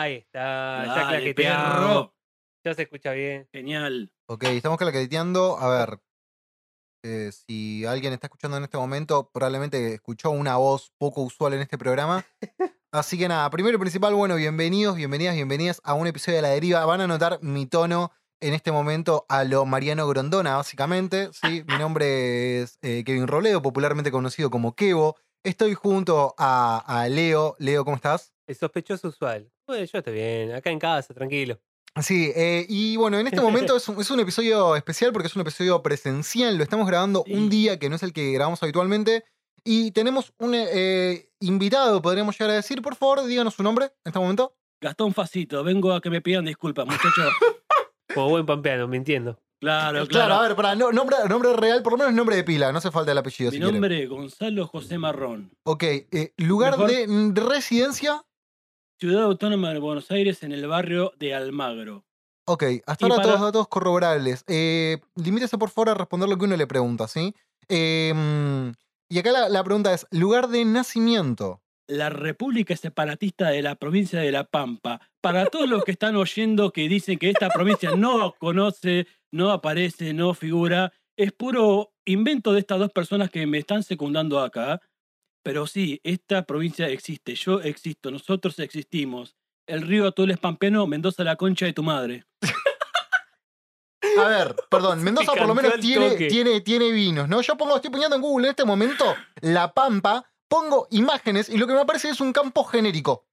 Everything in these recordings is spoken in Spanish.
Ahí está, ya Dale, claqueteado. perro. Ya se escucha bien. Genial. Ok, estamos claqueteando. A ver. eh, si alguien está escuchando en este momento, probablemente escuchó una voz poco usual en este programa. Así que nada, primero y principal, bueno, bienvenidos, bienvenidas, bienvenidas a un episodio de La Deriva. Van a notar mi tono en este momento a lo Mariano Grondona, básicamente. ¿sí? Mi nombre es eh, Kevin Roledo, popularmente conocido como Kevo. Estoy junto a, a Leo. Leo, ¿cómo estás? El sospechoso usual. Bueno, yo estoy bien, acá en casa, tranquilo. Sí, eh, y bueno, en este momento es un, es un episodio especial porque es un episodio presencial. Lo estamos grabando Sí. un día que no es el que grabamos habitualmente. Y tenemos un eh, invitado, podríamos llegar a decir. Por favor, díganos su nombre en este momento. Gastón Facito, vengo a que me pidan disculpas, muchachos. Como buen pampeano, mintiendo. Claro, Claro, claro. a ver, para nombre, nombre real, por lo menos nombre de pila, no hace falta el apellido. Mi si nombre es Gonzalo José Marrón. Ok, eh, lugar Mejor- de residencia. Ciudad Autónoma de Buenos Aires en el barrio de Almagro. Ok, hasta Y ahora para- todos datos corroborables. Eh, limítese por favor a responder lo que uno le pregunta, ¿sí? Eh, mm, y acá la, la pregunta es, lugar de nacimiento. La República Separatista de la provincia de La Pampa. Para todos los que están oyendo que dicen que esta provincia no conoce, no aparece, no figura, es puro invento de estas dos personas que me están secundando acá. Pero sí, esta provincia existe, yo existo, nosotros existimos. El río Atul es pampeano, Mendoza la concha de tu madre. A ver, perdón, Mendoza por lo menos tiene, tiene, tiene vinos, ¿no? Yo pongo, estoy poniendo en Google en este momento La Pampa, pongo imágenes y lo que me aparece es un campo genérico.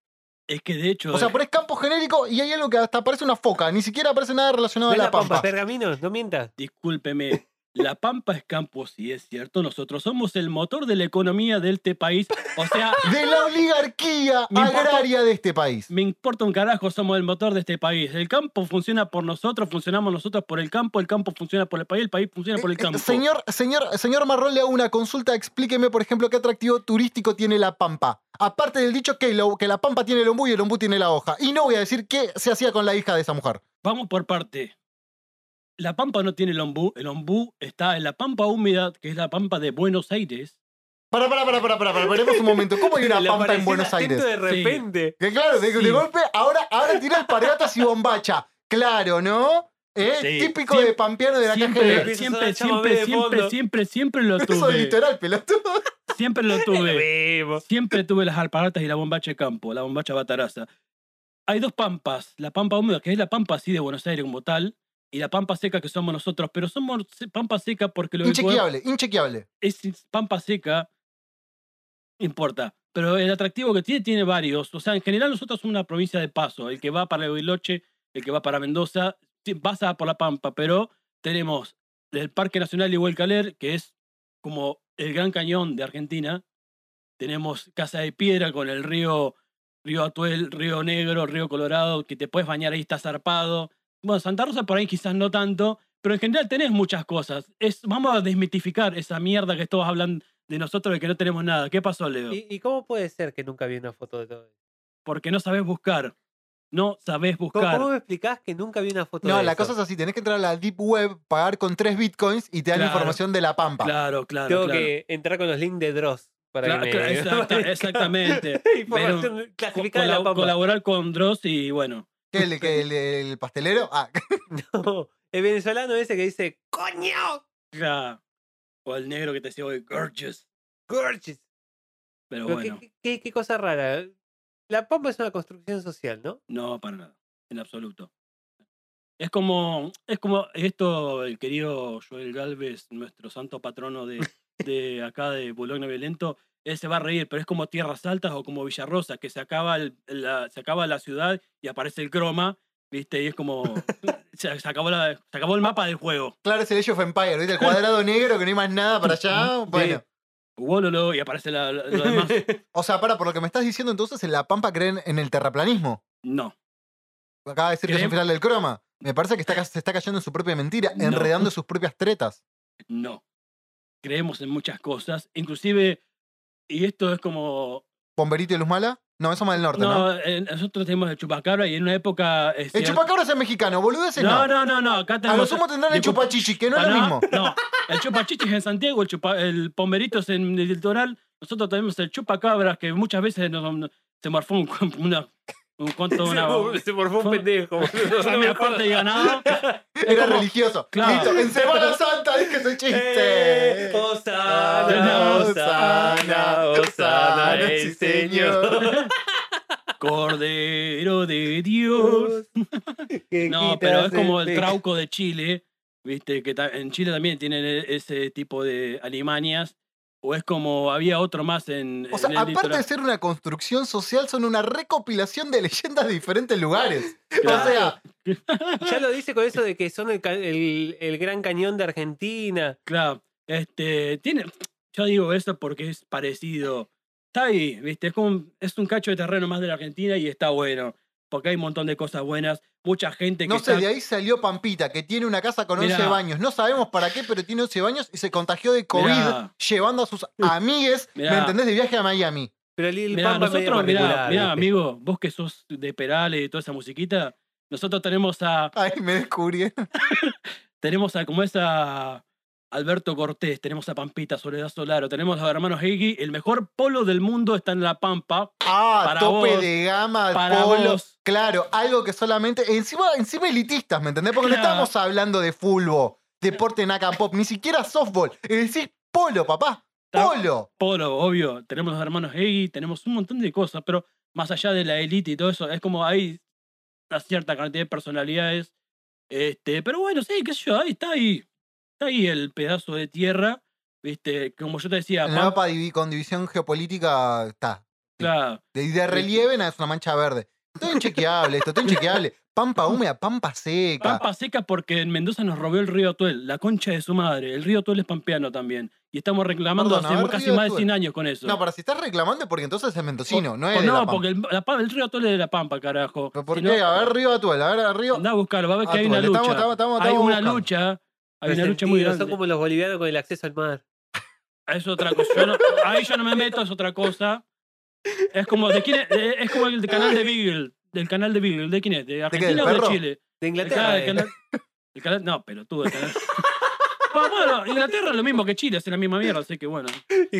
Es que de hecho, O sea, pones campo genérico y hay algo que hasta aparece una foca, ni siquiera aparece nada relacionado ¿No a La la pampa Pampa. pergamino? No mientas. discúlpeme, La Pampa es campo, sí es cierto, nosotros somos el motor de la economía de este país. O sea, De la oligarquía importa- agraria de este país. me importa un carajo, somos el motor de este país. El campo funciona por nosotros, funcionamos nosotros por el campo, el campo funciona por el país, el país funciona por el Eh, eh, campo. Señor, señor, señor Marrón, le hago una consulta. Explíqueme, por ejemplo, qué atractivo turístico tiene La Pampa. Aparte del dicho que, lo- que La Pampa tiene el ombú y el ombú tiene la hoja. Y no voy a decir qué se hacía con la hija de esa mujer. Vamos por parte. La Pampa no tiene el ombú, el ombú está en la Pampa húmeda, que es la Pampa de Buenos Aires. Para, para, para, para, para, para, paremos un momento. ¿Cómo hay una Le Pampa en Buenos Aires? de repente. Que claro, de, de golpe, ahora, ahora tira alpargatas y bombacha. Claro, ¿no? ¿Eh? Sí. Típico Siempre- de pampeano de la Siempre, KGB. Empieza a siempre, siempre, de siempre, siempre, siempre lo Eso es tuve. literal, pelotudo. Siempre lo tuve. Siempre tuve las alpargatas y la bombacha de campo, la bombacha bataraza. Hay dos pampas, la pampa húmeda, que es la pampa así de Buenos Aires como tal, y la pampa seca que somos nosotros, pero somos pampa seca porque lo que podemos- Inchequeable, inchequeable. es pampa seca, importa. Pero el atractivo que tiene, tiene varios. O sea, en general nosotros somos una provincia de paso. El que va para Bariloche, el que va para Mendoza, pasa por la Pampa, pero tenemos el Parque Nacional de Huelcaler, que es como el Gran Cañón de Argentina. Tenemos Casa de Piedra con el río, río Atuel, Río Negro, Río Colorado, que te puedes bañar ahí, está zarpado. Bueno, Santa Rosa por ahí quizás no tanto, pero en general tenés muchas cosas. Es, vamos a desmitificar esa mierda que todos hablan de nosotros de que no tenemos nada. ¿Qué pasó, Leo? ¿Y, y cómo puede ser que nunca vi una foto de todo eso? Porque no sabés buscar. No sabés ¿Cómo, buscar. cómo me explicás que nunca vi una foto No, de la eso? cosa es así, tenés que entrar a la Deep Web, pagar con 3 bitcoins y te dan Claro. información de la Pampa. Claro, claro. Tengo claro. que entrar con los links de Dross para Claro, que me... exacta- exactamente. Clasificada de la pampa. colaborar con Dross y bueno. ¿Qué, el, que el, el pastelero? Ah, No, el venezolano ese que dice ¡Coño! O el negro que te decía hoy, gorgeous. Gorgeous. Pero Pero bueno, qué, qué- qué cosa rara. La Pampa es una construcción social, ¿no? no, para nada. En absoluto. Es como, es como esto, el querido Joel Galvez, nuestro santo patrono de, de acá de Bologna Violento, él se va a reír, pero es como Tierras Altas o como Villarrosa, que se acaba, el- la, se acaba la ciudad y aparece el croma ¿viste? Y es como. se, se acabó la- se acabó el mapa del juego. Claro, es el Age of Empire, ¿viste? El cuadrado negro que no hay más nada para allá. Bueno. Wololo, y aparece la- la- lo demás. O sea, para, por lo que me estás diciendo, entonces en La Pampa creen en el terraplanismo. No. Acaba de decir que es Creem- final del croma. Me parece que está, se está cayendo en su propia mentira, No. enredando sus propias tretas. No. Creemos en muchas cosas. Inclusive. Y esto es como. ¿Pomberito y Luz Mala? No, eso más del norte, ¿no? No, eh, nosotros tenemos el chupacabra y en una época. El cierto- chupacabra es el mexicano, boludeces no. No, no, no, no. Acá A tenemos. lo sumo tendrán el disculpa- chupachichi, que no es lo Pará, mismo. No, el chupachichi es en Santiago, el, chupa, el pomberito es en el litoral. Nosotros tenemos el chupacabras, que muchas veces nos- nos- se morfó un, una, un cuanto, una, Se morfó un fue- pendejo. una corte de ganado. Era como- religioso. Claro. Listo, en Semana Santa dije ese Eh, chiste. Osana, Osana, Osana, el Señor. Cordero de Dios. No, pero es como el trauco de Chile, ¿viste? Que en Chile también tienen e- ese tipo de alimañas. O es como había otro más en. O sea, en el aparte litoral. de ser una construcción social, son una recopilación de leyendas de diferentes lugares. O Claro. sea, Ya lo dice con eso de que son el, el, el gran cañón de Argentina. Claro, este, tiene, yo digo eso porque es parecido. Está ahí, ¿viste? Es, como, un- es un cacho de terreno más de la Argentina y está bueno. Porque hay un montón de cosas buenas. Mucha gente que no sé, está- de ahí salió Pampita, que tiene una casa con 11 Mirá. baños. No sabemos para qué, pero tiene 11 baños y se contagió de COVID Mirá. llevando a sus amigues, ¿me entendés? De viaje a Miami. Pero el, Mirá, nosotros, mirá, mirá, amigo, vos que sos de Perales y toda esa musiquita, nosotros tenemos a, Ay, me descubrieron. tenemos a, como es a Alberto Cortés, tenemos a Pampita, Soledad Solaro, tenemos a los hermanos Higgy, el mejor polo del mundo está en La Pampa, Ah, Para tope vos, de gama, para polo. vos. Claro, algo que solamente. Encima, encima elitistas, ¿me entendés? Porque no estamos hablando de fútbol, deporte naka pop, ni siquiera softball. Es decir, polo, papá. Polo. Polo, obvio. Tenemos los hermanos Heggie, tenemos un montón de cosas, pero más allá de la élite y todo eso, es como hay una cierta cantidad de personalidades. Este, pero bueno, sí, qué sé yo, ahí está ahí. Está ahí el pedazo de tierra. Viste, como yo te decía, el mapa divi- con división geopolítica está. claro, De, de relieve nada, es una mancha verde. Todo inchequeable esto, todo inchequeable. Pampa húmeda, pampa seca. Pampa seca porque en Mendoza nos robó el río Atuel, la concha de su madre. El río Atuel es pampeano también. Y estamos reclamando Perdón, hace ver, casi más de Atuel. 100 años con eso. No, para si estás reclamando es porque entonces es mendocino, no es Pues de no, La Pampa. porque el, la Pam- el río Atuel es de la Pampa, carajo. ¿Pero ¿Por Si qué? no- A ver, Río Atuel, a ver, Río. Andá a buscarlo, va a ver que hay una lucha. estamos- estamos- estamos- hay una buscando. lucha. Hay una lucha muy Resentidos, grande. Son como los bolivianos con el acceso al mar. Es otra cosa. Yo no- ahí yo no me meto, es otra cosa. Es como, ¿de quién es? Eh, es como el canal de Beagle. Del canal de Beagle. ¿De quién es? ¿De Argentina o de? Chile? De El Inglaterra. canal, eh. el canal- el canal- no, pero tú, el canal. Bueno, Inglaterra es lo mismo que Chile, es la misma mierda, así que bueno.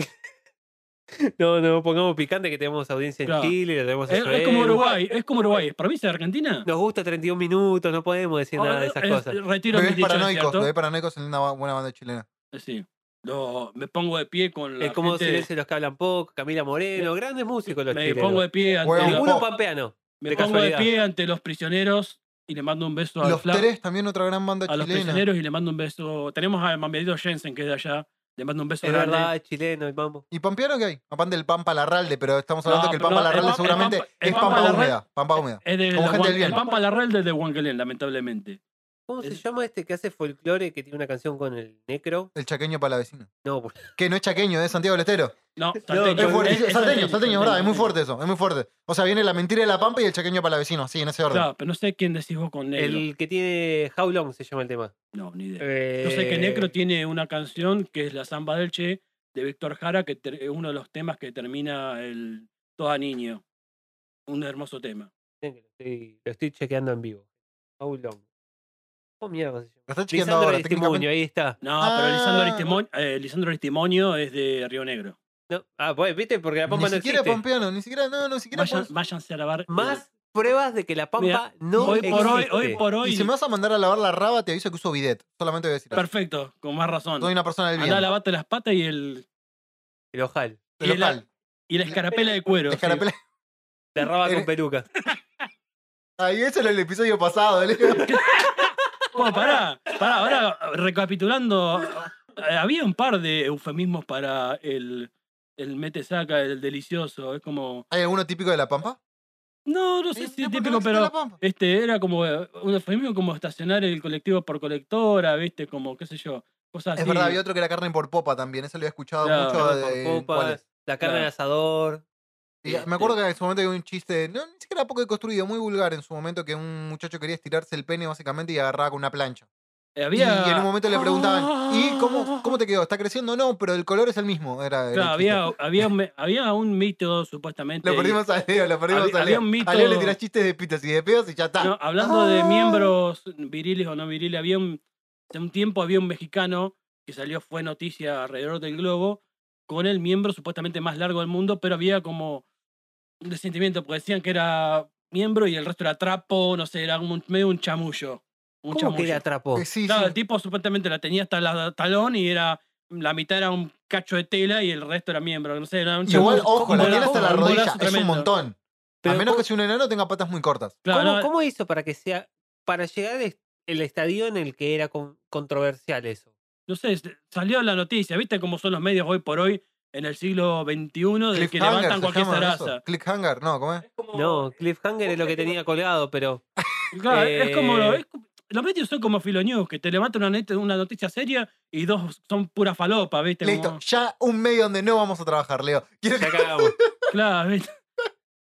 No, no, pongamos picante que tenemos audiencia en Claro. Chile, la tenemos en Es, como Uruguay, es como Uruguay. ¿Es provincia de Argentina? Nos gusta 31 minutos, no podemos decir nada de esas Es- cosas. Retiro mis Bebés dichos, paranoicos, bebés paranoicos en una buena banda chilena. Sí. Lo- me pongo de pie con la Es como gente- Silencio de los que hablan poco, Camila Moreno, grandes músicos los me chilenos. pongo de pie ante, los- pampeano. me de pongo de pie ante los prisioneros y le mando un beso al Los. Tres, también otra gran banda a los chilena. prisioneros y le mando un beso. Tenemos a Mamberito Jensen, que es de allá. Le mando un beso Es grande. verdad, es chileno el mambo. ¿Y Pampeano qué hay? Aparte del Pampa Larralde, pero estamos hablando No, que el pero Pampa no, el Larralde Pampa- el seguramente Pampa- el es Pampa Pampa Larralde- húmeda. Pampa húmeda. Es de Como la gente del bien. El Pampa Larrel del de Huanquelén, lamentablemente. ¿Cómo se llama este que hace folclore que tiene una canción con el necro? El chaqueño para la vecina. No, pues, Que no es chaqueño, es Santiago del Estero. No, No, salteño. Es fuerte, Es- es salteño, salteño, es verdad, es muy fuerte eso, es muy fuerte. O sea, viene la mentira de la Pampa y el chaqueño para la vecina, así, en ese orden. Claro, pero no sé quién decís vos con Negro. el que tiene How Long se llama el tema. No, ni idea. Eh, Yo sé que Necro tiene una canción que es La Zamba del Che de Víctor Jara, que es uno de los temas que termina el Toda Niño. Un hermoso tema. Lo estoy, lo estoy chequeando en vivo. How Long. ¿Cómo mierda se llama? Lo está chequeando Lisandro ahora, Aristimuño, ahí está. No, pero Lisandro Ah. Aristimonio, eh, Lisandro Aristimonio es de Río Negro. No, ah, pues, ¿viste? Porque la Ni Pampa no siquiera existe. Pampeano, ni siquiera, no, ni siquiera. Vayan- váyanse a lavar. Más pruebas de que la Pampa Mira, no hoy por hoy, existe. hoy por hoy. Y si me vas a mandar a lavar la raba, te aviso que uso bidet. Solamente voy a decir eso. Perfecto, con más razón. Soy una persona del bien. Andá a lavarte las patas y el El ojal. el- local. y la escarapela de cuero. sí. Escarapela. La raba Eh, con peluca. Ahí, ese era el episodio pasado, Leo. Bueno, pará, pará, ahora recapitulando, eh, había un par de eufemismos para el, el mete saca, el delicioso. Es como. ¿Hay alguno típico de la Pampa? No, no sé si es típico, pero este era como eh, un eufemismo como estacionar el colectivo por colectora, ¿viste? Como, qué sé yo, cosas así. Es verdad, había otro que era carne por popa también. Eso lo había escuchado Claro, mucho Carne por de. copas, ¿cuáles? la carne Claro. de asador. Y Este, me acuerdo que en su momento había un chiste, no, ni siquiera poco construido, muy vulgar en su momento, que un muchacho quería estirarse el pene básicamente y agarraba con una plancha. Eh, había... Y en un momento le preguntaban, ¿y cómo, cómo te quedó? ¿Está creciendo? No, pero el color es el mismo. Era, Claro, el había, había, un, me- había un mito supuestamente. Lo perdimos a Leo, lo perdimos Había- a había Leo. un mito- A Leo le tirás chistes de pitos y de pedos y ya está. No, hablando de Ah. miembros viriles o no viriles, había un, hace un tiempo había un mexicano que salió, fue noticia alrededor del globo, con el miembro supuestamente más largo del mundo, pero había como resentimiento, porque decían que era miembro y el resto era trapo, no sé, era un, medio un chamullo. Un ¿Cómo chamullo. que le atrapó? Eh, sí, Claro, sí. el tipo supuestamente la tenía hasta la talón y era la mitad era un cacho de tela y el resto era miembro. No sé, era un Igual, ojo, un la tiene hasta la un rodilla, es un montón. a Pero menos ¿cómo- que si un enano tenga patas muy cortas. Claro, ¿Cómo, no, cómo hizo para que sea. para llegar el estadio en el que era con- controversial eso? no sé, s- salió la noticia, ¿viste cómo son los medios hoy por hoy en el siglo XXI de que levantan ¿se cualquier zaraza? Cliffhanger, no, ¿cómo es? No, Cliffhanger es lo que tenía colgado, pero. Claro, es como lo- Eh, es como- los medios son como Filonews, que te levantan una, net- una noticia seria y dos son pura falopa, ¿viste? Listo, Como- ya un medio donde no vamos a trabajar, Leo. Quiero Ya cagamos. claro, ¿viste?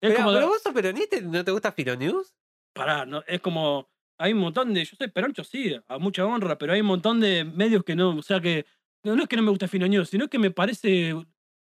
Es pero, como, pero vos sos peronista y no te gusta Filonews? pará, no, es como, hay un montón de, yo soy peroncho, sí, a mucha honra, pero hay un montón de medios que no, o sea que, no, no es que no me gusta Filonews, sino que me parece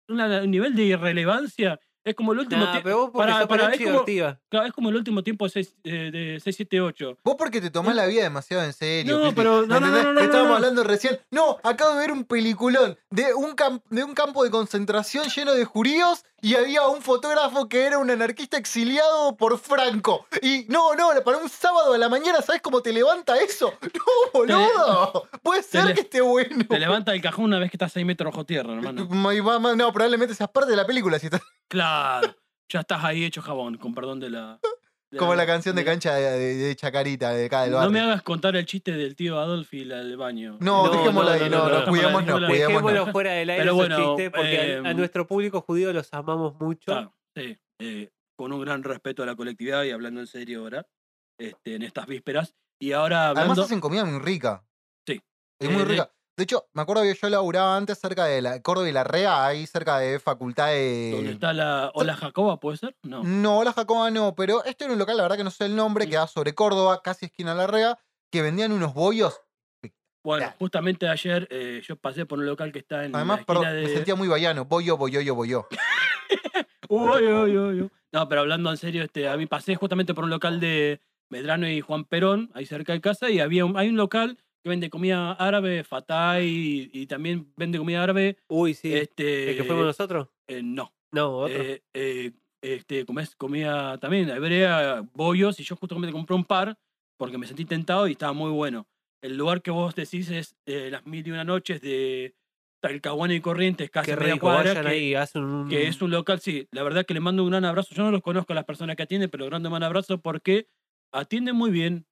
una- un nivel de irrelevancia, es como el último Nah, tie- pero vos porque pará, sos pará, peroncho es y como- Ortiva. claro, es como el último tiempo de 6, eh, de 678. Vos porque te tomás la vida demasiado en serio. No, pero- ¿me no, no, no, no, no, Estábamos no. hablando recién. No, acabo de ver un peliculón de un, de un campo de concentración lleno de judíos y había un fotógrafo que era un anarquista exiliado por Franco. Y no, no, para un sábado a la mañana, ¿sabes cómo te levanta eso? No, boludo. Puede ser que esté bueno. Te levanta el cajón una vez que estás 6 metros bajo tierra, hermano. No, probablemente seas parte de la película. Si estás- Claro, ya estás ahí hecho jabón, con perdón de la... como la canción de cancha de, Chacarita, de acá del No barrio. me hagas contar el chiste del tío Adolf y la del baño. No, No, dejémoslo no, ahí, no, no, no, no, no, cuidémonos, dejémoslo- fuera del aire Pero bueno, porque a- a, nuestro público judío los amamos mucho. Claro, sí, eh, con un gran respeto a la colectividad y hablando en serio ahora, este, en estas vísperas. Y ahora Además hacen comida muy rica. Sí. Es muy Eh, rica. De hecho, me acuerdo que yo laburaba antes cerca de la Córdoba y la Rea, ahí cerca de Facultad de... ¿Dónde está la Ola Jacoba, puede ser? No. No, la Jacoba no, pero este era un local, la verdad que no sé el nombre, que da sobre Córdoba, casi esquina de la Rea, que vendían unos bollos. Bueno, justamente ayer eh, yo pasé por un local que está en Además, la esquina perdón, de... me sentía muy vallano. Bollo, bollo, bollo. Uy, uy, uy, uy. No, pero hablando en serio, este, a mí pasé justamente por un local de Medrano y Juan Perón, ahí cerca de casa, y había un, hay un local que vende comida árabe, fatay, y, y también vende comida árabe. Uy, sí. Este, ¿El que fuimos nosotros? eh, no. No, otro. Eh, eh, este, comés comida también hebrea, bollos, y yo justamente compré un par porque me sentí tentado y estaba muy bueno. El lugar que vos decís es eh, las mil y una noches de Talcahuano y Corrientes, casi Qué media rico, cuadra, que- ahí, hacen un... que es un local, sí, la verdad que le mando un gran abrazo. Yo no los conozco a las personas que atienden, pero gran gran abrazo porque atienden muy bien,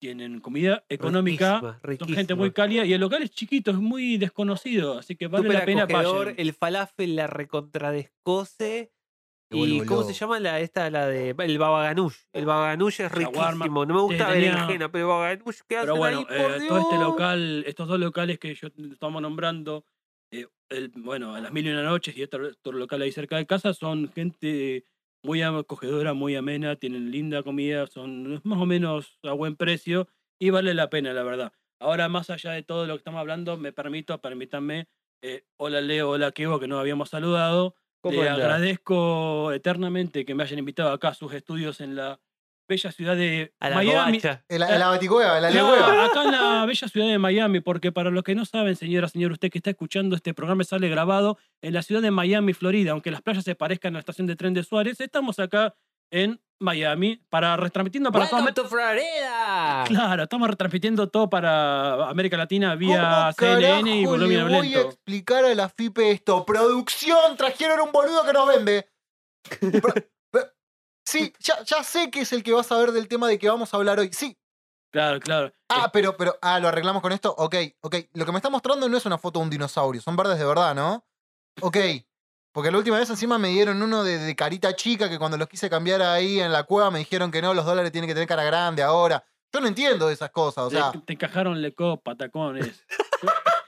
tienen comida económica, riquísima, son gente muy riquísima. cálida y el local es chiquito, es muy desconocido, así que vale Súper la pena acogedor, el falafel la recontradescose. ¿Y cómo se llama la esta la de el baba ganoush? El baba ganoush es Shawarma. riquísimo. No me gusta Sí, tenía- berenjena, pero el baba ganoush que Pero hacen bueno, ahí, por eh, todo este local, estos dos locales que yo estamos nombrando, eh, el- bueno, a las mil y una noches y otro, otro local ahí cerca de casa, son gente muy acogedora, muy amena, tienen linda comida, son más o menos a buen precio y vale la pena, la verdad. Ahora, más allá de todo lo que estamos hablando, me permito, permítanme, eh, hola Leo, hola Kevo, que nos habíamos saludado. ¿Cómo Le agradezco eternamente que me hayan invitado acá a sus estudios en la bella ciudad de A la Miami. covacha. En la, en la baticueva, en la legüeva. acá en la bella ciudad de Miami, porque para los que no saben, señora, señor, usted que está escuchando este programa sale grabado en la ciudad de Miami, Florida, aunque las playas se parezcan a la estación de tren de Suárez, estamos acá en Miami para retransmitiendo para toda to Florida. Claro, estamos retransmitiendo todo para América Latina vía ¿Cómo CNN y volumen le voy a explicar a la FIPE esto? Producción, trajeron un boludo que nos vende. Sí, ya, ya sé que es el que vas a ver del tema de que vamos a hablar hoy. Sí. Claro, claro. Ah, pero, pero, ah, lo arreglamos con esto. Ok, ok. Lo que me está mostrando no es una foto de un dinosaurio, son verdes de verdad, ¿no? Ok. Porque la última vez encima me dieron uno de, de carita chica que cuando los quise cambiar ahí en la cueva me dijeron que no, los dólares tienen que tener cara grande ahora. Yo no entiendo esas cosas, o sea, te, te encajaron leco, patacones.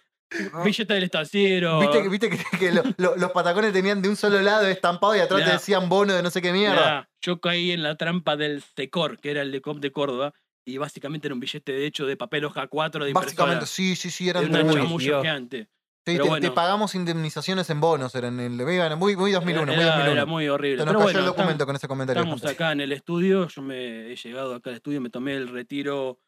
Billete del estanciero. viste, que- viste que, que lo- lo- los patacones tenían de un solo lado estampado y atrás te decían bono de no sé qué mierda. Mirá, yo caí en la trampa del Secor, que era el Lecop de Córdoba, y básicamente era un billete de hecho de papel hoja 4 de impresora. Básicamente, sí, sí, sí, Era eran una Uy, tremendos. chamullo Dios. gigante. Sí, pero te, bueno. te pagamos indemnizaciones en bonos, eran el, muy, muy 2001, muy era, 2001. era muy horrible. Se nos Pero cayó bueno, el documento estamos- con ese comentario. Estamos acá en el estudio, yo me he llegado acá al estudio, me tomé el retiro,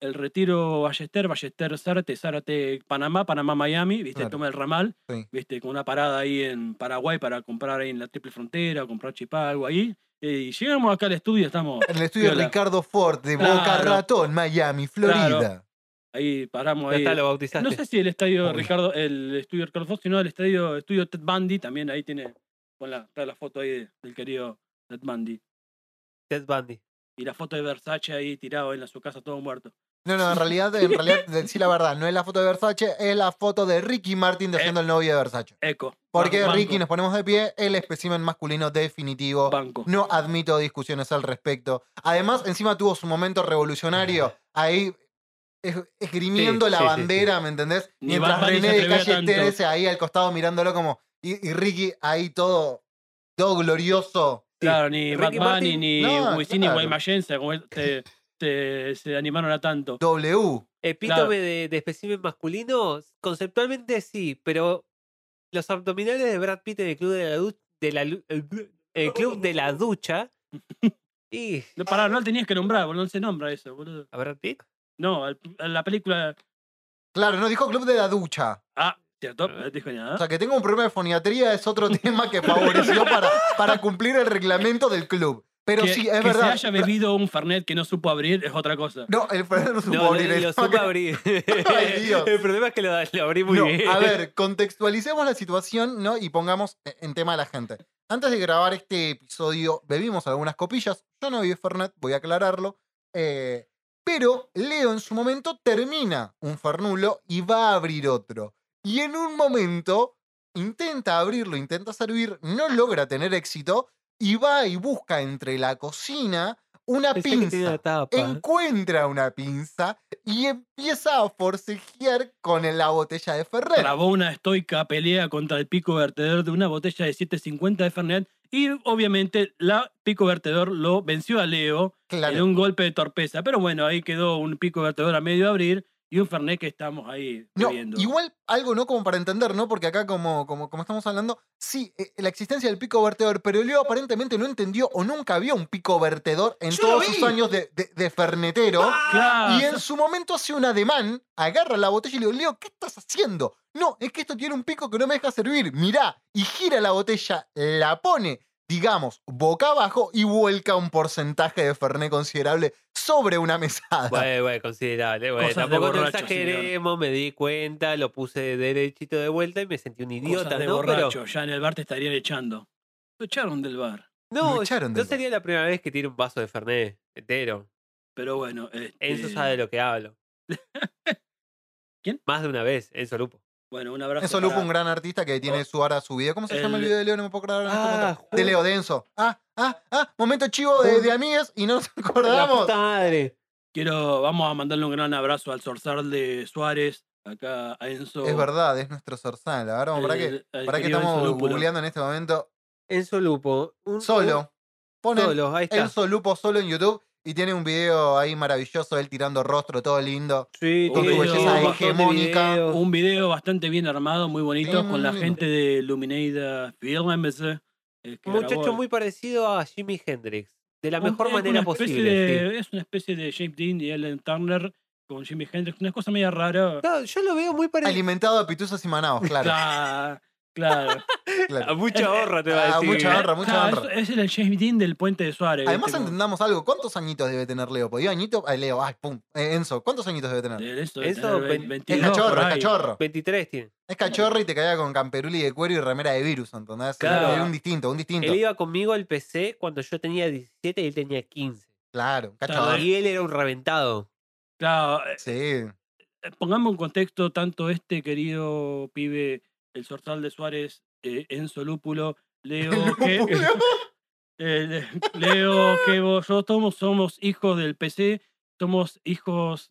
el retiro Ballester, Ballester Zárate, Zárate Panamá, Panamá Miami, viste, Claro. tomé el ramal, Sí. viste, con una parada ahí en Paraguay para comprar ahí en la triple frontera, comprar chipá, algo ahí. Y llegamos acá al estudio, estamos En el estudio. Ricardo Ford de Boca. Ratón, Miami, Florida. Claro. ahí, paramos Ya ahí. está, lo bautizaste. No sé si el estadio Obvio. Ricardo, el estudio Ricardo Fox, sino el estadio, estudio Ted Bundy, también ahí tiene, con la, está la foto ahí de- del querido Ted Bundy. Ted Bundy. Y la foto de Versace ahí tirado en la- su casa todo muerto. No, no, en realidad, en realidad, decir la verdad, no es la foto de Versace, es la foto de Ricky Martin de Eh. siendo el novio de Versace. Eco. Porque Banco, Ricky, nos ponemos de pie, el espécimen masculino definitivo. Banco. No admito discusiones al respecto. Además, encima tuvo su momento revolucionario ahí es- esgrimiendo Sí, la sí, sí, bandera, ¿me entendés? Ni Mientras Bad René de Calle. 13 ahí al costado mirándolo como. Y, y Ricky ahí todo, todo glorioso. Claro, ni Bad Ricky Bunny, Martin- ni No, Wisin, ni claro. Guaymayense como él se animaron a tanto. W. Epítome Claro. de, de espécimen masculino, conceptualmente sí, pero los abdominales de Brad Pitt en el club de la, du- de la el club de la ducha. Y. No, Pará, no lo tenías que nombrar, boludo, no se nombra eso, boludo. ¿A Brad Pitt? No, al- a la película. Claro, no dijo Club de la Ducha. Ah, ¿cierto? No dijo O nada. sea, que tenga un problema de foniatría es otro tema que favoreció para, para cumplir el reglamento del club. Pero que, sí, es que verdad. se haya bebido un Fernet que no supo abrir es otra cosa. No, el Fernet no supo No, abrir lo supe abrir. Ay, Dios. El problema es que lo, lo abrí muy No, bien. a ver, contextualicemos la situación, ¿no? Y pongamos e- en tema a la gente. Antes de grabar este episodio, bebimos algunas copillas. Yo no bebí Fernet, voy a aclararlo. eh, pero Leo en su momento termina un Fernulo y va a abrir otro. Y en un momento intenta abrirlo, intenta servir, no logra tener éxito y va y busca entre la cocina una Pensé pinza una tapa. encuentra una pinza y empieza a forcejear con la botella de Ferrer. Trabó una estoica pelea contra el pico vertedor de una botella de 7.50 de Fernet. Y obviamente la pico vertedor lo venció a Leo en Claro. un golpe de torpeza. Pero bueno, ahí quedó un pico vertedor a medio abrir y un Fernet que estamos ahí No, bebiendo. igual algo no como para entender, ¿no? Porque acá como, como, como estamos hablando, sí, eh, la existencia del pico vertedor, pero Leo aparentemente no entendió o nunca vio un pico vertedor en Yo todos sus años de, de- de fernetero. Claro. Y en su momento hace un ademán, agarra la botella y le digo, Leo, ¿qué estás haciendo? No, es que esto tiene un pico que no me deja servir. Mirá, y gira la botella, la pone, digamos, boca abajo y vuelca un porcentaje de Fernet considerable sobre una mesada. Bueno, bueno, considerable. Bueno, Cosas de tampoco no borracho, exageremos, me di cuenta, lo puse derechito de vuelta y me sentí un Cosas idiota, de ¿no? Pero. Ya en el bar te estarían echando. Lo echaron del bar. no, Lo echaron no del bar. sería la primera vez que tire un vaso de Fernet entero. Pero bueno. Enzo este, sabe de lo que hablo. ¿Quién? Más de una vez, Enzo Lupo. Bueno, un abrazo. Eso Lupo, para- un gran artista que tiene Oh. su ahora su video. ¿Cómo se llama el video de Leo? No me puedo acordar ahora Ah. De Leo Denso. Ah, ah, ah, momento chivo de, de amigues y no nos La acordamos. puta madre. Quiero, vamos a mandarle un gran abrazo al Zorzal de Suárez, acá a Enzo. Es verdad, es nuestro Zorzal. A ver, vamos, para que, para que estamos googleando en este momento. Enzo Lupo. un- Solo. un- Ponen Solo, ahí está. Enzo Lupo solo en YouTube y tiene un video ahí maravilloso, él tirando rostro, todo lindo. Sí, con su belleza hegemónica. Un video bastante bien armado, muy bonito, Sí, con la gente de Luminada Films. eh, Un muchacho grabó- muy parecido a Jimi Hendrix. De la un- mejor es manera posible. sí. Es una especie de James Dean y Ellen Turner con Jimi Hendrix, una cosa media rara. No, yo lo veo muy parecido. Alimentado a pituzos y manaos, claro. Claro, claro. claro. A mucha honra te va a Ah, decir. mucha ¿eh? honra, mucha Claro, honra. Es, es el James Dean del puente de Suárez. Además, entendamos algo. ¿Cuántos añitos debe tener Leo? ¿Podía añito? Ay, Leo, ay, pum. Eh, Enzo, ¿cuántos añitos debe tener? 22 Es cachorro, es cachorro. 23 tiene. Es cachorro y te caía con camperuli de cuero y remera de virus, ¿entendés? Claro. Es un distinto, un distinto. Él iba conmigo al PC cuando yo tenía 17 y él tenía 15. Claro, Claro, cachorro. Y él era un reventado. Claro, eh, Sí. eh, pongamos en contexto tanto este querido pibe, el Zorzal de Suárez, eh, Enzo Lúpulo, Leo, que, eh, Leo, que vos, yo somos, somos hijos del PC, somos hijos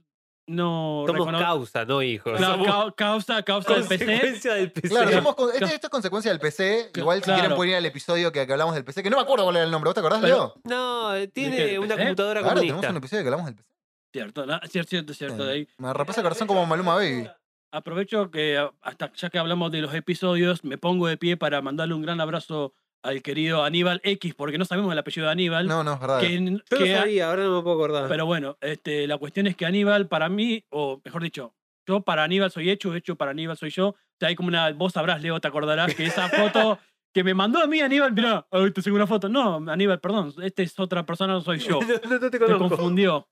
no Somos causa, no hijos. Claro, Somos cau- causa, causa del PC. consecuencia del PC. Claro, somos con- este- esto es consecuencia del PC. Igual, si quieren, pueden ir al episodio que, que hablamos del PC, que no me acuerdo cuál era el nombre. ¿Vos te acordás, Pero- Leo? No, qué? tiene ¿Del una PC? computadora Claro, tenemos comunista. un episodio que hablamos del PC. Cierto, ¿no? cierto, cierto, cierto. de ahí. Me repasa el corazón como Maluma Baby. Aprovecho que a- hasta ya que hablamos de los episodios, me pongo de pie para mandarle un gran abrazo al querido Aníbal X, porque no sabemos el apellido de Aníbal. No, no, es verdad. que, Yo no que- sabía, ahora no me puedo acordar. pero bueno, este, la cuestión es que Aníbal para mí, o mejor dicho, yo para Aníbal soy hecho, hecho para Aníbal soy yo. O sea, hay como una, vos sabrás, Leo, te acordarás que esa foto que me mandó a mí Aníbal, mirá, hoy te sigo una foto. No, Aníbal, perdón, este es otra persona, no soy yo. no, no te Se confundió.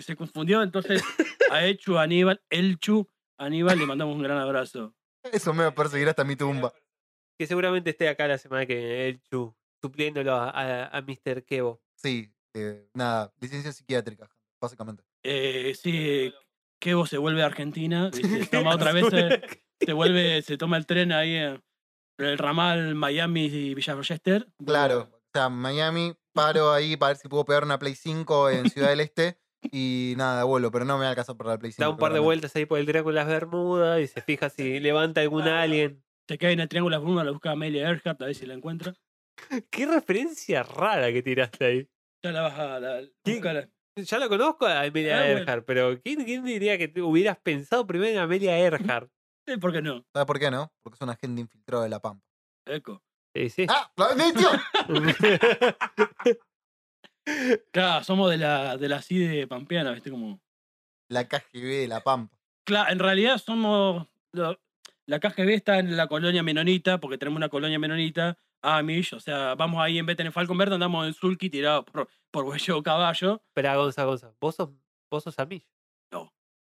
Se confundió, entonces a Echu, Aníbal, Elchu, Aníbal le mandamos un gran abrazo. Eso me va a perseguir hasta mi tumba. Que seguramente esté acá la semana que viene, el Chu, supliéndolo a, a, a Mr. Kevo. Sí, eh, nada, licencia psiquiátrica, básicamente. Eh, sí, Kevo se vuelve a Argentina, se toma otra vez, se vuelve, se toma el tren ahí en el ramal Miami y Villa Rochester. Claro. O sea, Miami, paro ahí para ver si puedo pegar una Play 5 en Ciudad del Este. Y nada, vuelo, pero no me alcanza para la Play 5. Da un par de vueltas ahí por el triángulo de las Bermudas y se fija si levanta algún alien. Se cae en el triángulo de Bruma, la busca Amelia Earhart, a ver si la encuentra. Qué referencia rara que tiraste ahí. Ya la baja, la, ¿Quién? busca la- Ya la conozco a Amelia Ah, bueno. Earhart, pero ¿quién, quién diría que hubieras pensado primero en Amelia Earhart? Sí, ¿Por qué no? ¿Sabes por qué no? Porque es un agente infiltrado de la Pampa. Eco. Sí, sí. ¡Ah! ¡Lo admitió! Claro, somos de la, de la CIDE Pampeana, ¿viste? Como... La KGB de la Pampa. Claro, en realidad somos. lo- la KGB está en la colonia menonita, porque tenemos una colonia menonita, Amish, o sea, vamos ahí en vez de tener Falcon Verde, andamos en Sulky tirado por, por huello o caballo, Espera, Gonza, Gonza. ¿Vos sos, vos sos Amish?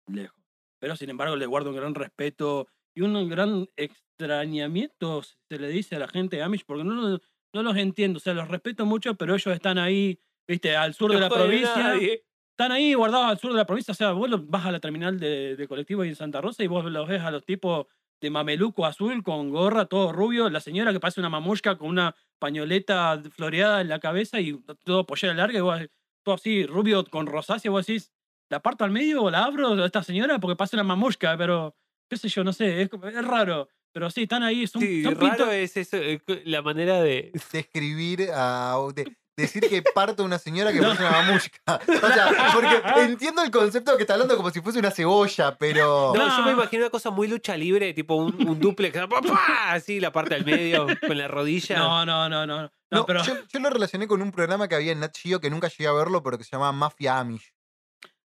lejos. Pero sin embargo, le guardo un gran respeto y un gran extrañamiento, se le dice a la gente de Amish, porque no, no los entiendo, o sea, los respeto mucho, pero ellos están ahí, viste, al sur de la provincia. nadie. Están ahí guardados al sur de la provincia. O sea, vos vas a la terminal de, de colectivo ahí en Santa Rosa y vos los ves a los tipos de mameluco azul con gorra, todo rubio. La señora que parece una mamushka con una pañoleta floreada en la cabeza y todo pollera larga. Y vos, todo así, rubio con rosácea. Vos decís, ¿la parto al medio o la abro a esta señora? Porque parece una mamushka, pero qué sé yo, no sé. Es, es raro. Pero sí, están ahí. Son, Sí, son raro es eso, la manera de... Describir a. de- decir que parto una señora que No. parece una mamushka. O sea, porque entiendo el concepto que está hablando como si fuese una cebolla, pero. No, yo me No. imagino una cosa muy lucha libre, tipo un, un duplex, así la parte del medio, con la rodilla. No, no, no, no. No, No, pero. yo, yo lo relacioné con un programa que había en Nat Geo que nunca llegué a verlo, pero que se llamaba Mafia Amish.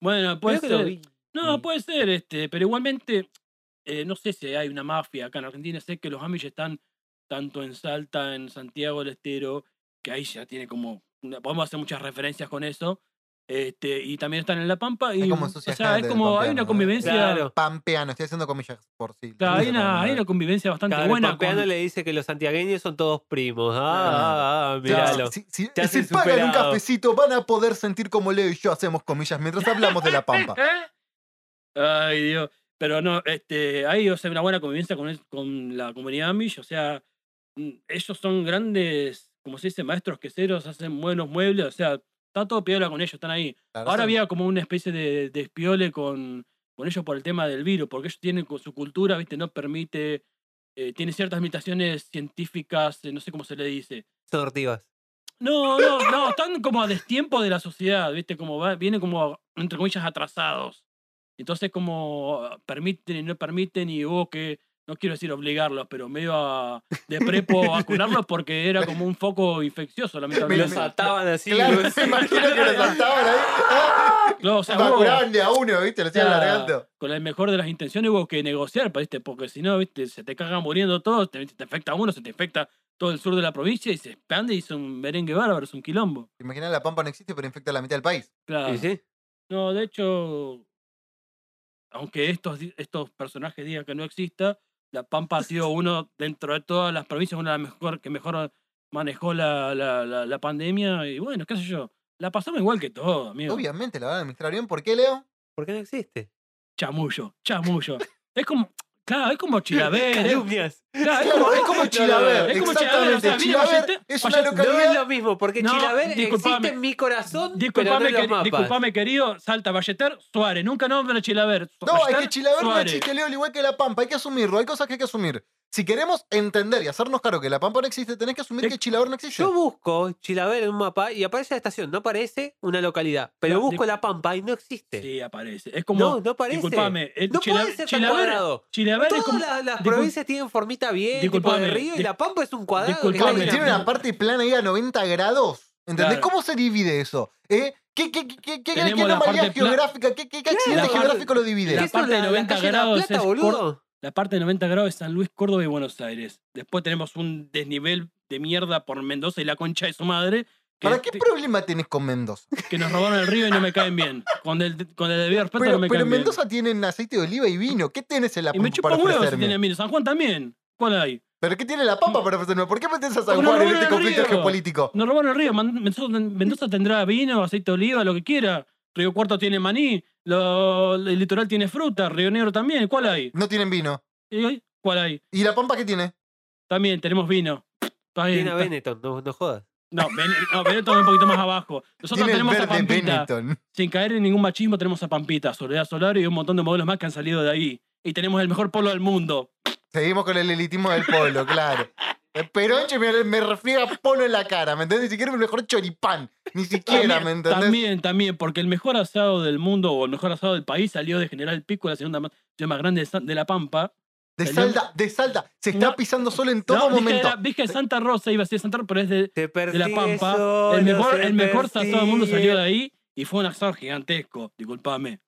Bueno, puede Creo ser. No, Mm. puede ser, este, pero igualmente, eh, no sé si hay una mafia acá en Argentina. Sé que los Amish están tanto en Salta, en Santiago del Estero, que ahí ya tiene como. una- podemos hacer muchas referencias con eso. Este, y también están en La Pampa. Y, como o sea, es como. Hay pampeano, una ¿no? convivencia. Claro. Pampeano, estoy haciendo comillas por sí. claro, hay, una, hay convivencia bastante buena. pampeano con- le dice que los santiagueños son todos primos. Ah, ah, ah, míralo. Si, si- si hacen pagan un superado. cafecito, van a poder sentir como Leo y yo hacemos comillas mientras hablamos de la Pampa. Ay, Dios. Pero no, este, hay o sea, una buena convivencia con, es- con la comunidad Amish. O sea, mm, ellos son grandes, como se dice, maestros queseros, hacen buenos muebles. O sea, está todo piola con ellos, están ahí. Claro, Ahora son- había como una especie de, de espiole con, con ellos por el tema del virus, porque ellos tienen con su cultura, ¿viste? No permite, eh, tiene ciertas limitaciones científicas, eh, no sé cómo se le dice. Son ortivas. No, no, no, están como a destiempo de la sociedad, ¿viste? Como va, vienen como, entre comillas, atrasados. Entonces, como permiten y no permiten, y hubo que, no quiero decir obligarlos, pero medio a, de prepo vacunarlos porque era como un foco infeccioso, lamentablemente. Los ataban así. Claro, los- me imagino que lo saltaban ahí. ¡Ah! Claro, o sea, Vacunaban de a uno, ¿viste? Lo sea, largando. con la mejor de las intenciones hubo que negociar, pa, ¿viste? porque si no, ¿viste? se te cagan muriendo todos, te, te afecta uno, se te infecta todo el sur de la provincia y se expande y es un merengue bárbaro, es un quilombo. Imagina la Pampa no existe, pero infecta a la mitad del país. Claro. Sí, sí. No, de hecho, aunque estos, estos personajes digan que no exista, La Pampa ha sido uno, dentro de todas las provincias, una de las mejor, que mejor manejó la, la, la, la pandemia. Y bueno, qué sé yo, la pasamos igual que todo, amigo. Obviamente la van a administrar bien. ¿Por qué, Leo? ¿Por qué no existe? Chamullo, chamullo. es como, Claro, es como Chilaver. es- Calumnias. claro, es como, es como Chilaver, es como Chilaver, o sea, es una Vallete- No localidad- es lo mismo, porque No, Chilaver disculpame. existe en mi corazón, pero no Disculpame, en los mapas. disculpame, querido, salta Balleter, Suárez. Nunca nombra a Chilaver. No, es Ballester, que Chilaver no Suárez. existe, Leo, al igual que La Pampa. Hay que asumirlo. Hay cosas que hay que asumir. Si queremos entender y hacernos claro que La Pampa no existe, tenés que asumir Es- que Chilaver no existe. Yo busco Chilaver en un mapa y aparece la estación, no aparece una localidad. Pero No, busco di- La Pampa y no existe. Sí, aparece. Es como. No, no aparece. Disculpame. el No Chila- puede ser tan Chilaver, cuadrado. Chilaver es Todas como. las, las provincias tienen formita bien, tipo de río, y La Pampa es un cuadrado. que disculpame, Tiene, bien tiene una parte plana ahí a 90 grados. ¿Entendés? Claro. ¿Cómo se divide eso? ¿Eh? ¿Qué, qué, qué, qué, anomalía geográfica? ¿Qué, qué, qué accidente La parte- geográfico lo divide? la ¿Qué parte de 90 calle La grados Plata, es boludo? La parte de 90 grados es San Luis, Córdoba y Buenos Aires. Después tenemos un desnivel de mierda por Mendoza y la concha de su madre. Que, ¿Para qué problema tenés con Mendoza? que nos robaron el río y no me caen bien. Con el, con el debido respeto Pero, no me pero caen bien. Mendoza tienen aceite de oliva y vino. ¿Qué tenés en la Y me Pampa chupa para un huevo si ofrecerme? tiene vino. San Juan también. ¿Cuál hay? ¿Pero qué tiene la Pampa para ofrecerme? ¿Por qué metes a San Juan en este conflicto geopolítico? Nos robaron el río. Man- Mendoza, Mendoza tendrá vino, aceite de oliva, lo que quiera. Río Cuarto tiene maní. Lo- el litoral tiene fruta. Río Negro también. ¿Cuál hay? No tienen vino. ¿Y? ¿Cuál hay? ¿Y la Pampa qué tiene? También tenemos vino. Tiene a Benetton, no, no jodas. No, Ben- no, Benetton es un poquito más abajo. Nosotros tenemos a Pampita. Benetton. Sin caer en ningún machismo, tenemos a Pampita, Soledad Solar y un montón de modelos más que han salido de ahí. Y tenemos el mejor polo del mundo. Seguimos con el elitismo del polo, claro. El Peronche me, me refriega polo en la cara, ¿me entendés? Ni siquiera el mejor choripán. Ni siquiera, ¿me entendés? También, también, porque el mejor asado del mundo o el mejor asado del país salió de General Pico, la segunda más, ciudad más grande de, La Pampa. De Salió- Salta, de Salta. Se está No. pisando solo en todo No, dije, momento. era- dije Santa Rosa, iba a decir Santa Rosa, pero es de, Te de persigue La Pampa. solo, el mejor, el mejor asado del mundo salió de ahí y fue un asado gigantesco, disculpame.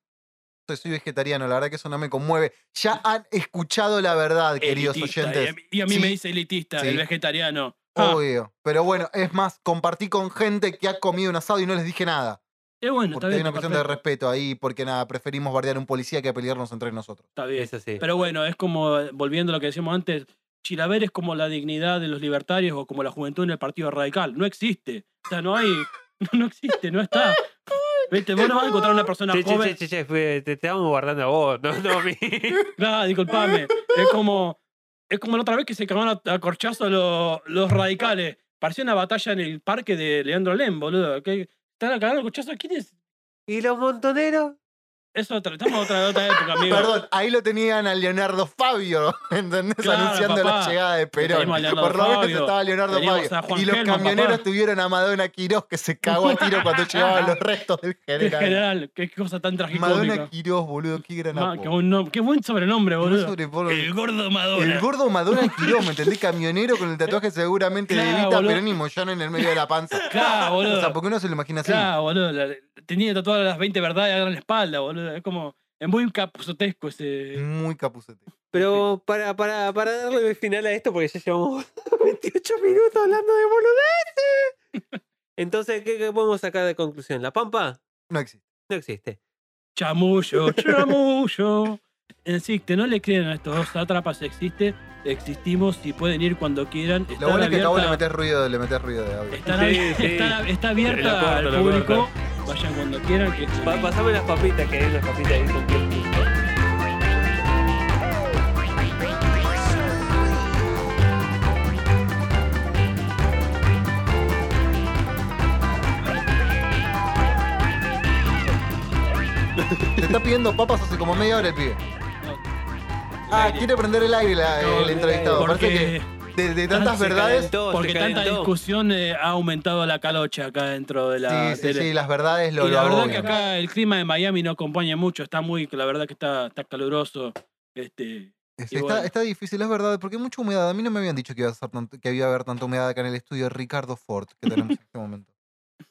Soy vegetariano, la verdad que eso no me conmueve. Ya han escuchado la verdad, queridos Elitista, oyentes. Y a mí, Sí, me dice elitista, sí. el vegetariano. Ah, Obvio. Pero bueno, es más, compartí con gente que ha comido un asado y no les dije nada. es bueno, está hay una cuestión de respeto ahí, porque nada, preferimos bardear a un policía que pelearnos entre nosotros. Está bien. Eso sí. Pero bueno, es como, eh, volviendo a lo que decíamos antes, Chilaver es como la dignidad de los libertarios o como la juventud en el Partido Radical. No existe. O sea, no hay. No, no existe, no está. Viste, vos no vas a encontrar una persona Che, che, joven. che, che, che, te estamos guardando a vos, no, no a mí. No, disculpame. Es como. Es como la otra vez que se cagaron a, a corchazo los, los radicales. Parecía una batalla en el parque de Leandro Lem, boludo. Que están a cagar a corchazo. ¿Quién es? ¿Y los montoneros? Eso otra, estamos otra, otra época, amigo. Perdón, ahí lo tenían a Leonardo Fabio, ¿entendés? Claro, Anunciando papá. la llegada de Perón. Por lo menos estaba Leonardo teníamos Fabio. Y los camioneros papá. tuvieron a Madonna Quirós que se cagó a tiro cuando llevaban los restos del En general. general, qué cosa tan Madonna tragicómica. Quirós, boludo, qué gran Ma, apodo. qué, buen nom- qué buen sobrenombre, Qué boludo. El gordo Madonna. El gordo Madonna Quirós, ¿me entendés? Camionero con el tatuaje seguramente de Evita. Perón y Moyano en el medio de la panza. Claro, boludo. O sea, porque uno se lo imagina así. Claro, boludo. la- tenía tatuadas las 20 verdades en la espalda, boludo. Es como. Es muy capuzotesco ese. Muy capucete. Pero para, para, para darle final a esto, porque ya llevamos 28 minutos hablando de boludeces. Entonces, ¿qué, qué podemos sacar de conclusión? ¿La Pampa? No existe. No existe. Chamullo, chamullo. Existe, no le crean a estos dos sátrapas, existe, existimos y pueden ir cuando quieran. Lo Están bueno es que acabo le abierta- metes ruido, le metes ruido de audio. están Sí, está, está abierta Lo al lo público. Vayan cuando quieran. Que Pa- pasame las papitas, que hay unas papitas ahí con queso. Te está pidiendo papas hace como media hora el pibe. Ah, aire. quiere prender el aire la- No, el entrevistado. Parece porque, que de, de tantas verdades. calentó, porque tanta discusión eh, ha aumentado la calocha acá dentro de la Sí, sí, tele. sí, las verdades lo, y lo la verdad agobian. que acá el clima de Miami no acompaña mucho, está muy, la verdad que está, está caluroso. Este, Es- está, bueno. está difícil, es verdad, porque hay mucha humedad. A mí no me habían dicho que iba a, ser tanto- que había a haber tanta humedad acá en el estudio de Ricardo Ford que tenemos en este momento.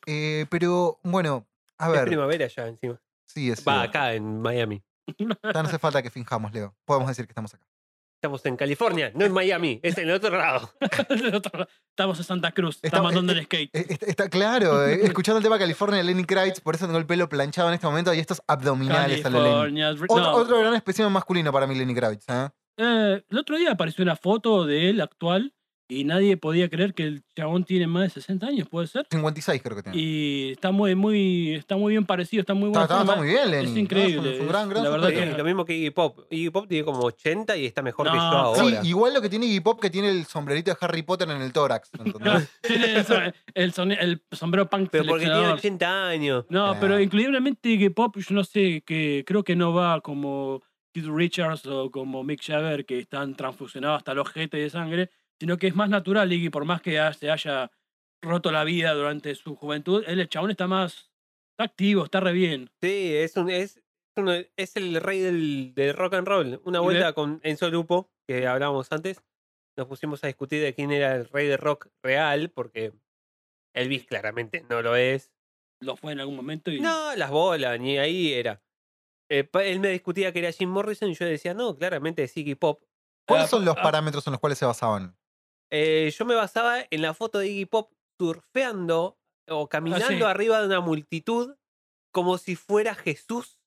Eh, pero, bueno, a Es ver. primavera ya encima. Sí, es Va, acá en Miami. Ya no hace falta que finjamos, Leo. Podemos decir que estamos acá. Estamos en California, no en Miami, es en el otro lado. del otro lado, estamos en Santa Cruz, Estamos- andando eh, en skate. Eh, Está, está claro, eh, escuchando el tema California de Lenny Kravitz, por eso tengo el pelo planchado en este momento y estos abdominales a lo Lenny. California. Otro, no, otro gran espécimen masculino para mí, Lenny Kravitz. ¿eh? eh, el otro día apareció una foto de él actual y nadie podía creer que el chabón tiene más de 60 años, puede ser. 56 creo que tiene. Y está muy, muy, está muy bien parecido, está muy bueno. está- está muy bien, Lenny. Es increíble. Es un gran, es- gran la verdad. Sí, lo mismo que Iggy Pop. Iggy Pop tiene como 80 y está mejor que yo Sí, ahora. igual lo que tiene Iggy Pop que tiene el sombrerito de Harry Potter en el tórax. el, sone- el sombrero punk Pero porque tiene seleccionador. 80 años. No, Ah. pero increíblemente que Pop, yo no sé, que creo que no va como Keith Richards o como Mick Jagger, que están transfusionados hasta los jetes de sangre, sino que es más natural, Iggy, por más que se haya roto la vida durante su juventud, él, el chabón está más está activo, está re bien. Sí, es un es, es el rey del, del rock and roll. Una vuelta con Enzo Lupo, que hablábamos antes, nos pusimos a discutir de quién era el rey del rock real, porque Elvis claramente no lo es. Lo fue en algún momento y No, las bolas, ni ahí era. Eh, él me discutía que era Jim Morrison y yo decía, no, claramente es Iggy Pop. ¿Cuáles Ah, son los ah. parámetros en los cuales se basaban? Eh, yo me basaba en la foto de Iggy Pop surfeando o caminando sí. arriba de una multitud como si fuera Jesús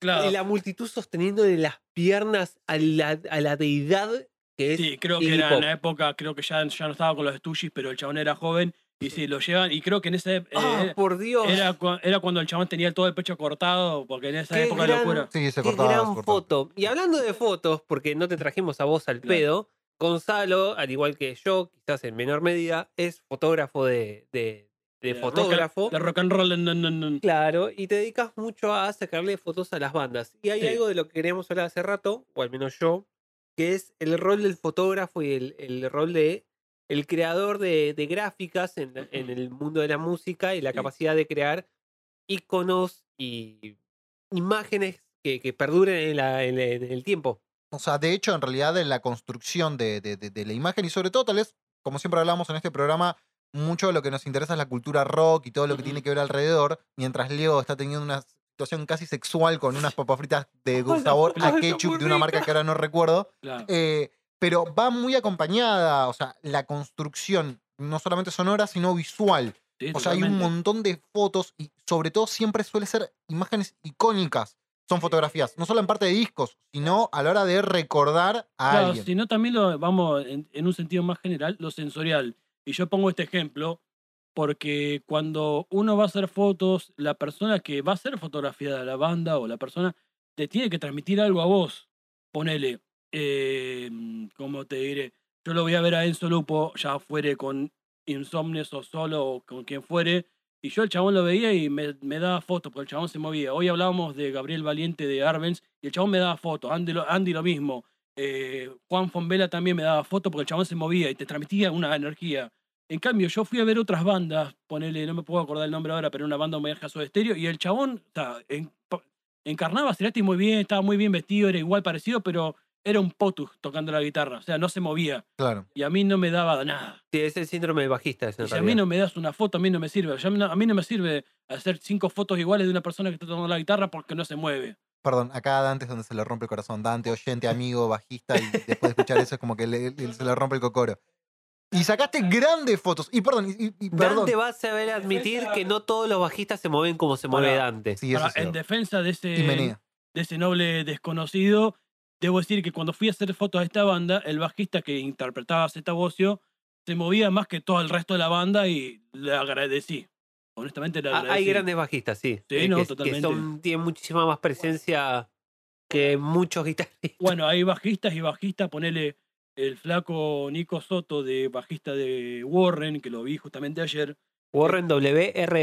claro. y la multitud sosteniendo de las piernas a la, a la deidad que es Sí, creo que Iggy era Pop. en la época, creo que ya, ya no estaba con los Stooges, pero el chabón era joven y sí, lo llevan. Y creo que en ese ¡Ah, eh, por Dios! era, era cuando el chabón tenía todo el pecho cortado, porque en esa Qué época gran- locura. Sí, se ¡Qué cortaba. se gran cortaba. foto! Y hablando de fotos, porque no te trajimos a vos al Claro. pedo, Gonzalo, al igual que yo, quizás en menor medida, es fotógrafo de, de, de De rock and- fotógrafo. De rock and roll. Claro, y te dedicas mucho a sacarle fotos a las bandas. Y hay Sí. algo de lo que queríamos hablar hace rato, o al menos yo, que es el rol del fotógrafo y el, el rol de el creador de, de gráficas en, el mundo de la música y la Sí. capacidad de crear iconos y imágenes que, que perduren en, la- en- en el tiempo. O sea, de hecho, en realidad, en la construcción de, de- de- de la imagen y sobre todo, tal vez, como siempre hablamos en este programa, mucho de lo que nos interesa es la cultura rock y todo lo que tiene que ver alrededor, mientras Leo está teniendo una situación casi sexual con unas papas fritas de sabor a ketchup de una marca que ahora no recuerdo. claro. Eh, pero va muy acompañada, o sea, la construcción, no solamente sonora, sino visual. Sí, O sea, hay un montón de fotos y sobre todo siempre suele ser imágenes icónicas. Son fotografías, no solo en parte de discos, sino a la hora de recordar a Claro, alguien. sino también lo vamos en, en un sentido más general, lo sensorial. Y yo pongo este ejemplo porque cuando uno va a hacer fotos, la persona que va a hacer fotografía de la banda o la persona te tiene que transmitir algo a vos. Ponele, eh, ¿cómo te diré? Yo lo voy a ver a Enzo Lupo, ya fuere con Insomnes o solo o con quien fuere, y yo el chabón lo veía y me, me daba fotos, porque el chabón se movía. Hoy hablábamos de Gabriel Valiente de Arbenz y el chabón me daba fotos, Andy Andy lo mismo. eh, Juan Fonvela también me daba fotos porque el chabón se movía y te transmitía una energía. En cambio, yo fui a ver otras bandas, ponele, no me puedo acordar el nombre ahora, pero una banda homenaje a su estéreo, y el chabón sea, en- encarnaba a muy bien, estaba muy bien vestido, era igual parecido, pero era un potus tocando la guitarra, o sea, no se movía. Claro. Y a mí no me daba nada. Sí, es el síndrome del bajista. ese, Y si a mí no me das una foto, a mí no me sirve. A mí no me sirve hacer cinco fotos iguales de una persona que está tocando la guitarra porque no se mueve. Perdón, acá a Dante es donde se le rompe el corazón. Dante, oyente, amigo, bajista, y después de escuchar eso es como que le- le- se le rompe el cocoro. Y sacaste grandes fotos. Y perdón, y, y- perdón. Dante va a saber admitir que no todos los bajistas se mueven como se mueve. Dante. Sí, eso Ahora, en defensa de ese, de ese noble desconocido, debo decir que cuando fui a hacer fotos a esta banda, el bajista que interpretaba a Zeta Bocio se movía más que todo el resto de la banda y le agradecí. Honestamente le Ah, agradecí. Hay grandes bajistas, sí. Sí, eh, no, que, que totalmente. son, tienen muchísima más presencia que muchos guitarristas. Bueno, hay bajistas y bajistas, ponele el flaco Nico Soto de bajista de Warren, que lo vi justamente ayer, Warren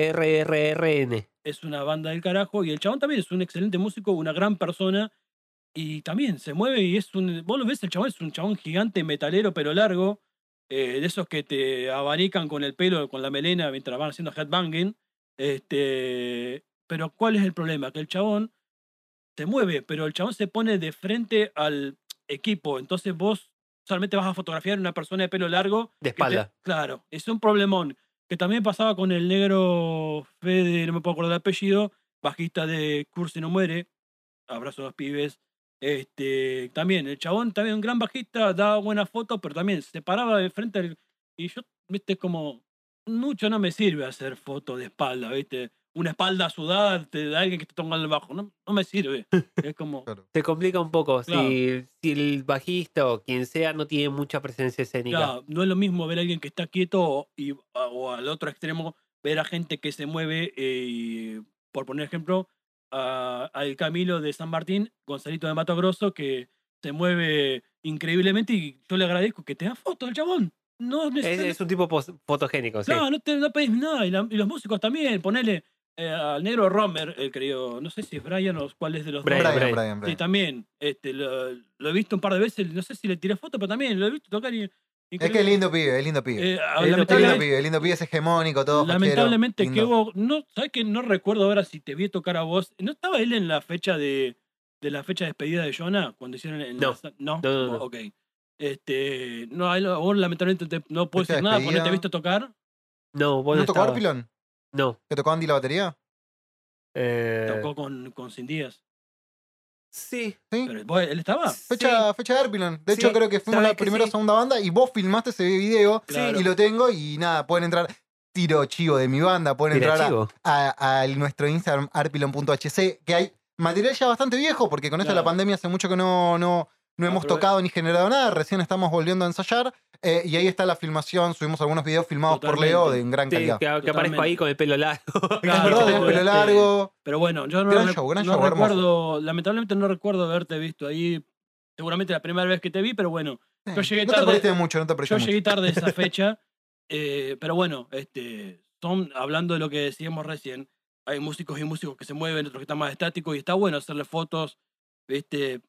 WRRRRN. es una banda del carajo y el chabón también es un excelente músico, una gran persona y también se mueve y es un, vos lo ves, el chabón es un chabón gigante, metalero, pero largo, eh, de esos que te abanican con el pelo, con la melena mientras van haciendo headbanging. Este, pero ¿cuál es el problema? Que el chabón se mueve, pero el chabón se pone de frente al equipo, entonces vos solamente vas a fotografiar a una persona de pelo largo. De te- espalda. claro, es un problemón. Que también pasaba con el negro Fede, no me puedo acordar el apellido, bajista de Cursi no muere. Abrazo a los pibes. Este, también, el chabón también un gran bajista, daba buenas fotos, pero también se paraba de frente al. Y yo, viste, como. Mucho no me sirve hacer fotos de espalda, viste. una espalda sudada de alguien que está tocando el bajo. No, no me sirve. Es como. Claro. Se complica un poco Claro. si, si el bajista o quien sea no tiene mucha presencia escénica. Claro, no es lo mismo ver a alguien que está quieto o, y, o al otro extremo ver a gente que se mueve. eh, y, por poner ejemplo, al Camilo de San Martín, Gonzalito de Mato Grosso, que se mueve increíblemente y yo le agradezco que te da fotos el chabón. No Es, es un tipo fotogénico, sí. No, no, te, no pedís nada. Y, la- y los músicos también. Ponele eh, al negro Romer, el querido. No sé si es Brian o cuál es de los Brian, dos. Brian, Brian. Brian, Sí, también. Este, lo, lo he visto un par de veces. No sé si le tiré foto, pero también lo he visto tocar. Y, Es que es lindo pibe, es lindo pibe. Eh, Es Es lindo lamentablemente, pibe, lindo pibe, es hegemónico, todo lamentablemente que vos, no, ¿sabes que no recuerdo ahora si te vi tocar a vos? ¿No estaba él en la fecha de, de la fecha de despedida de Jonah cuando hicieron el No. no, No, no, no. ok. Este, no, a vos lamentablemente te- no puedo decir nada porque no te he visto tocar. No, vos ¿No no tocó. Arpilon? No. ¿Que tocó Andy la batería? Eh, Tocó con, con Sin Díaz. Sí. ¿Sí? Pero vos- él estaba. Fecha, fecha de Arpilon. De hecho, creo que fuimos la que primera o sí. segunda banda y vos filmaste ese video Claro. y lo tengo y nada, pueden entrar. Tiro chivo de mi banda, pueden entrar a, a- a nuestro Instagram arpilon.hc, que hay material ya bastante viejo, porque con esto de la Claro. pandemia hace mucho que no, no, no hemos tocado ni generado nada, recién estamos volviendo a ensayar, eh, y ahí está la filmación, subimos algunos videos filmados por Leo de en gran Sí, calidad. que, que aparezco ahí con el pelo largo. Claro, tenés pelo este, largo. Pero bueno, yo no, Gran show, gran no show, hermoso. recuerdo, lamentablemente no recuerdo haberte visto ahí. Seguramente la primera vez que te vi, pero bueno, yo llegué no te tarde. perdiste de mucho, no te yo mucho. llegué tarde esa fecha. eh, pero bueno, este, son, hablando de lo que decíamos recién, hay músicos y músicos que se mueven, otros que están más estáticos, y está bueno hacerle fotos, ¿viste?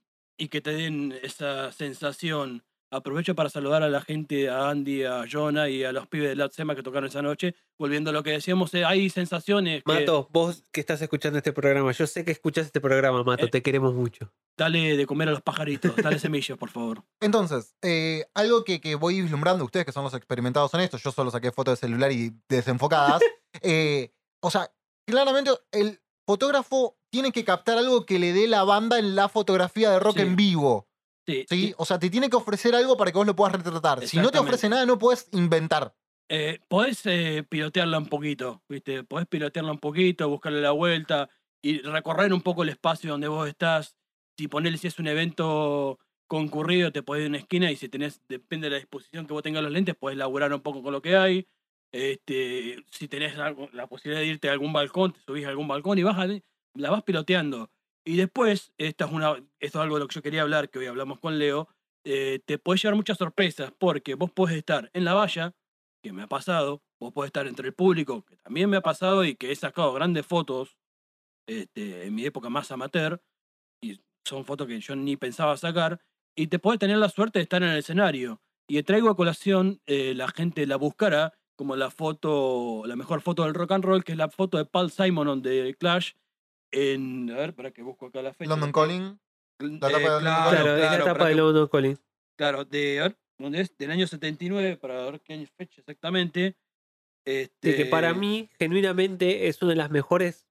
Y que te den esa sensación. Aprovecho para saludar a la gente, a Andy, a Jonah y a los pibes de Latsema que tocaron esa noche. Volviendo a lo que decíamos, eh, hay sensaciones que Mato, vos que estás escuchando este programa, yo sé que escuchás este programa, Mato, Eh. te queremos mucho. dale de comer a los pajaritos, dale semillas, por favor. Entonces, eh, algo que, que voy vislumbrando, ustedes que son los experimentados en esto, yo solo saqué fotos de celular y desenfocadas. eh, o sea, claramente el fotógrafo tiene que captar algo que le dé la banda en la fotografía de rock Sí. en vivo. Sí, O sea, te tiene que ofrecer algo para que vos lo puedas retratar. Si no te ofrece nada, no puedes inventar. eh, podés eh, pilotearla un poquito, ¿viste? Podés pilotearla un poquito, buscarle la vuelta y recorrer un poco el espacio donde vos estás. Si ponele si es un evento concurrido, te podés ir a una esquina y si tenés, depende de la disposición que vos tengas los lentes, podés laburar un poco con lo que hay. Este, si tenés algo- la posibilidad de irte a algún balcón, te subís a algún balcón y a- la vas piloteando. Y después, esta es una, esto es algo de lo que yo quería hablar, que hoy hablamos con Leo, eh, te puede llevar muchas sorpresas porque vos podés estar en la valla, que me ha pasado, vos podés estar entre el público, que también me ha pasado y que he sacado grandes fotos este, en mi época más amateur, y son fotos que yo ni pensaba sacar, y te puedes tener la suerte de estar en el escenario. Y traigo a colación, eh, la gente la buscará como la foto, la mejor foto del rock and roll, que es la foto de Paul Simon de Clash en, a ver, para que busco acá la fecha. London Calling. la Eh, tapa de London claro, Calling. claro, es la claro, etapa de London Calling. Claro, de, a ver, ¿dónde es? Del año 79, para ver qué año fecha exactamente. Este, De que para mí, genuinamente, es una de las mejores,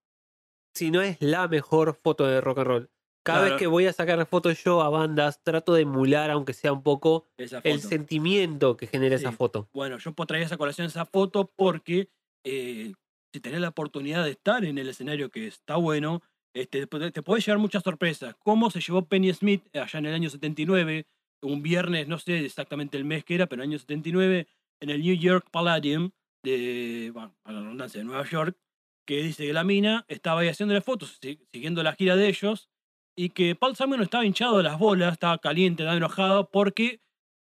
si no es la mejor foto de rock and roll. Cada Claro. vez que voy a sacar fotos yo a bandas, trato de emular, aunque sea un poco, esa el sentimiento que genera esa Sí. foto. Bueno, yo traer esa colación esa foto porque eh, si tenés la oportunidad de estar en el escenario que está bueno, este, te puede llevar muchas sorpresas. Cómo se llevó Penny Smith allá en el año 79, un viernes, no sé exactamente el mes que era, pero en el año 79, en el New York Palladium de, para la redundancia, de Nueva York, que dice que la mina estaba ahí haciéndole fotos, si- siguiendo la gira de ellos, y que Paul Simon estaba hinchado de las bolas, estaba caliente, estaba enojado, porque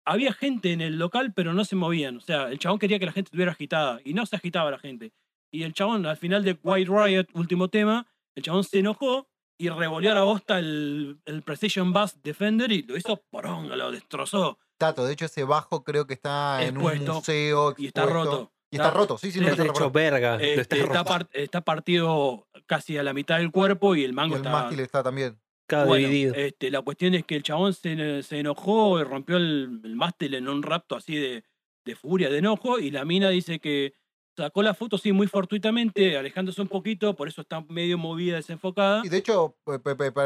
había gente en el local, pero no se movían. O sea, el chabón quería que la gente estuviera agitada, y no se agitaba la gente. Y el chabón, al final de White Riot, último tema, el chabón se enojó y revolvió a la bosta el, el Precision Bass Defender y lo hizo poronga, lo destrozó. Tato, de hecho, ese bajo creo que está en un Expuesto. museo. Y está roto. Y está Está- roto, sí, sí, no Está hecho roto. verga. Este, está está, roto. par- está partido casi a la mitad del cuerpo y el Y mango el está mástil está también. Cada Bueno, dividido. este, la cuestión es que el chabón se, se enojó y rompió el, el mástil en un rapto así de, de furia, de enojo, y la mina dice que sacó la foto así muy fortuitamente, alejándose un poquito, por eso está medio movida, desenfocada. Y de hecho,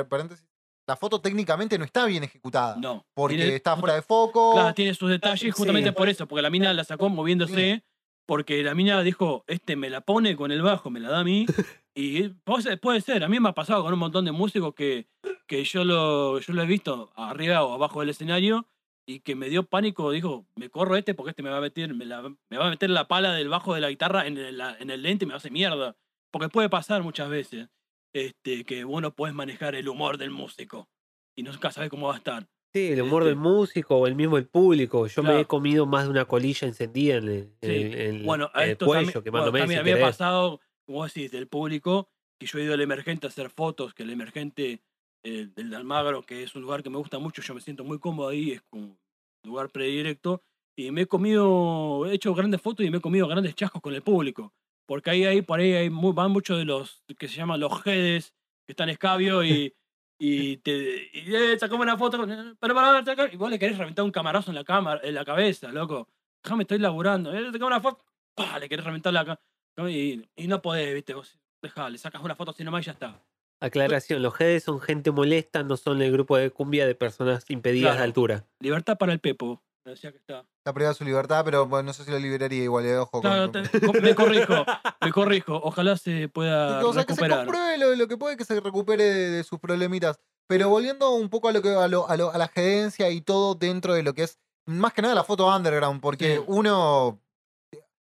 paréntesis, la foto técnicamente no está bien ejecutada. No. Porque tiene- está fuera de foco. Claro, tiene sus detalles justamente Sí. por eso, porque la mina la sacó moviéndose, porque la mina dijo, este me la pone con el bajo, me la da a mí, Y puede puede ser, a mí me ha pasado con un montón de músicos que, que yo, lo, yo lo he visto arriba o abajo del escenario y que me dio pánico, dijo, me corro este porque este me va a meter, me, la- me va a meter la pala del bajo de la guitarra en el, la- en el lente y me hace mierda. Porque puede pasar muchas veces este, que vos no puedes manejar el humor del músico y nunca sabes cómo va a estar. Sí, el humor Este- del músico o el mismo el público. Yo me Claro. he comido más de una colilla encendida en el, en Sí. en el- Bueno, a en el cuello, también, bueno, también sin a mí me ha querer. pasado, como vos decís, del público, que yo he ido al emergente a hacer fotos, que el emergente eh, del Almagro, que es un lugar que me gusta mucho, yo me siento muy cómodo ahí, es un lugar predirecto, y me he comido, he hecho grandes fotos y me he comido grandes chascos con el público, porque ahí, ahí por ahí hay van muchos de los que se llaman los jedes, que están escabio y... Y te y, eh, sacame una foto, pero para ver, y vos le querés reventar un camarazo en la cámara, en la cabeza, loco. Déjame, estoy laburando. Eh, una foto, le querés reventar la y, y no podés, viste, vos dejá, le sacas una foto así nomás y ya está. Aclaración, los GD son gente molesta, no son el grupo de cumbia de personas impedidas de altura. Libertad para el Pepo. Decía que está. Está privada de su libertad, pero bueno, no sé si lo liberaría igual, eh, ojo. Claro, con- te- me corrijo, me corrijo. Ojalá se pueda o sea, que se compruebe lo, lo que puede que se recupere de, de sus problemitas. Pero volviendo un poco a lo que a, lo- a, lo- a la gerencia y todo dentro de lo que es más que nada la foto underground, porque Sí. uno.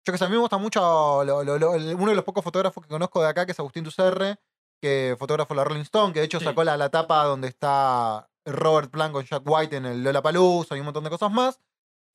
Yo que sé, a mí me gusta mucho lo- lo- lo- el- uno de los pocos fotógrafos que conozco de acá, que es Agustín Tucerre, que fotógrafo de la Rolling Stone, que de hecho Sí. sacó la, la tapa donde está Robert Plant con Jack White en el Lollapalooza y un montón de cosas más.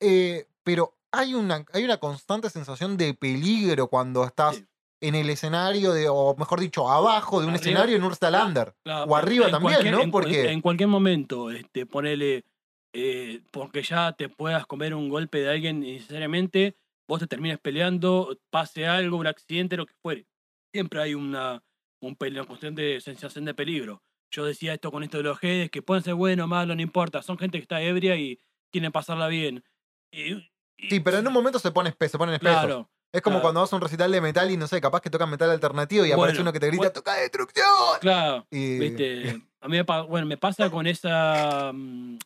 Eh, pero hay una, hay una constante sensación de peligro cuando estás Sí. en el escenario, de, o mejor dicho, abajo de un Arriba. escenario en Under. Claro, O arriba también, ¿no? En, Porque- en cualquier momento, este, ponele, eh, porque ya te puedas comer un golpe de alguien necesariamente, vos te termines peleando, pase algo, un accidente, lo que fuere. Siempre hay una, un una constante sensación de peligro. Yo decía esto con esto de los GEDES, que pueden ser buenos o malos, no importa, son gente que está ebria y quieren pasarla bien. Y- y- Sí, pero en un momento se, pone espe- se ponen espesos. Claro, es como claro. cuando vas a un recital de metal y no sé, capaz que tocan metal alternativo y aparece uno que te grita, bueno. ¡toca destrucción! claro. Y, ¿Viste? A mí me, bueno, me pasa con esa. mm,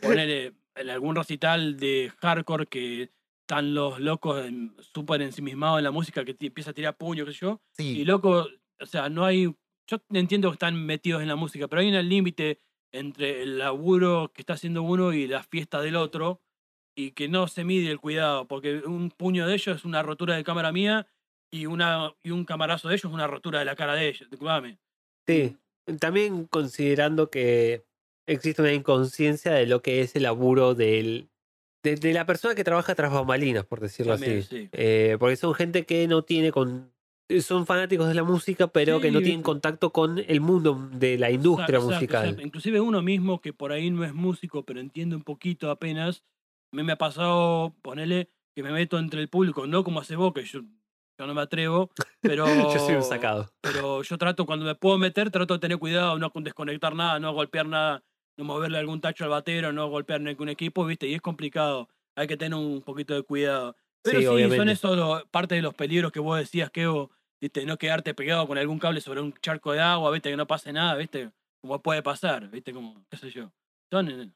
ponele, en algún recital de hardcore que están los locos súper ensimismados en la música que te empieza a tirar puño, qué sé yo. sí, Y loco, o sea, no hay. Yo entiendo que están metidos en la música, pero hay un límite entre el laburo que está haciendo uno y la fiesta del otro. Y que no se mide el cuidado, porque un puño de ellos es una rotura de cámara mía y, una, y un camarazo de ellos es una rotura de la cara de ellos. Disculpame. Sí, también considerando que existe una inconsciencia de lo que es el laburo del, de, de la persona que trabaja tras bambalinas, por decirlo También, así. sí. Eh, porque son gente que no tiene con son fanáticos de la música, pero que no tienen contacto con el mundo de la industria Exacto, musical. exacto. Inclusive uno mismo que por ahí no es músico, pero entiende un poquito apenas. A mí me ha pasado, ponele, que me meto entre el público, no como hace vos, que yo, yo no me atrevo, pero, Yo soy un sacado. pero yo trato, cuando me puedo meter, trato de tener cuidado, no con desconectar nada, no golpear nada, no moverle algún tacho al batero, no golpear ningún equipo, ¿viste? Y es complicado, hay que tener un poquito de cuidado. Pero Sí, sí, son eso lo- parte de los peligros que vos decías, que ¿viste? No quedarte pegado con algún cable sobre un charco de agua, ¿viste? Que no pase nada, ¿viste? Como puede pasar, ¿viste? Como, qué sé yo. Son, eh,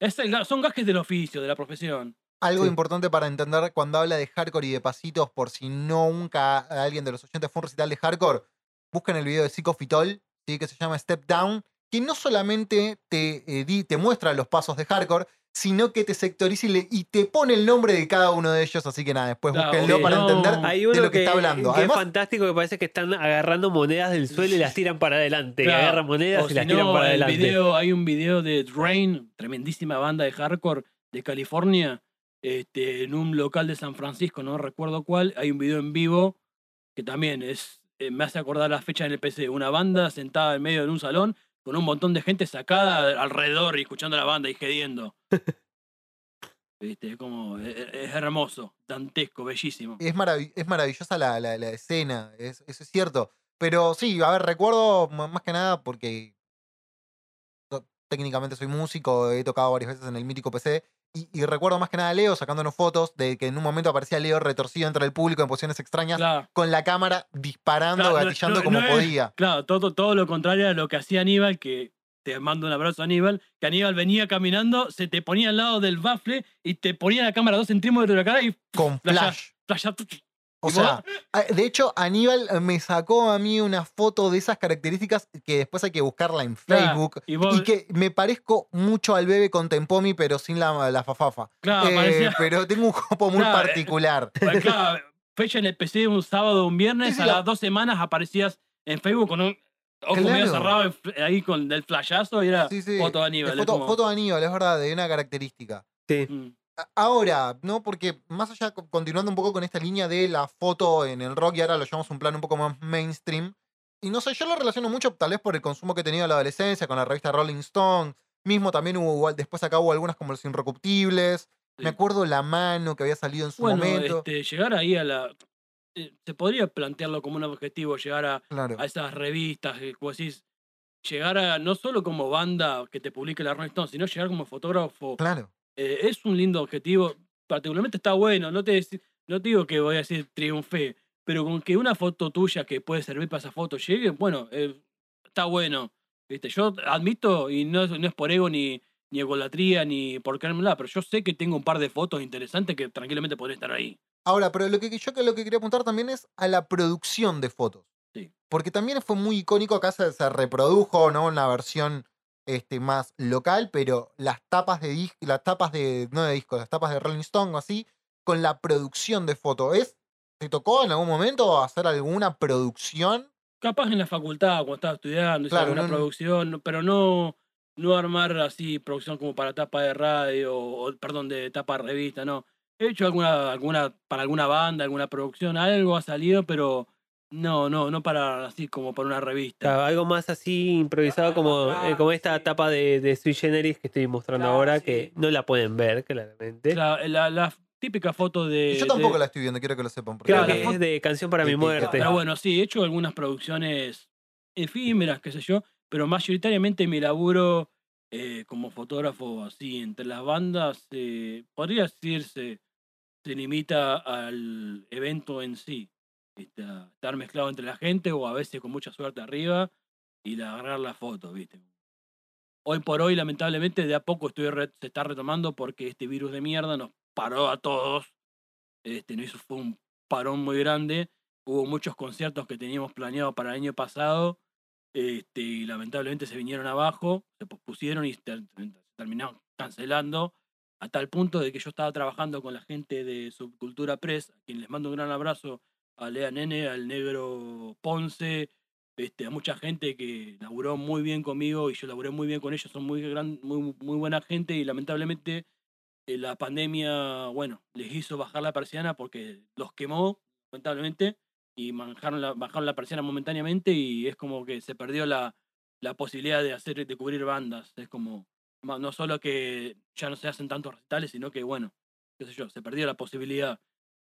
es el son gajes del oficio, de la profesión. Algo Sí. importante para entender cuando habla de hardcore y de pasitos, por si no nunca alguien de los oyentes fue un recital de hardcore, busquen el video de Psicofitol, ¿sí? que se llama Step Down, que no solamente te, eh, di- te muestra los pasos de hardcore, sino que te sectoriza y, le- y te pone el nombre de cada uno de ellos, así que nada, después búsquenlo para no, entender Hay de lo que, que, está hablando. que Además, es fantástico que parece que están agarrando monedas del suelo y las tiran para adelante. Claro, Agarran monedas O y si las tiran para el adelante. video, hay un video de Drain, tremendísima banda de hardcore de California, este, en un local de San Francisco, no recuerdo cuál, hay un video en vivo que también es, eh, me hace acordar la fecha en el PC, una banda sentada en medio de un salón con un montón de gente sacada alrededor y escuchando la banda y gediendo. Viste, es como, es, es hermoso, dantesco, bellísimo. es, marav- es maravillosa la, la- la escena, es- eso es cierto. Pero sí, a ver, recuerdo más que nada porque técnicamente soy músico, he tocado varias veces en el mítico PC. Y, y recuerdo más que nada a Leo sacándonos fotos de que en un momento aparecía Leo retorcido entre el público en posiciones extrañas, Claro. con la cámara disparando, Claro, gatillando no- como no es- podía. Claro, todo, todo lo contrario a lo que hacía Aníbal, que te mando un abrazo a Aníbal, que Aníbal venía caminando, se te ponía al lado del bafle y te ponía la cámara dos centímetros de la cara y Con flash. flasha- O sea, de hecho, Aníbal me sacó a mí una foto de esas características que después hay que buscarla en Claro, Facebook. y vos- Y que me parezco mucho al bebé con Tempomi, pero sin la, la fafafa. Claro, Eh, parecía- pero tengo un copo muy Claro, eh, particular. Claro, fecha en el PC un sábado o un viernes, Sí, sí, a la- las dos semanas aparecías en Facebook con un ojo medio cerrado ahí con el flashazo y era Sí, sí. foto de Aníbal. Como- foto de Aníbal, es verdad, de una característica. Sí. Mm. Ahora, ¿no? Porque más allá, co- continuando un poco con esta línea de la foto en el rock y ahora lo llevamos a un plano un poco más mainstream. Y no sé, yo lo relaciono mucho tal vez por el consumo que he tenido en la adolescencia con la revista Rolling Stone. Mismo también hubo, después acá hubo algunas como Los Inrecuptibles. Sí. Me acuerdo La Mano que había salido en su Bueno, momento. este, llegar ahí a la. eh, Se podría plantearlo como un objetivo, llegar a, Claro. a esas revistas, que como decís, llegar a no solo como banda que te publique la Rolling Stone, sino llegar como fotógrafo. Claro. Eh, es un lindo objetivo, particularmente está bueno, no te, no te digo que voy a decir triunfé, pero con que una foto tuya que puede servir para esa foto llegue, bueno, eh, está bueno. ¿viste? Yo admito, y no, es- no es por ego ni, ni egolatría ni por querérmela, pero yo sé que tengo un par de fotos interesantes que tranquilamente podrían estar ahí. Ahora, pero lo que yo lo que quería apuntar también es a la producción de fotos. Sí. Porque también fue muy icónico, acá se, se reprodujo, ¿no? Una versión este, más local, pero las tapas de disco, las tapas de, no de disco, las tapas de Rolling Stone o así, con la producción de fotos. ¿Es, ¿Te tocó en algún momento hacer alguna producción? Capaz en la facultad, cuando estaba estudiando, Claro, alguna no- producción, pero no, no armar así producción como para tapa de radio, o perdón, de tapa de revista, no. He hecho alguna, alguna, para alguna banda, alguna producción, algo ha salido, pero no, no, no para así como para una revista. Claro, algo más así improvisado como, eh, como esta etapa de, de Sui Generis que estoy mostrando Claro, ahora, sí. que no la pueden ver, claramente. La, la- la típica foto de. Yo tampoco de- la estoy viendo, quiero que lo sepan. porque Creo Claro, que la es de Canción para mi muerte. Pero bueno, sí, he hecho algunas producciones efímeras, qué sé yo, pero mayoritariamente mi laburo eh, como fotógrafo así entre las bandas, eh, podría decirse, se limita al evento en sí. ¿Viste? A estar mezclado entre la gente o a veces con mucha suerte arriba y agarrar la foto, ¿viste? Hoy por hoy, lamentablemente, de a poco estoy se está retomando porque este virus de mierda nos paró a todos. Este, no fue un parón muy grande. Hubo muchos conciertos que teníamos planeados para el año pasado este, y lamentablemente se vinieron abajo, se pospusieron y terminaron cancelando a tal punto de que yo estaba trabajando con la gente de Subcultura Press, a quien les mando un gran abrazo a Lea Nene, al negro Ponce, este, a mucha gente que laburó muy bien conmigo y yo laburé muy bien con ellos, son muy, gran, muy, muy buena gente y lamentablemente eh, la pandemia, bueno, les hizo bajar la persiana porque los quemó, lamentablemente, y bajaron la, bajaron la persiana momentáneamente y es como que se perdió la, la posibilidad de hacer, de cubrir bandas. Es como, no solo que ya no se hacen tantos recitales, sino que, bueno, qué sé yo, se perdió la posibilidad.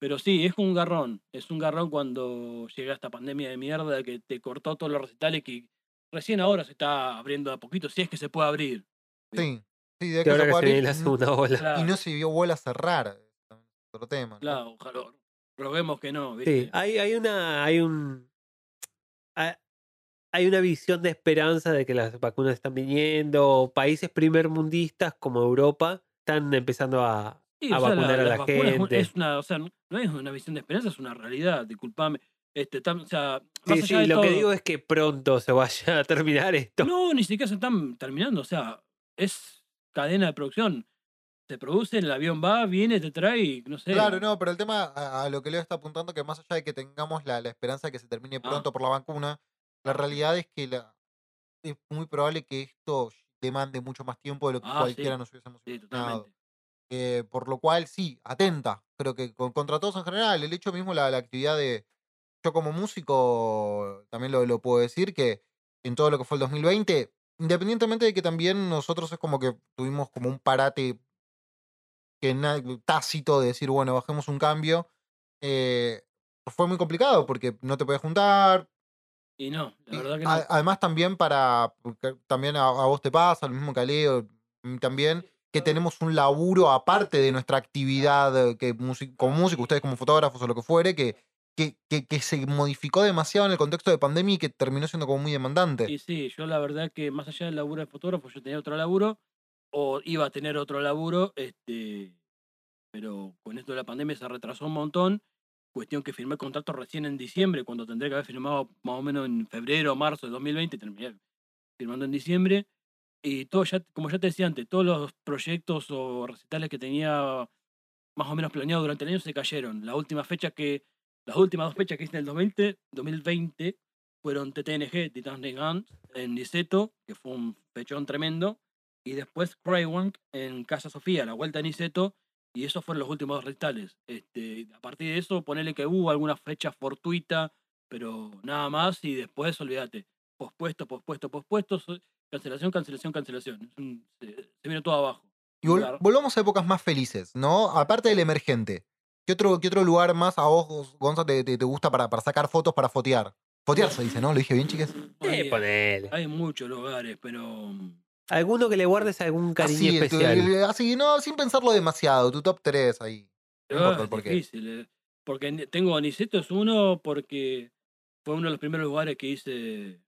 Pero sí, es un garrón. Es un garrón cuando llega esta pandemia de mierda que te cortó todos los recitales que recién ahora se está abriendo a poquito, si es que se puede abrir. Sí, sí, de Que se ahora que puede abrir, la y no- segunda ola. Claro, y no se vio bola cerrar. Otro tema. ¿no? claro, ojalá. Roguemos que no, Sí, hay, hay una. Hay un. ha- Hay una visión de esperanza de que las vacunas están viniendo. Países primermundistas como Europa están empezando a, Sí, a o sea, la- vacunar a las la vacunas es un- gente. Es una, o sea, no es una visión de esperanza, es una realidad, disculpame. Este, tam- o sea, Sí, más sí, allá de lo que digo es que pronto se vaya a terminar esto. No, ni siquiera se están terminando, o sea, es cadena de producción. Se produce, el avión va, viene, te trae, y no sé. Claro, no, pero el tema a, a lo que Leo está apuntando, que más allá de que tengamos la, la esperanza de que se termine Ah. pronto por la vacuna, la realidad es que la, es muy probable que esto demande mucho más tiempo de lo que Ah, sí. cualquiera nos hubiésemos Sí, imaginado. Eh, por lo cual, sí, atenta. Creo que con, contra todos en general, el hecho mismo, la, la actividad de. Yo como músico también lo, lo puedo decir que en todo lo que fue el 2020, independientemente de que también nosotros es como que tuvimos como un parate que tácito de decir, bueno, bajemos un cambio, eh, fue muy complicado porque no te podías juntar. Y no, la verdad que no. además también para, también a, a vos te pasa, lo mismo que a Leo, mí también, que tenemos un laburo aparte de nuestra actividad eh, que como músicos, ustedes como fotógrafos o lo que fuere, que, que, que, que se modificó demasiado en el contexto de pandemia y que terminó siendo como muy demandante. Y sí, yo la verdad que más allá del laburo de fotógrafo, yo tenía otro laburo, o iba a tener otro laburo, este, pero con esto de la pandemia se retrasó un montón Cuestión que firmé el contrato recién en diciembre, cuando tendría que haber firmado más o menos en febrero o marzo de 2020, terminé firmando en diciembre. Y todo ya, como ya te decía antes, todos los proyectos o recitales que tenía más o menos planeado durante el año se cayeron. La última fecha que, las últimas dos fechas que hice en el 2020, 2020 fueron TTNG, Titans de Guns, en Niceto, que fue un pechón tremendo, y después Craywank en Casa Sofía, la vuelta a Niceto, y esos fueron los últimos recitales. Este, a partir de eso, ponele que hubo alguna fecha fortuita, pero nada más, y después, olvídate, pospuesto, pospuesto, pospuesto, cancelación, cancelación, cancelación. Se, se vino todo abajo. Y vol- Claro. volvamos a épocas más felices, ¿no? Aparte del emergente. ¿Qué otro, qué otro lugar más a vos, Gonza, te, te- te gusta para, para sacar fotos, para fotear? Fotear se dice, ¿no? ¿Lo dije bien, chicas? Eh, Hay, ponele. hay muchos lugares, pero mm, Alguno que le guardes algún cariño Así, especial. así, no, sin pensarlo demasiado. Tu top 3 ahí. No importa Ah, el porqué. difícil, eh, Porque ni- tengo Aniceto es uno porque fue uno de los primeros lugares que hice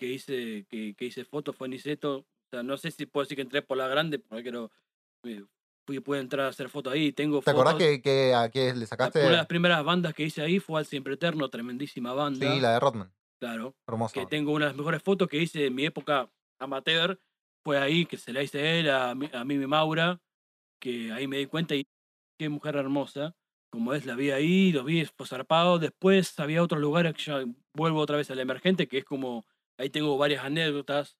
que hice que, que hice fotos fue Aniceto. O sea, no sé si puedo decir que entré por la grande, porque quiero eh, fui, pude entrar a hacer fotos ahí. Tengo ¿Te acordás fotos- que, que a qué le sacaste? Una de las primeras bandas que hice ahí fue al Siempre Eterno, tremendísima banda. Sí, la de Rodman. Claro. Hermosa. Que tengo una de las mejores fotos que hice en mi época amateur. Fue ahí que se la hice a él, a, mi- a Mimi Maura, que ahí me di cuenta y qué mujer hermosa. Como es, la vi ahí, los vi zarpados. Después había otros lugares que ya vuelvo otra vez al emergente, que es como, ahí tengo varias anécdotas.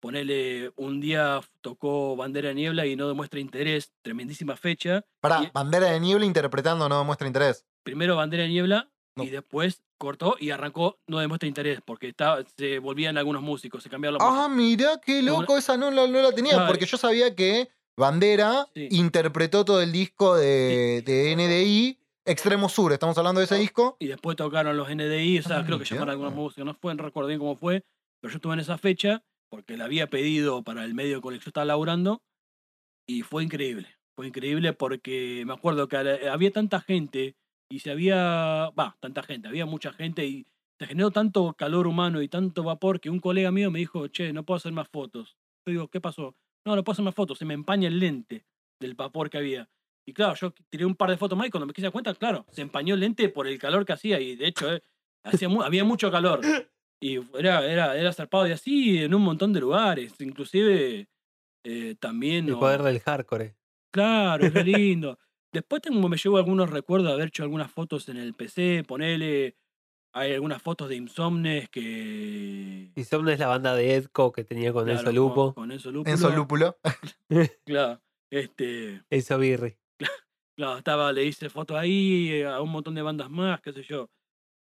Ponele, un día tocó Bandera de Niebla y no demuestra interés, tremendísima fecha. Pará, y- bandera de niebla interpretando no demuestra interés. Primero Bandera de Niebla No. y después cortó y arrancó no demuestra interés, porque estaba, se volvían algunos músicos, se cambiaron los Ah, mirá, qué loco, esa no, la- no la tenía, porque yo sabía que Bandera Sí. interpretó todo el disco de, de NDI, Extremo Sur, estamos hablando de ese disco. y después tocaron los NDI, o sea, Ah, creo que llamaron algunos músicos, no fue, no recuerdo bien cómo fue, pero yo estuve en esa fecha porque la había pedido para el medio con el que yo estaba laburando y fue increíble, fue increíble porque me acuerdo que había tanta gente y se había, va, tanta gente, había mucha gente y se generó tanto calor humano y tanto vapor que un colega mío me dijo, che, no puedo hacer más fotos. Yo digo, ¿qué pasó? No, no puedo hacer más fotos, se me empaña el lente del vapor que había. Y claro, yo tiré un par de fotos más y cuando me quise dar cuenta, claro, se empañó el lente por el calor que hacía y de hecho eh, hacía había mucho calor. Y era, era, era zarpado y así en un montón de lugares, inclusive eh, también... El o- poder del hardcore. Claro, es lindo. Después tengo, me llevo algunos recuerdos de haber hecho algunas fotos en el PC, ponele, hay algunas fotos de Insomnes que... Insomnia es la banda de Edco que tenía con claro, Enzo Lupo. Con, Enzo Lupo. Enzo Lúpulo. Claro, este, Enzo Birri. claro, estaba, le hice fotos ahí, eh, a un montón de bandas más, qué sé yo.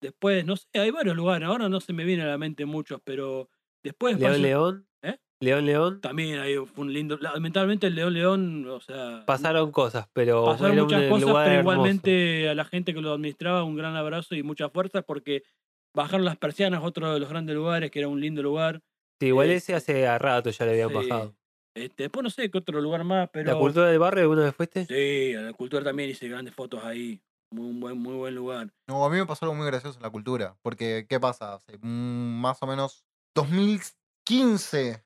Después, no sé, hay varios lugares, ahora no se me vienen a la mente muchos, pero después León León. ¿Eh? León León. también hay, fue un lindo, lamentablemente el León León, o sea... Pasaron cosas, pero Pasaron muchas un cosas, pero hermoso. igualmente a la gente que lo administraba un gran abrazo y mucha fuerza porque bajaron las persianas, otro de los grandes lugares, que era un lindo lugar. Sí, igual eh, ese hace a rato ya le habían Sí. bajado. Este, después no sé qué otro lugar más, pero... ¿La cultura del barrio alguna vez fuiste? Sí, a la cultura también hice grandes fotos ahí. Muy un buen, muy buen lugar. No, a mí me pasó algo muy gracioso en la cultura. Porque, ¿qué pasa? Hace más o menos 2015.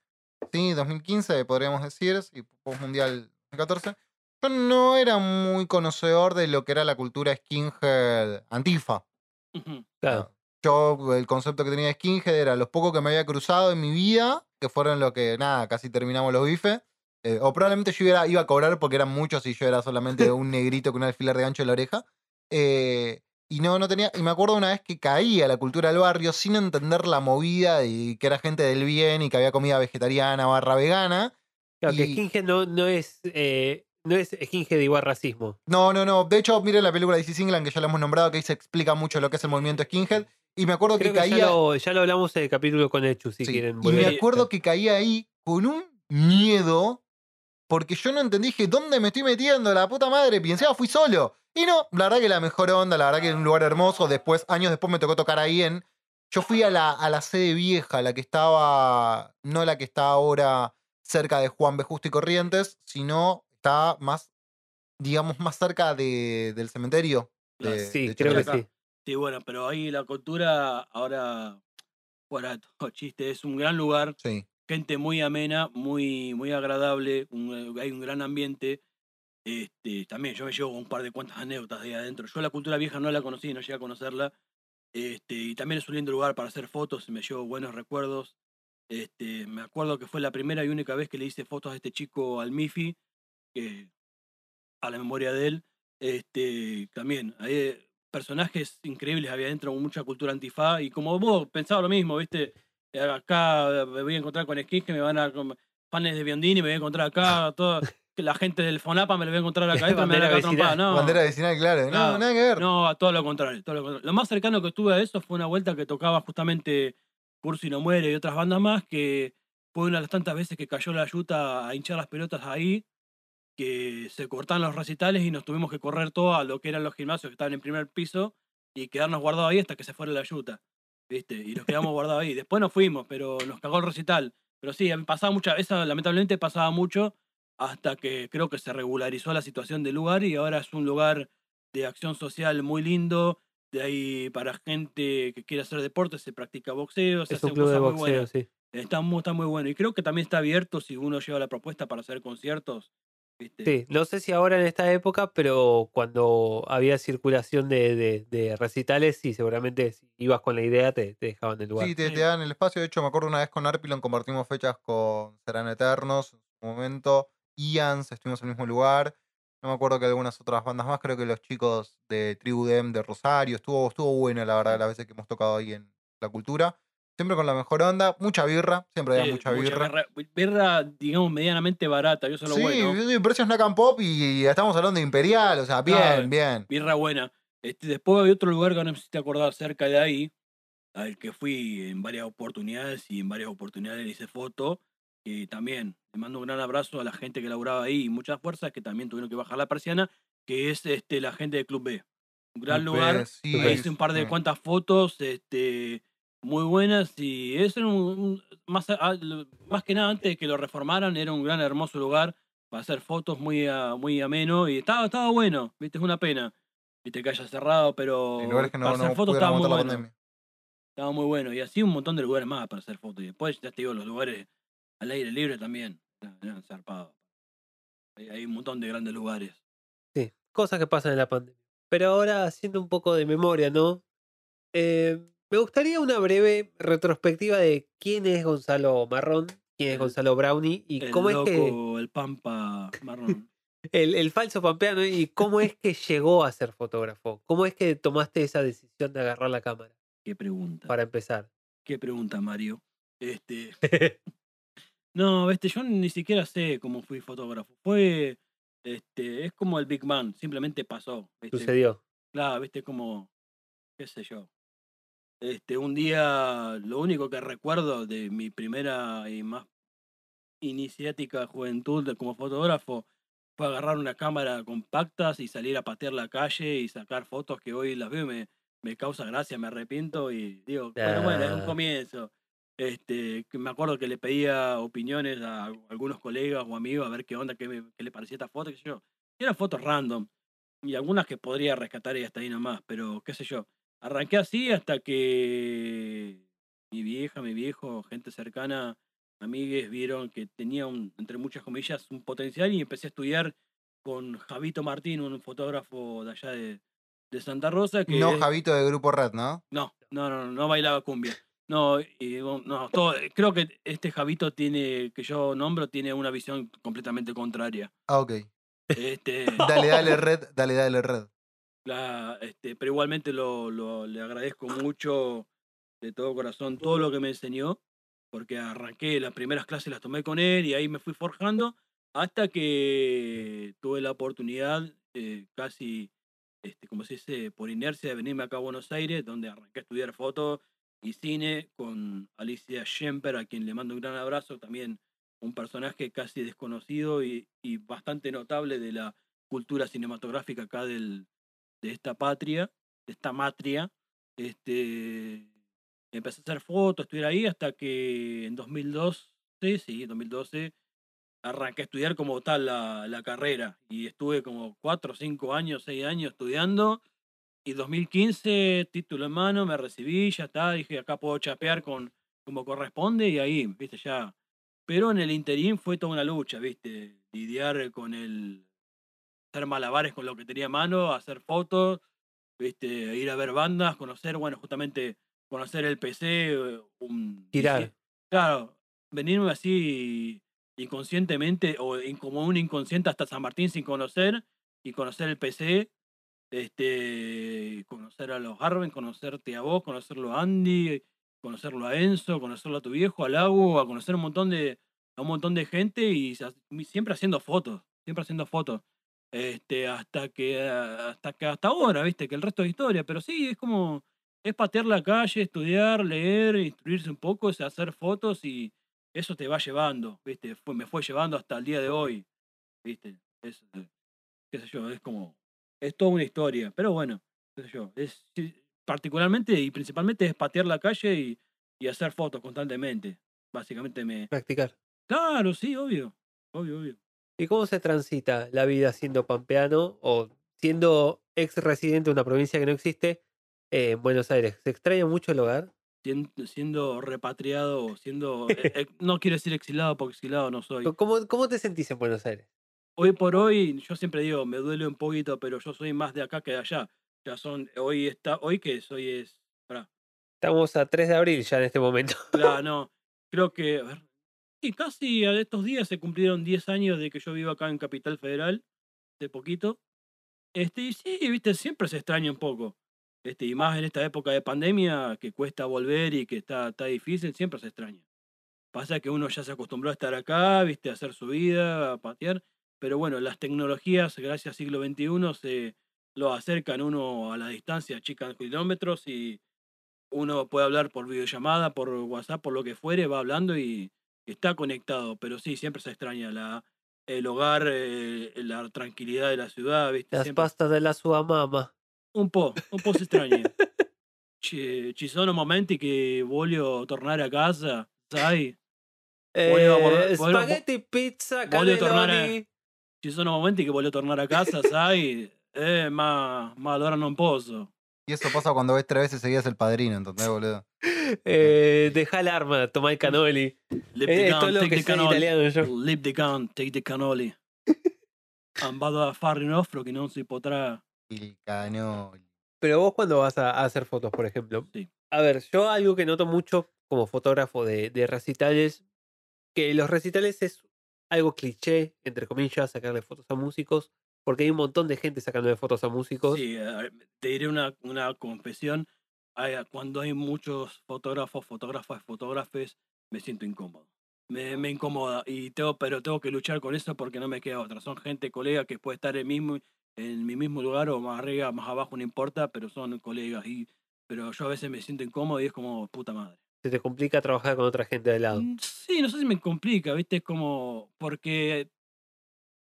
Sí, 2015 podríamos decir. Sí, post mundial 2014. Yo no era muy conocedor de lo que era la cultura skinhead antifa. Claro. Yo, el concepto que tenía de skinhead era los pocos que me había cruzado en mi vida, que fueron los que, nada, casi terminamos los bifes. Eh, o probablemente yo iba, iba a cobrar porque eran muchos y yo era solamente un negrito con un alfiler de gancho en la oreja. Eh, y no, no tenía. Y me acuerdo una vez que caí a la cultura del barrio sin entender la movida y que era gente del bien y que había comida vegetariana barra vegana. Claro, que Skinhead no, no es eh, no es Skinhead igual racismo. No, no, no. De hecho, miren la película de DC England que ya la hemos nombrado, que ahí se explica mucho lo que es el movimiento skinhead. Y me acuerdo Creo que que caía. ya lo, ya lo hablamos en el capítulo con Echu, si Sí, quieren Y me acuerdo que caí ahí con un miedo porque yo no entendí, dije, ¿dónde me estoy metiendo? La puta madre, pensé, ah, fui solo. Y no, la verdad que la mejor onda, la verdad que es un lugar hermoso. Después, años después me tocó tocar ahí en... Yo fui a la, a la sede vieja, la que estaba, no la que está ahora cerca de Juan B. Justo y Corrientes, sino está más, digamos, más cerca de, del cementerio. De- Sí, de creo que sí. Sí, bueno, pero ahí la cultura, ahora, fuera todo chiste, es un gran lugar. Sí. Gente muy amena, muy, muy agradable. un- hay un gran ambiente. Este, también yo me llevo un par de cuantas anécdotas de ahí adentro. Yo la cultura vieja no la conocí, no llegué a conocerla. Este, y también es un lindo lugar para hacer fotos, me llevo buenos recuerdos. Este, me acuerdo que fue la primera y única vez que le hice fotos a este chico al Mifi, que a la memoria de él. Este, también, hay personajes increíbles había dentro, mucha cultura antifa. Y como vos pensaba lo mismo, ¿viste? Acá me voy a encontrar con skins que me van a. Fans de Biondini, me voy a encontrar acá. Toda, que la gente del Fonapa me lo voy a encontrar acá adentro, me van a trompada. No, Bandera vecinal, claro. No, Claro. nada que ver. no, a todo lo contrario, todo lo contrario. Lo más cercano que estuve a eso fue una vuelta que tocaba justamente Cursi no muere y otras bandas más, que fue una de las tantas veces que cayó la yuta a hinchar las pelotas ahí, que se cortaron los recitales y nos tuvimos que correr todo a lo que eran los gimnasios que estaban en primer piso y quedarnos guardados ahí hasta que se fuera la yuta. ¿Viste? Y nos quedamos guardados ahí. Después nos fuimos, pero nos cagó el recital. Pero sí, pasaba mucha, esa lamentablemente pasaba mucho hasta que creo que se regularizó la situación del lugar y ahora es un lugar de acción social muy lindo. De ahí para gente que quiere hacer deporte se practica boxeo, se Es un club de cosas muy boxeo, buenas. sí. Está muy, está muy bueno. Y creo que también está abierto si uno lleva la propuesta para hacer conciertos. ¿viste? Sí, no sé si ahora en esta época, pero cuando había circulación de, de- de recitales, sí, seguramente si ibas con la idea te, te dejaban el lugar. Sí, te, Sí. te dan el espacio. De hecho, me acuerdo una vez con Arpilon compartimos fechas con Serán Eternos en su momento. Ians, estuvimos en el mismo lugar. No me acuerdo que algunas otras bandas más. Creo que los chicos de Tribu Dem de Rosario. Estuvo, estuvo bueno, la verdad, las veces que hemos tocado ahí en la cultura. Siempre con la mejor onda. Mucha birra. Siempre había Sí, mucha birra. birra, birra, digamos, medianamente barata, yo eso es lo Sí, bueno. sí, precios Snack and Pop y estamos hablando de Imperial. O sea, bien, Claro. bien. Birra buena. Este, después había otro lugar que no me hiciste acordar cerca de ahí, al que fui en varias oportunidades y en varias oportunidades le hice foto. Y también le mando un gran abrazo a la gente que laburaba ahí y muchas fuerzas que también tuvieron que bajar la persiana, que es este, la gente de Club B. Un gran Club B, lugar. sí, Ahí hice un par de cuantas fotos este, muy buenas y es un, un- más, más que nada antes de que lo reformaran, era un gran hermoso lugar para hacer fotos muy, a- muy ameno y estaba, estaba bueno, viste, es una pena. Viste que haya cerrado, pero que no, para hacer no fotos estaba muy bueno. pandemia. Estaba muy bueno. Y así un montón de lugares más para hacer fotos. Y después, ya te digo, los lugares al aire libre también. zarpados. Hay, hay un montón de grandes lugares. Sí, cosas que pasan en la pandemia. Pero ahora, haciendo un poco de memoria, ¿no? Eh, me gustaría una breve retrospectiva de quién es Gonzalo Marrón, quién es Gonzalo Brownie y el cómo es que. el pampa marrón. El, el falso pampeano y cómo es que llegó a ser fotógrafo. ¿Cómo es que tomaste esa decisión de agarrar la cámara? Qué pregunta. Para empezar. Qué pregunta, Mario. Este. No, este, yo ni siquiera sé cómo fui fotógrafo. Fue. Este, es como el Big Man, simplemente pasó. ¿viste? Sucedió. Claro, viste, como, qué sé yo. Este, un día, lo único que recuerdo de mi primera y más iniciática juventud de- como fotógrafo fue agarrar una cámara compacta y salir a patear la calle y sacar fotos que hoy las veo y me, me causa gracia, me arrepiento y digo, pero bueno, es un Ah. comienzo. Este, que me acuerdo que le pedía opiniones a algunos colegas o amigos a ver qué onda, qué, me- qué le parecía esta foto, qué sé yo. Y eran fotos random. Y algunas que podría rescatar y hasta ahí nomás, pero qué sé yo. Arranqué así hasta que mi vieja, mi viejo, gente cercana, amigues, vieron que tenía, un, entre muchas comillas, un potencial y empecé a estudiar con Javito Martín, un fotógrafo de allá de, de Santa Rosa. Que No es- Javito de Grupo Red, ¿no? no, no, no, no, no bailaba cumbia. No, no todo- creo que este Javito tiene, que yo nombro, tiene una visión completamente contraria. Ah, ok. Este, Dale, dale, Red, dale, dale, Red. la- este, pero igualmente lo, lo- le agradezco mucho de todo corazón todo lo que me enseñó, porque arranqué las primeras clases, las tomé con él y ahí me fui forjando hasta que tuve la oportunidad, eh, casi, este, como se dice, por inercia de venirme acá a Buenos Aires, donde arranqué a estudiar foto y cine con Alicia Schemper, a quien le mando un gran abrazo, también un personaje casi desconocido y, y bastante notable de la cultura cinematográfica acá del, de esta patria, de esta matria. Este, empecé a hacer fotos, estuve ahí hasta que en 2012, sí, 2012, arranqué a estudiar como tal la, la carrera y estuve como 4, 5 años, 6 años estudiando y 2015, título en mano, me recibí, ya está, dije acá puedo chapear con como corresponde y ahí, viste, ya. Pero en el interín fue toda una lucha, viste, lidiar con el hacer malabares con lo que tenía a mano, hacer fotos, ¿viste? ir a ver bandas, conocer, bueno, justamente conocer el PC, eh, un, dici- Claro, venirme así inconscientemente o in- como un inconsciente hasta San Martín sin conocer y conocer el PC, este, conocer a los Arben, conocerte a vos, conocerlo a Andy, conocerlo a Enzo, conocerlo a tu viejo, al Lago, a conocer un montón de a un montón de gente y siempre haciendo fotos, siempre haciendo fotos. Este, hasta que hasta que hasta ahora, viste, que el resto es historia, pero sí, es como es patear la calle, estudiar, leer, instruirse un poco, hacer fotos y eso te va llevando, viste, me fue llevando hasta el día de hoy, viste, es, qué sé yo, es como, es toda una historia, pero bueno, qué sé yo, es particularmente y principalmente es patear la calle y, y hacer fotos constantemente, básicamente me, Practicar. claro, sí, obvio, obvio, obvio. ¿Y cómo se transita la vida siendo pampeano o siendo ex residente de una provincia que no existe eh, en Buenos Aires? ¿Se extraña mucho el hogar? Sien- siendo repatriado siendo, eh, eh, no quiero decir exilado porque exilado no soy. ¿Cómo, cómo te sentís en Buenos Aires? Hoy por hoy, yo siempre digo, me duele un poquito, pero yo soy más de acá que de allá. Ya son, hoy está, hoy que soy es, pará, Estamos a 3 de abril ya en este momento. claro, no, creo que, a ver, sí, casi a estos días se cumplieron 10 años de que yo vivo acá en Capital Federal, de poquito. Este, y sí, viste, siempre se extraña un poco. Este, y más en esta época de pandemia, que cuesta volver y que está, está difícil, siempre se extraña. Pasa que uno ya se acostumbró a estar acá, viste, a hacer su vida, a patear. Pero bueno, las tecnologías, gracias al siglo XXI, se lo acercan uno a la distancia, achican kilómetros y uno puede hablar por videollamada, por WhatsApp, por lo que fuere, va hablando y está conectado. Pero sí, siempre se extraña la, el hogar, eh, la tranquilidad de la ciudad, viste. Las siempre- pastas de la sua mamá. un po', un po' si strani. ci, ci sono momenti che voglio tornare a casa, sai? Voglio Eh, borrar- voglio- spaghetti, pizza, voglio tornare-. Ci sono momenti che voglio tornare a casa, sai? Eh, ma, ma allora non posso. Y eso pasa cuando ves tres veces seguidas el padrino, ¿entendés, boludo? Eh, deja el arma, toma el cannoli. Lip Eh, the esto gun, es lo take que the yo. Lip the gun, take the cannoli. Ah, Vado a fare un offro che non si potrà. El canoli. Pero vos cuando vas a, a hacer fotos, por ejemplo. Sí. A ver, yo algo que noto mucho como fotógrafo de, de recitales, que los recitales es algo cliché, entre comillas, sacarle fotos a músicos, porque hay un montón de gente sacándole fotos a músicos. Sí, te diré una, una confesión. Cuando hay muchos fotógrafos, fotógrafas, fotógrafes, me siento incómodo. Me, me incomoda, y tengo, pero tengo que luchar con eso porque no me queda otra. Son gente, colega, que puede estar en, mismo, en mi mismo lugar o más arriba, más abajo, no importa, pero son colegas. Y, pero yo a veces me siento incómodo y es como puta madre. Se te complica trabajar con otra gente de lado. Mm, Sí, no sé si me complica, ¿viste? Es como. Porque.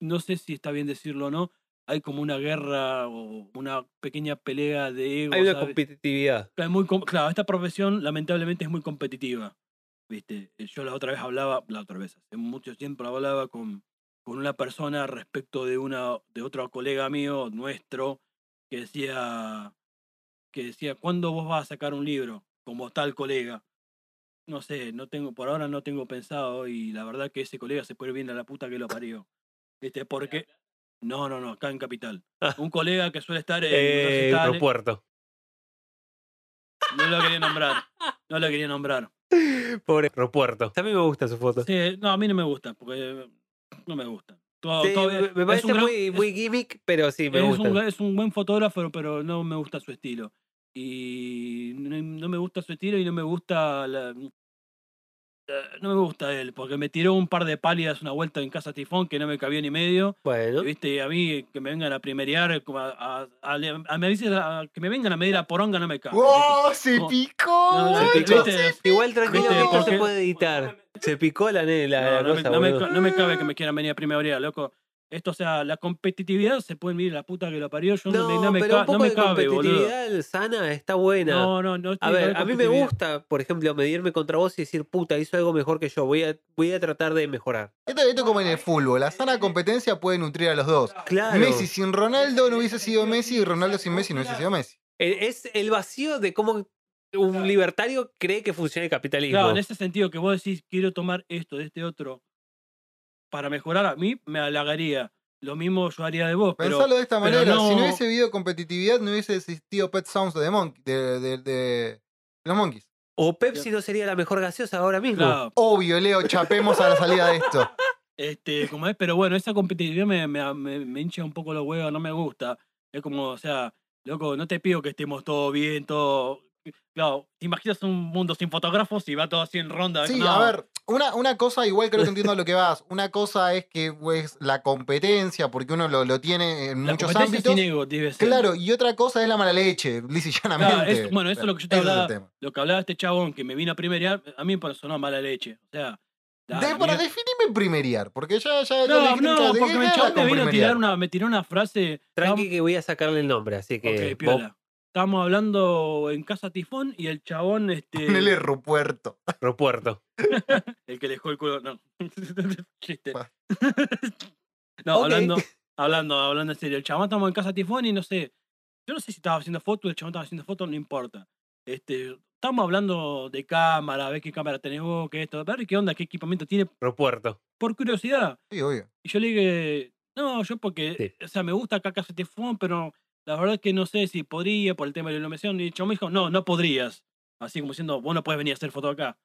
No sé si está bien decirlo o no. Hay como una guerra o una pequeña pelea de ego. Hay una ¿sabes? competitividad. Claro, muy claro, esta profesión lamentablemente es muy competitiva. ¿Viste? Eh, Yo la otra vez hablaba, la otra vez, hace mucho tiempo hablaba con, con una persona respecto de una de otro colega mío, nuestro, que decía que decía, ¿cuándo vos vas a sacar un libro? Como tal colega. No sé, no tengo, por ahora no tengo pensado, y la verdad que ese colega se puede ir bien a la puta que lo parió. ¿Viste? Porque. No, no, no, acá en Capital. Ah. Un colega que suele estar en Eh, recitales- aeropuerto. no lo quería nombrar. No lo quería nombrar. Pobre aeropuerto. A mí me gusta su foto. Sí, no, a mí no me gusta, porque no me gusta. Todo- Sí, todo- me- parece muy, muy gimmick, pero sí, me es, gusta. un, es un buen fotógrafo, pero no me gusta su estilo. Y no, no me gusta su estilo y no me gusta la- eh, no me gusta él, porque me tiró un par de pálidas una vuelta en casa tifón que no me cabía ni medio. Bueno, ¿Viste? Y a mí que me vengan a primerear, como a, a- a- a- me dice a- que me vengan a medir la poronga no me cabe. ¡Wow! ¡Se picó! Igual tranquilo esto se puede editar. Se picó la, la, No, la no, me, cosa, no me boludo. ca- no me cabe que me quieran venir a primaria, loco. Esto, o sea, la competitividad se pueden medir la puta que lo parió. Yo no, me- No, no me, pero ca- un poco no me de cabe, boludo. competitividad sana está buena. No, no, no. a ver, a mí me gusta, por ejemplo, medirme contra vos y decir, puta, hizo algo mejor que yo. Voy a, voy a tratar de mejorar. Esto, esto es como en el fútbol. La sana competencia puede nutrir a los dos. Claro. Messi sin Ronaldo no hubiese sido Messi y Ronaldo sin Messi no hubiese sido Messi. Eh, Es el vacío de cómo un libertario cree que funciona el capitalismo. Claro, en ese sentido que vos decís, quiero tomar esto de este otro para mejorar, a mí me halagaría. lo mismo yo haría de vos. Pero, Pensalo de esta manera. Si no hubiese habido competitividad, no hubiese existido Pet Sounds de, Monkey, de, de- de los Monkeys. O Pepsi no sería la mejor gaseosa ahora mismo. claro, Obvio, Leo, chapemos a la salida de esto. este, como es, pero bueno, esa competitividad me, me, me, me hincha un poco los huevos, no me gusta. Es como, o sea, loco, no te pido que estemos todo bien, todo. Claro, te imaginas un mundo sin fotógrafos y va todo así en ronda. Sí, no. a ver, una, una cosa, igual creo que entiendo a lo que vas. Una cosa es que pues, la competencia, porque uno lo, lo tiene en La muchos ámbitos. sin ego debe ser. Claro, y otra cosa es la mala leche, lisa y llanamente. Claro, es- bueno, eso es lo que yo te es hablaba. tema. Lo que hablaba este chabón que me vino a primerear, a mí me sonó mala leche. O sea, la- De- la para definirme primeriar, porque ya, ya, No, no, ¿de qué porque con me vino a primerear? tirar una, me tiró una frase. Tranqui que voy a sacarle el nombre, así que. Ok, vos- piola. Estábamos hablando en Casa Tifón y el chabón, este. Ponele Rupuerto. Aeropuerto. El que dejó el culo. No. Chiste. Pa. no, hablando, hablando, hablando en serio. El chabón estamos en casa tifón y no sé. Yo no sé si estaba haciendo fotos, el chabón estaba haciendo fotos, no importa. Este, estamos hablando de cámara, a ver qué cámara tenés vos, qué esto, a ver qué onda, qué equipamiento tiene, Aeropuerto. por curiosidad. Sí, obvio. Y yo le dije, no, yo porque, Sí. o sea, me gusta acá Casa Tifón, pero la verdad es que no sé si podría por el tema de la iluminación. Y chabón me dijo, no, no podrías. Así como diciendo, vos no puedes venir a hacer foto acá.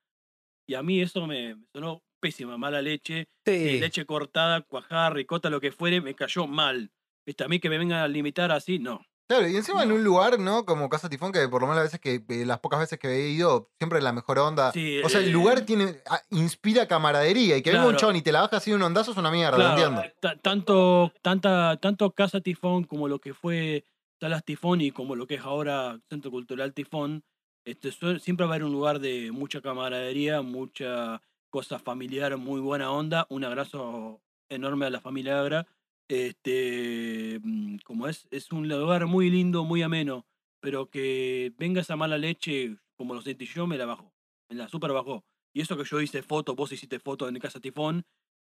Y a mí eso me, me sonó pésima, mala leche. Sí. leche cortada, cuajar, ricota, lo que fuere, me cayó mal. ¿Viste? A mí que me vengan a limitar así, no. Claro, y encima en un lugar, ¿no? Como Casa Tifón, que por lo menos las veces que, eh, las pocas veces que he ido, siempre es la mejor onda. Sí, o sea, el eh, lugar tiene, ah, inspira camaradería. Y que venga un Claro. chabón y te la baja así un ondazo es una mierda, Claro, entiendo. ta- tanto, tanta, tanto Casa Tifón como lo que fue Salas Tifón y como lo que es ahora Centro Cultural Tifón, este, siempre va a haber un lugar de mucha camaradería, mucha cosa familiar, muy buena onda. Un abrazo enorme a la familia Agra. Este, mm, como es, es un lugar muy lindo, muy ameno, pero que venga esa mala leche, como lo sentí yo, me la bajó. Me la super bajó. Y eso que yo hice fotos, vos hiciste fotos en Casa Tifón.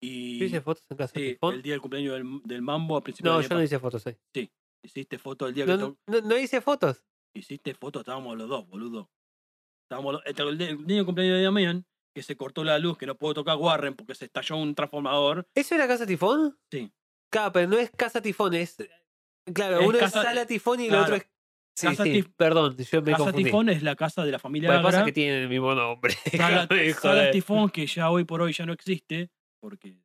Y ¿Yo hice fotos en casa Sí, Tifón? el día del cumpleaños del, del mambo a principios No, yo no hice fotos ahí. pa- Hiciste foto el día que No, to- no, no hice fotos. hiciste foto, estábamos los dos, boludo. Estábamos los- el, el del cumpleaños de Damián, que se cortó la luz, que no puedo tocar Warren porque se estalló un transformador. ¿Eso era Casa Tifón? Sí. Claro, pero no es Casa Tifón, es. Claro, Es uno casa- es Sala Tifón y el otro es. Sí, Casa sí, perdón, yo me Casa confundí. Tifón es la casa de la familia pasa Agra. es que tienen el mismo nombre. Sala, Sala. Tifón, que ya hoy por hoy ya no existe, porque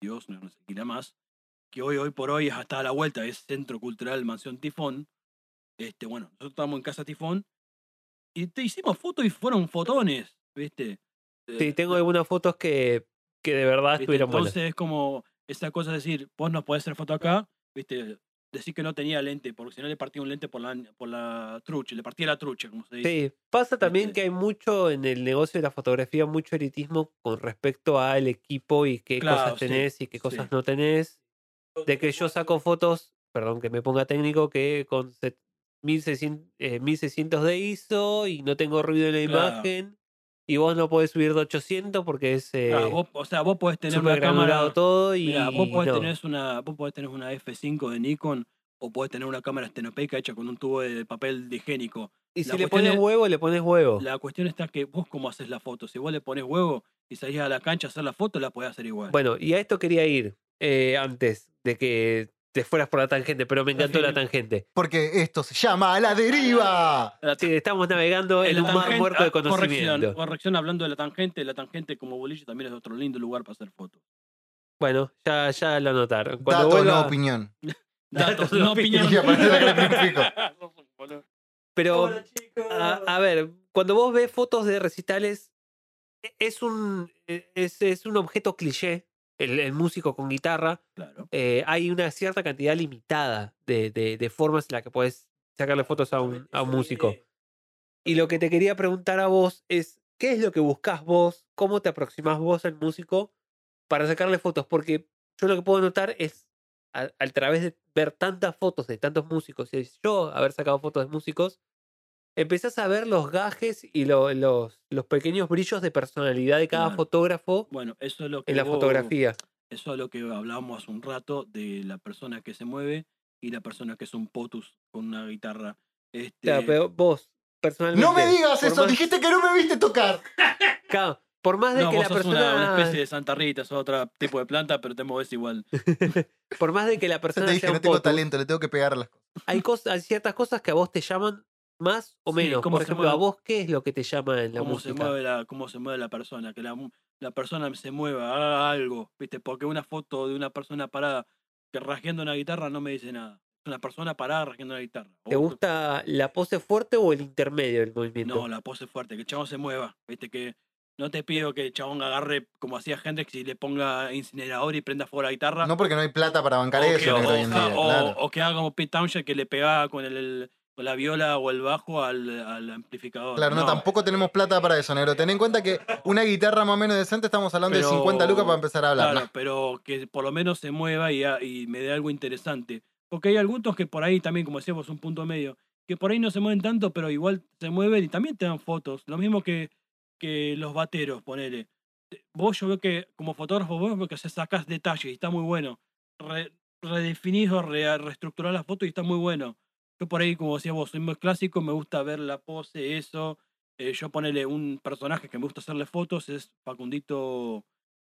Dios no nos alquila más, que hoy, hoy por hoy es hasta a la vuelta, es Centro Cultural Mansión Tifón. Este, bueno, nosotros estábamos en Casa Tifón y te hicimos fotos y fueron fotones, ¿viste? Sí, Eh, tengo algunas fotos que, que de verdad ¿viste? estuvieron Entonces buenas. es como esa cosa de decir, vos no podés hacer foto acá, ¿viste? Decir que no tenía lente, porque si no le partía un lente por la, por la trucha, le partía la trucha, como se dice. Sí, pasa también que hay mucho en el negocio de la fotografía, mucho elitismo con respecto al equipo y qué Claro, cosas sí, tenés y qué cosas sí. no tenés. De que yo saco fotos, perdón que me ponga técnico, que con set- 1600, eh, 1600 de ISO y no tengo ruido en la Claro. imagen. Y vos no podés subir de 800 porque es eh, Ah, vos- o sea, vos podés tener una cámara... todo y Mira, vos podés, no. tener una, vos podés tener una F5 de Nikon o podés tener una cámara estenopeica hecha con un tubo de papel de higiénico. Y la si le pones es- huevo, le pones huevo. La cuestión está que vos cómo haces la foto. Si vos le pones huevo y salís a la cancha a hacer la foto, la podés hacer igual. Bueno, y a esto quería ir eh, antes de que te fueras por la tangente, pero me encantó la tangente. Porque esto se llama A la Deriva. Estamos navegando en un mar muerto de ah, corrección, conocimiento. corrección, hablando de la tangente, la tangente como boliche también es otro lindo lugar para hacer fotos. Bueno, ya, ya lo anotaron. Cuando Dato, vuelva- no opinión. Datos, no opinión. Pero, Hola, chicos. a, a ver, cuando vos ves fotos de recitales, e- es un, e- es, es un objeto cliché, el, el músico con guitarra. Claro. Eh, hay una cierta cantidad limitada de, de- de formas en las que puedes sacarle fotos a un, a un músico. Y lo que te quería preguntar a vos es, ¿qué es lo que buscas vos? ¿Cómo te aproximás vos al músico para sacarle fotos? Porque yo lo que puedo notar es, a, a través de ver tantas fotos de tantos músicos y yo haber sacado fotos de músicos, empezás a ver los gajes y lo- los, los pequeños brillos de personalidad de cada Claro. fotógrafo Bueno, eso es lo que en la vos- fotografía. Eso es lo que hablábamos hace un rato de la persona que se mueve y la persona que es un potus con una guitarra. Este, Claro, pero vos, personalmente. No me digas eso, más- dijiste que no me viste tocar. Claro, por más de No, que vos la sos una, persona. una especie de Santa Rita, sos otro tipo de planta, pero te mueves igual. Por más de que la Yo persona te dije, sea no tengo potus, talento, le tengo que pegar las cosas. hay, cosas, hay ciertas cosas que a vos te llaman más o Sí, menos. cómo Por se ejemplo, a mueve- vos, ¿qué es lo que te llama en la Cómo se, música? mueve la, cómo se mueve la persona, que la, la persona se mueva, haga algo, ¿viste? Porque una foto de una persona parada que rasgueando una guitarra no me dice nada. Una persona parada rasguando una guitarra. ¿Te O- gusta la pose fuerte o el intermedio del movimiento? No, la pose fuerte, que el chabón se mueva, ¿viste? Que no te pido que el chabón agarre como hacía Hendrix y le ponga incinerador y prenda fuego a la guitarra. No porque no hay plata para bancar o, eso que, o- hoy en día, o- claro. o que haga como Pete Townshend que le pegaba con, el, la viola o el bajo al, al amplificador. Claro, no, tampoco tenemos plata para eso, negro. Ten en cuenta que una guitarra más o menos decente estamos hablando de Pero- 50 lucas para empezar a hablar. Claro, pero que por lo menos se mueva y, ha- y me dé algo interesante. Porque hay algunos que por ahí también, como decíamos, un punto medio, que por ahí no se mueven tanto, pero igual se mueven y también te dan fotos. Lo mismo que, que los bateros, ponele. Eh, Vos yo veo que como fotógrafo, vos veo que se sacas detalles y está muy bueno. Re- redefinís o re- reestructurás la foto y está muy bueno. Yo por ahí, como decía vos, soy muy clásico, me gusta ver la pose, eso. Eh, yo ponele un personaje que me gusta hacerle fotos, es Facundito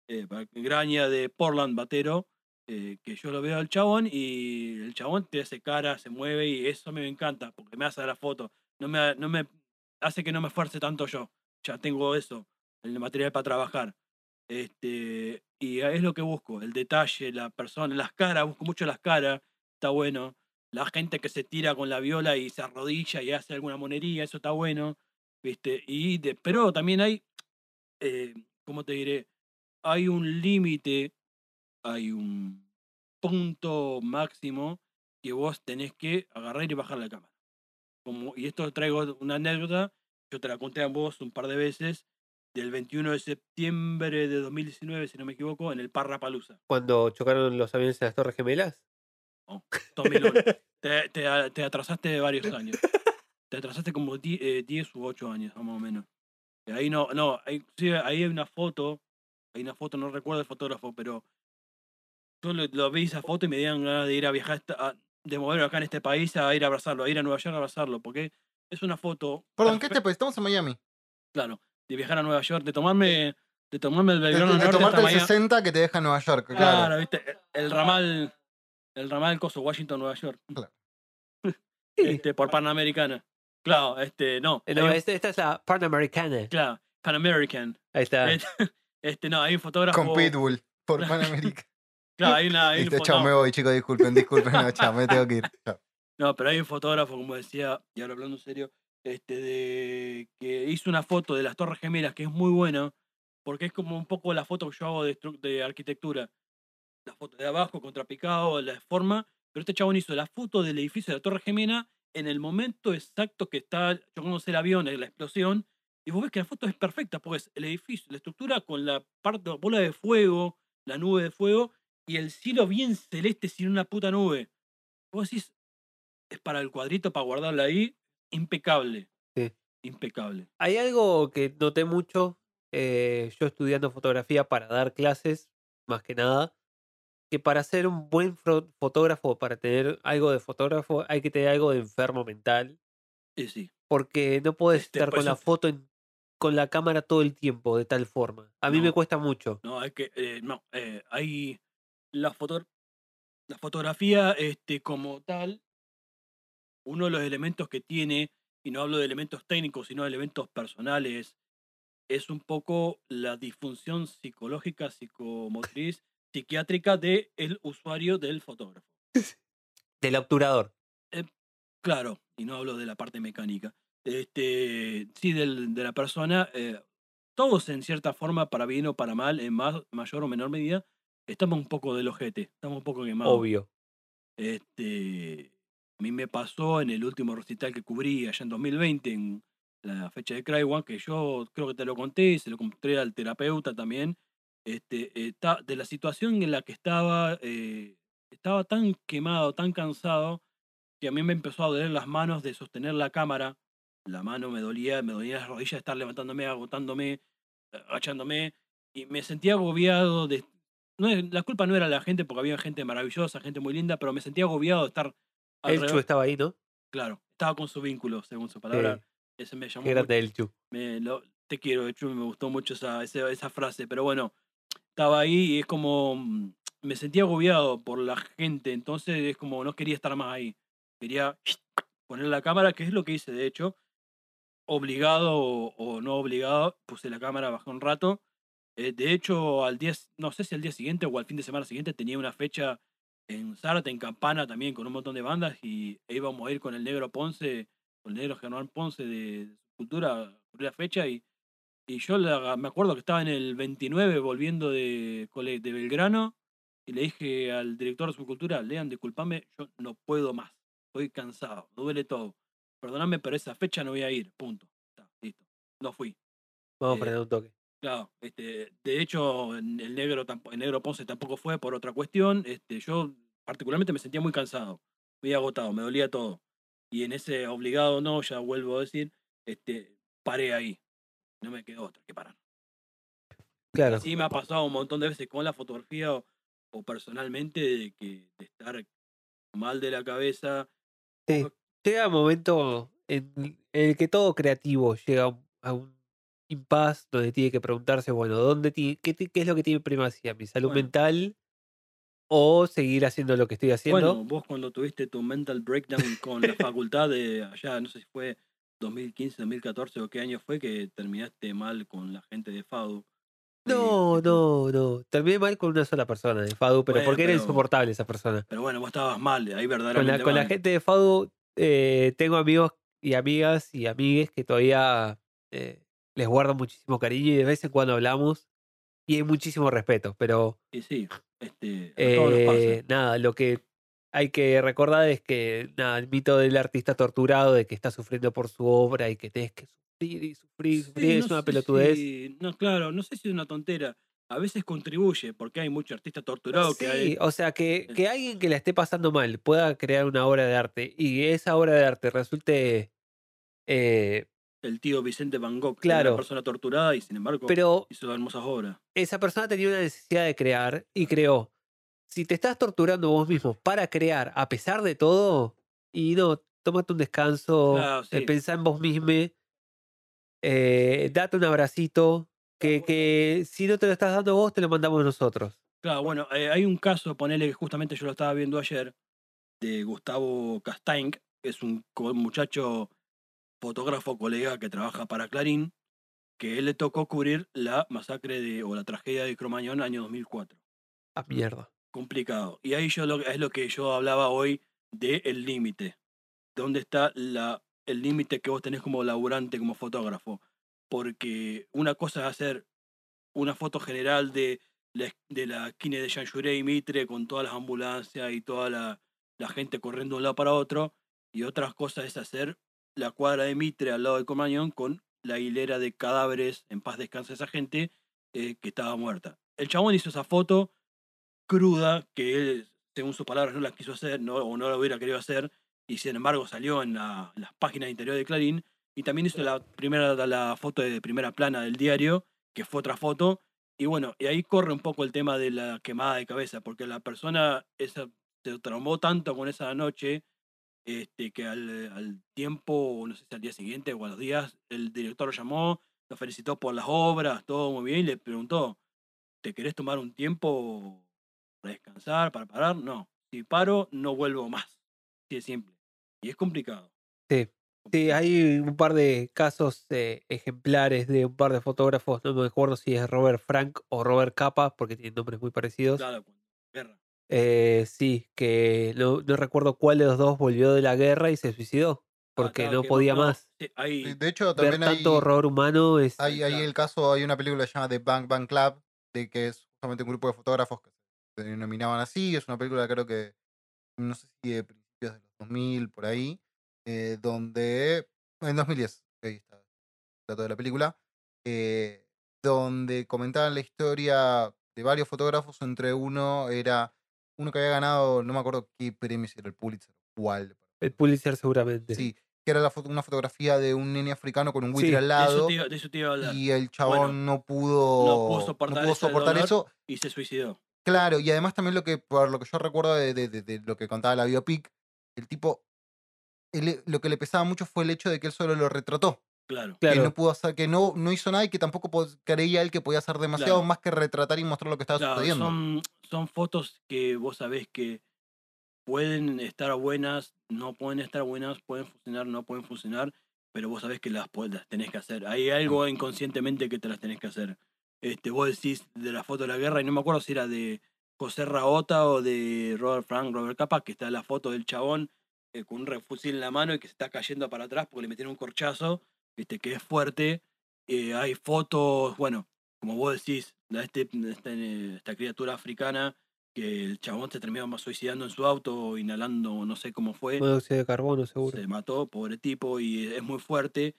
eh, Graña de Portland, Batero, eh, que yo lo veo al chabón y el chabón te hace cara, se mueve y eso me encanta, porque me hace la foto. No me, no me hace que no me esfuerce tanto yo. Ya tengo eso, el material para trabajar. Este, y es lo que busco, el detalle, la persona, las caras, busco mucho las caras, está bueno. La gente que se tira con la viola y se arrodilla y hace alguna monería, eso está bueno. ¿Viste? Y de, pero también hay, eh, ¿cómo te diré? Hay un límite, hay un punto máximo que vos tenés que agarrar y bajar la cámara. Como, y esto traigo una anécdota, yo te la conté a vos un par de veces, del 21 de septiembre de 2019, si no me equivoco, en el Parrapalusa. Cuando chocaron los aviones en las Torres Gemelas. 2001. te, te, a- te atrasaste varios años. Te atrasaste como 10 eh, 10 u 8 años, más o menos. Y ahí no, no, ahí, sí, ahí hay una foto, hay una foto, no recuerdo el fotógrafo, pero yo lo, lo vi esa foto y me dieron ganas de ir a viajar, a- de moverme acá en este país a ir a abrazarlo, a ir a Nueva York a abrazarlo, porque es una foto. Perdón, ¿qué este país? Estamos en Miami. Claro, de viajar a Nueva York, de tomarme, de tomarme el Belgrano de- de Norte tomarte hasta el Miami. 60 que te deja en Nueva York, claro. Claro, viste, el ramal, el ramal coso Washington, Nueva York. Claro. Este, por Panamericana. Claro, este, no. Eh, No, un- esta, esta es la Panamericana. Claro, Pan American. Ahí está. Este, este, no, hay un fotógrafo. Con Pitbull, por Panamérica. Claro, hay una. Hay Listo, chao, me voy, chicos, disculpen, disculpen, no, chao, me tengo que ir. Chao. no, pero hay un fotógrafo, como decía, y ahora hablando en serio, este, de que hizo una foto de las Torres Gemelas que es muy buena, porque es como un poco la foto que yo hago de arquitectura. La foto de abajo, contrapicado, la forma, pero este chabón hizo la foto del edificio de la Torre Gemela en el momento exacto que está chocándose el avión, la explosión, y vos ves que la foto es perfecta, porque es el edificio, la estructura con la parte, la bola de fuego, la nube de fuego, y el cielo bien celeste sin una puta nube. Vos decís, es para el cuadrito, para guardarla ahí, impecable. Sí. Impecable. Hay algo que noté mucho, eh, yo estudiando fotografía para dar clases, más que nada, que para ser un buen fotógrafo, para tener algo de fotógrafo, hay que tener algo de enfermo mental, Y sí. porque no puedes Este, estar con la eso- foto en- con la cámara todo el tiempo de tal forma. A mí me No. cuesta mucho. No, hay que. eh, no, eh, hay. La, foto, la fotografía, este, como tal, uno de los elementos que tiene, y no hablo de elementos técnicos, sino de elementos personales, es un poco la disfunción psicológica, psicomotriz, psiquiátrica del el usuario del fotógrafo. Del obturador. Claro, y no hablo de la parte mecánica. Este, sí, del, de la persona, eh, todos en cierta forma, para bien o para mal, en más, mayor o menor medida, estamos un poco del ojete, estamos un poco quemados. Obvio. Este, a mí me pasó en el último recital que cubrí allá en 2020, en la fecha de Cry One, que yo creo que te lo conté, se lo conté al terapeuta también, este, eh, ta- de la situación en la que estaba, eh, estaba tan quemado, tan cansado, que a mí me empezó a doler las manos de sostener la cámara. La mano me dolía, me dolía las rodillas de estar levantándome, agotándome, agachándome, y me sentía agobiado de... No, la culpa no era la gente, porque había gente maravillosa, gente muy linda, pero me sentía agobiado de estar El Chu alrededor- estaba ahí, ¿no? Claro, estaba con su vínculo, según su palabra. Sí, Ese me llamó qué mucho- grande el Chu. me lo- te quiero, hecho me gustó mucho esa, esa, esa frase, pero bueno, estaba ahí y es como, mm, me sentía agobiado por la gente, entonces es como no quería estar más ahí, quería poner la cámara, que es lo que hice, de hecho, obligado o, no obligado, puse la cámara, bajé un rato, eh, de hecho, al día, no sé si al día siguiente o al fin de semana siguiente tenía una fecha en Zárate, en Campana también, con un montón de bandas y e íbamos a ir con el negro Ponce, con el negro Germán Ponce de Cultura, cubrir la fecha y, y yo la- me acuerdo que estaba en el 29 volviendo de, de Belgrano y le dije al director de Subcultura, Lean, disculpame, yo no puedo más, estoy cansado, duele todo, perdóname, pero esa fecha no voy a ir, punto, Está, listo, no fui. Vamos Eh, a un toque. Claro, este, de hecho, el negro, el negro Ponce tampoco fue por otra cuestión. Este, yo particularmente me sentía muy cansado, muy agotado, me dolía todo. Y en ese obligado no, ya vuelvo a decir, este, paré ahí. No me quedó otra que parar. Claro. Sí me ha pasado un montón de veces con la fotografía o, o personalmente de que de estar mal de la cabeza. Sí. Llega un momento en, en el que todo creativo llega a un- impasse donde tiene que preguntarse, bueno, ¿dónde ti- qué, es lo que tiene primacía? ¿Mi salud Bueno. mental o seguir haciendo lo que estoy haciendo? Bueno, vos cuando tuviste tu mental breakdown con la facultad de allá, no sé si fue 2015, 2014 o qué año fue que terminaste mal con la gente de FADU. no, no, no. Terminé mal con una sola persona de FADU, pero Bueno, porque era insoportable esa persona. Pero bueno, vos estabas mal, ahí Con verdaderamente la, con la gente de FADU eh, tengo amigos y amigas y amigues que todavía eh, les guardo muchísimo cariño y de vez en cuando hablamos y hay muchísimo respeto, pero Y sí, este, a todos nos pasa. eh, nada, lo que hay que recordar es que nada, el mito del artista torturado de que está sufriendo por su obra y que tenés que sufrir y sufrir y Sí, sufrir es no una pelotudez. si- no, claro, no sé si es una tontera. A veces contribuye, porque hay mucho artista torturado que hay. Sí, o sea, que, que alguien que la esté pasando mal pueda crear una obra de arte y esa obra de arte resulte... eh, El tío Vicente Van Gogh, Claro. una persona torturada y sin embargo pero hizo hermosas obras. esa persona tenía una necesidad de crear y creó. Si te estás torturando vos mismo para crear a pesar de todo, y no, tómate un descanso, Claro, eh, sí. pensá en vos mismo, eh, date un abracito, que, que si no te lo estás dando vos, te lo mandamos nosotros. Claro, bueno, eh, hay un caso, ponele que justamente yo lo estaba viendo ayer, de Gustavo Castaing, que es un muchacho fotógrafo, colega que trabaja para Clarín, que él le tocó cubrir la masacre de, o la tragedia de Cromañón año 2004. A mierda. Complicado. Y ahí yo es lo que yo hablaba hoy de el límite. ¿Dónde está la, el límite que vos tenés como laburante, como fotógrafo? Porque una cosa es hacer una foto general de la, de la esquina de Jean y Mitre con todas las ambulancias y toda la, la gente corriendo de un lado para otro. Y otras cosas es hacer la cuadra de Mitre al lado de Comañón con la hilera de cadáveres, en paz descansa esa gente, eh, que estaba muerta. El chabón hizo esa foto cruda que él, según sus palabras, no la quiso hacer no, o no la hubiera querido hacer y sin embargo salió en, la- en las páginas de interior de Clarín y también hizo la primera la foto de primera plana del diario que fue otra foto y bueno y ahí corre un poco el tema de la quemada de cabeza porque la persona esa se traumó tanto con esa noche este, que al, al tiempo, no sé si al día siguiente o a los días, el director lo llamó, lo felicitó por las obras, todo muy bien, y le preguntó, ¿te querés tomar un tiempo para descansar, para parar? No, si paro, no vuelvo más. Así de simple. Y es complicado. Sí. Sí, hay un par de casos eh, ejemplares de un par de fotógrafos, no me acuerdo si es Robert Frank o Robert Capa, porque tienen nombres muy parecidos. Claro, guerra. Eh, sí, que no, no recuerdo cuál de los dos volvió de la guerra y se suicidó, Ah, porque claro, no podía más. sí, hay- De hecho, Ver también hay, tanto horror humano es... hay, hay claro. el caso, hay una película que se llama The Bang Bang Club, de que es justamente un grupo de fotógrafos que se denominaban así. Es una película creo que, no sé si de principios de los 2000, por ahí, eh, donde, en 2010, ahí está el dato de la película, eh, donde comentaban la historia de varios fotógrafos, entre uno era uno que había ganado, no me acuerdo qué premio, si era el Pulitzer cuál. El Pulitzer seguramente. Sí, que era la foto- una fotografía de un nene africano con un buitre Sí, al de, eso lado te de eso te iba a hablar. y el chabón no pudo, no pudo soportar ese soportar dolor. eso. Y se suicidó. Claro, y además también lo que, por lo que yo recuerdo de, de- de- de lo que contaba la biopic, el tipo, él- lo que le pesaba mucho fue el hecho de que él solo lo retrató. Claro. que Claro. no pudo hacer, que no, no hizo nada y que tampoco po- creía él que podía hacer demasiado Claro. más que retratar y mostrar lo que estaba Claro, sucediendo. son, son fotos que vos sabés que pueden estar buenas, no pueden estar buenas, pueden funcionar, no pueden funcionar, pero vos sabés que las, las tenés que hacer. Hay algo inconscientemente que te las tenés que hacer. Este, vos decís de la foto de la guerra, y no me acuerdo si era de José Raota o de Robert Frank, Robert Capa, que está la foto del chabón eh, con un refusil en la mano y que se está cayendo para atrás porque le metieron un corchazo, viste, que es fuerte. Eh, hay fotos, bueno, como vos decís, la- este, este, esta criatura africana que el chabón se terminó suicidando en su auto, inhalando, no sé cómo fue, Monóxido de carbono, seguro. se mató, pobre tipo, y es muy fuerte.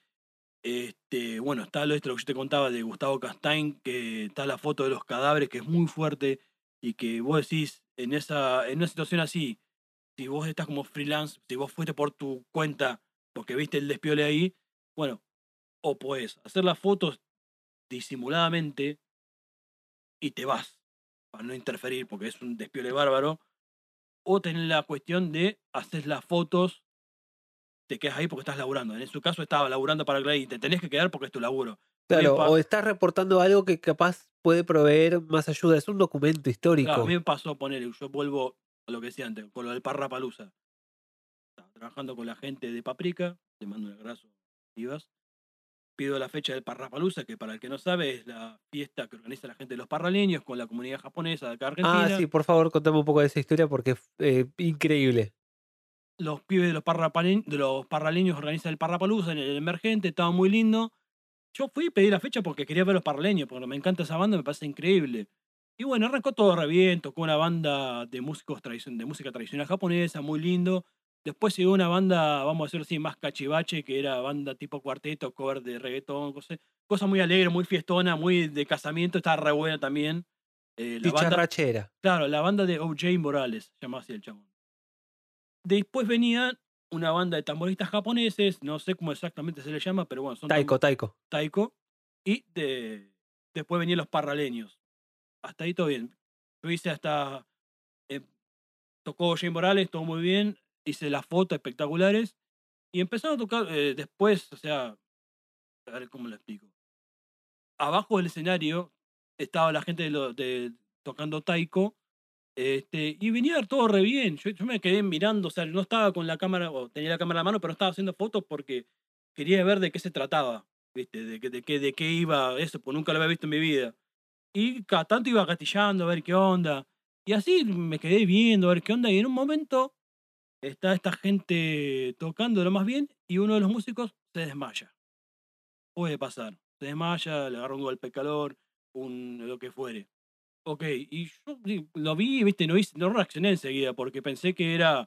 Este, bueno, está lo, esto que yo te contaba de Gustavo Castain, que está la foto de los cadáveres, que es muy fuerte, y que vos decís, en esa, en una situación así, si vos estás como freelance, si vos fuiste por tu cuenta, porque viste el despiole ahí, bueno, o podés hacer las fotos disimuladamente y te vas, para no interferir, porque es un despiole bárbaro, o tener la cuestión de hacer las fotos, te quedas ahí porque estás laburando. En su caso estaba laburando para Clay y te tenés que quedar porque es tu laburo. Claro, o estás reportando algo que capaz puede proveer más ayuda. Es un documento histórico. Claro, a mí me pasó poner, yo vuelvo a lo que decía antes, con lo del Parrapalusa. Estaba trabajando con la gente de Paprika, te mando un abrazo, Ibas. Pido la fecha del Parrapalusa, que para el que no sabe es la fiesta que organiza la gente de los parraleños con la comunidad japonesa de acá de Argentina. ah, sí, por favor, contame un poco de esa historia porque es eh, increíble. Los pibes de los, de los parraleños organizan el Parrapalusa en el emergente, estaba muy lindo. Yo fui y pedí la fecha porque quería ver los parraleños, porque me encanta esa banda, me parece increíble. Y bueno, arrancó todo re bien, tocó una banda de músicos de música tradicional japonesa, muy lindo. Después llegó una banda, vamos a decirlo así, más cachivache, que era banda tipo cuarteto, cover de reggaetón, cosa, cosa muy alegre, muy fiestona, muy de casamiento, estaba re buena también. Eh, la banda. Claro, la banda de OJ Morales, se llamaba así el chabón. Después venía una banda de tamboristas japoneses, no sé cómo exactamente se le llama, pero bueno, son Taiko, Taiko. taiko. Y de, después venían los parraleños. Hasta ahí todo bien. Yo hice hasta. eh, tocó OJ Morales, todo muy bien. Hice las fotos espectaculares. Y empezaron a tocar eh, después, o sea. A ver cómo lo explico. Abajo del escenario estaba la gente de lo- de, tocando taiko. Este, y venía todo re bien. Yo, yo me quedé mirando, o sea, no estaba con la cámara, o tenía la cámara a la mano, pero estaba haciendo fotos porque quería ver de qué se trataba, ¿viste? De, qué- de, qué, de qué iba eso, pues nunca lo había visto en mi vida. Y cada tanto iba gatillando a ver qué onda. Y así me quedé viendo a ver qué onda. Y en un momento está esta gente tocando lo más bien y uno de los músicos se desmaya. Puede pasar. Se desmaya, le agarra un golpe de calor, un lo que fuere. Ok, y yo lo vi, viste, no, hice, no reaccioné enseguida porque pensé que era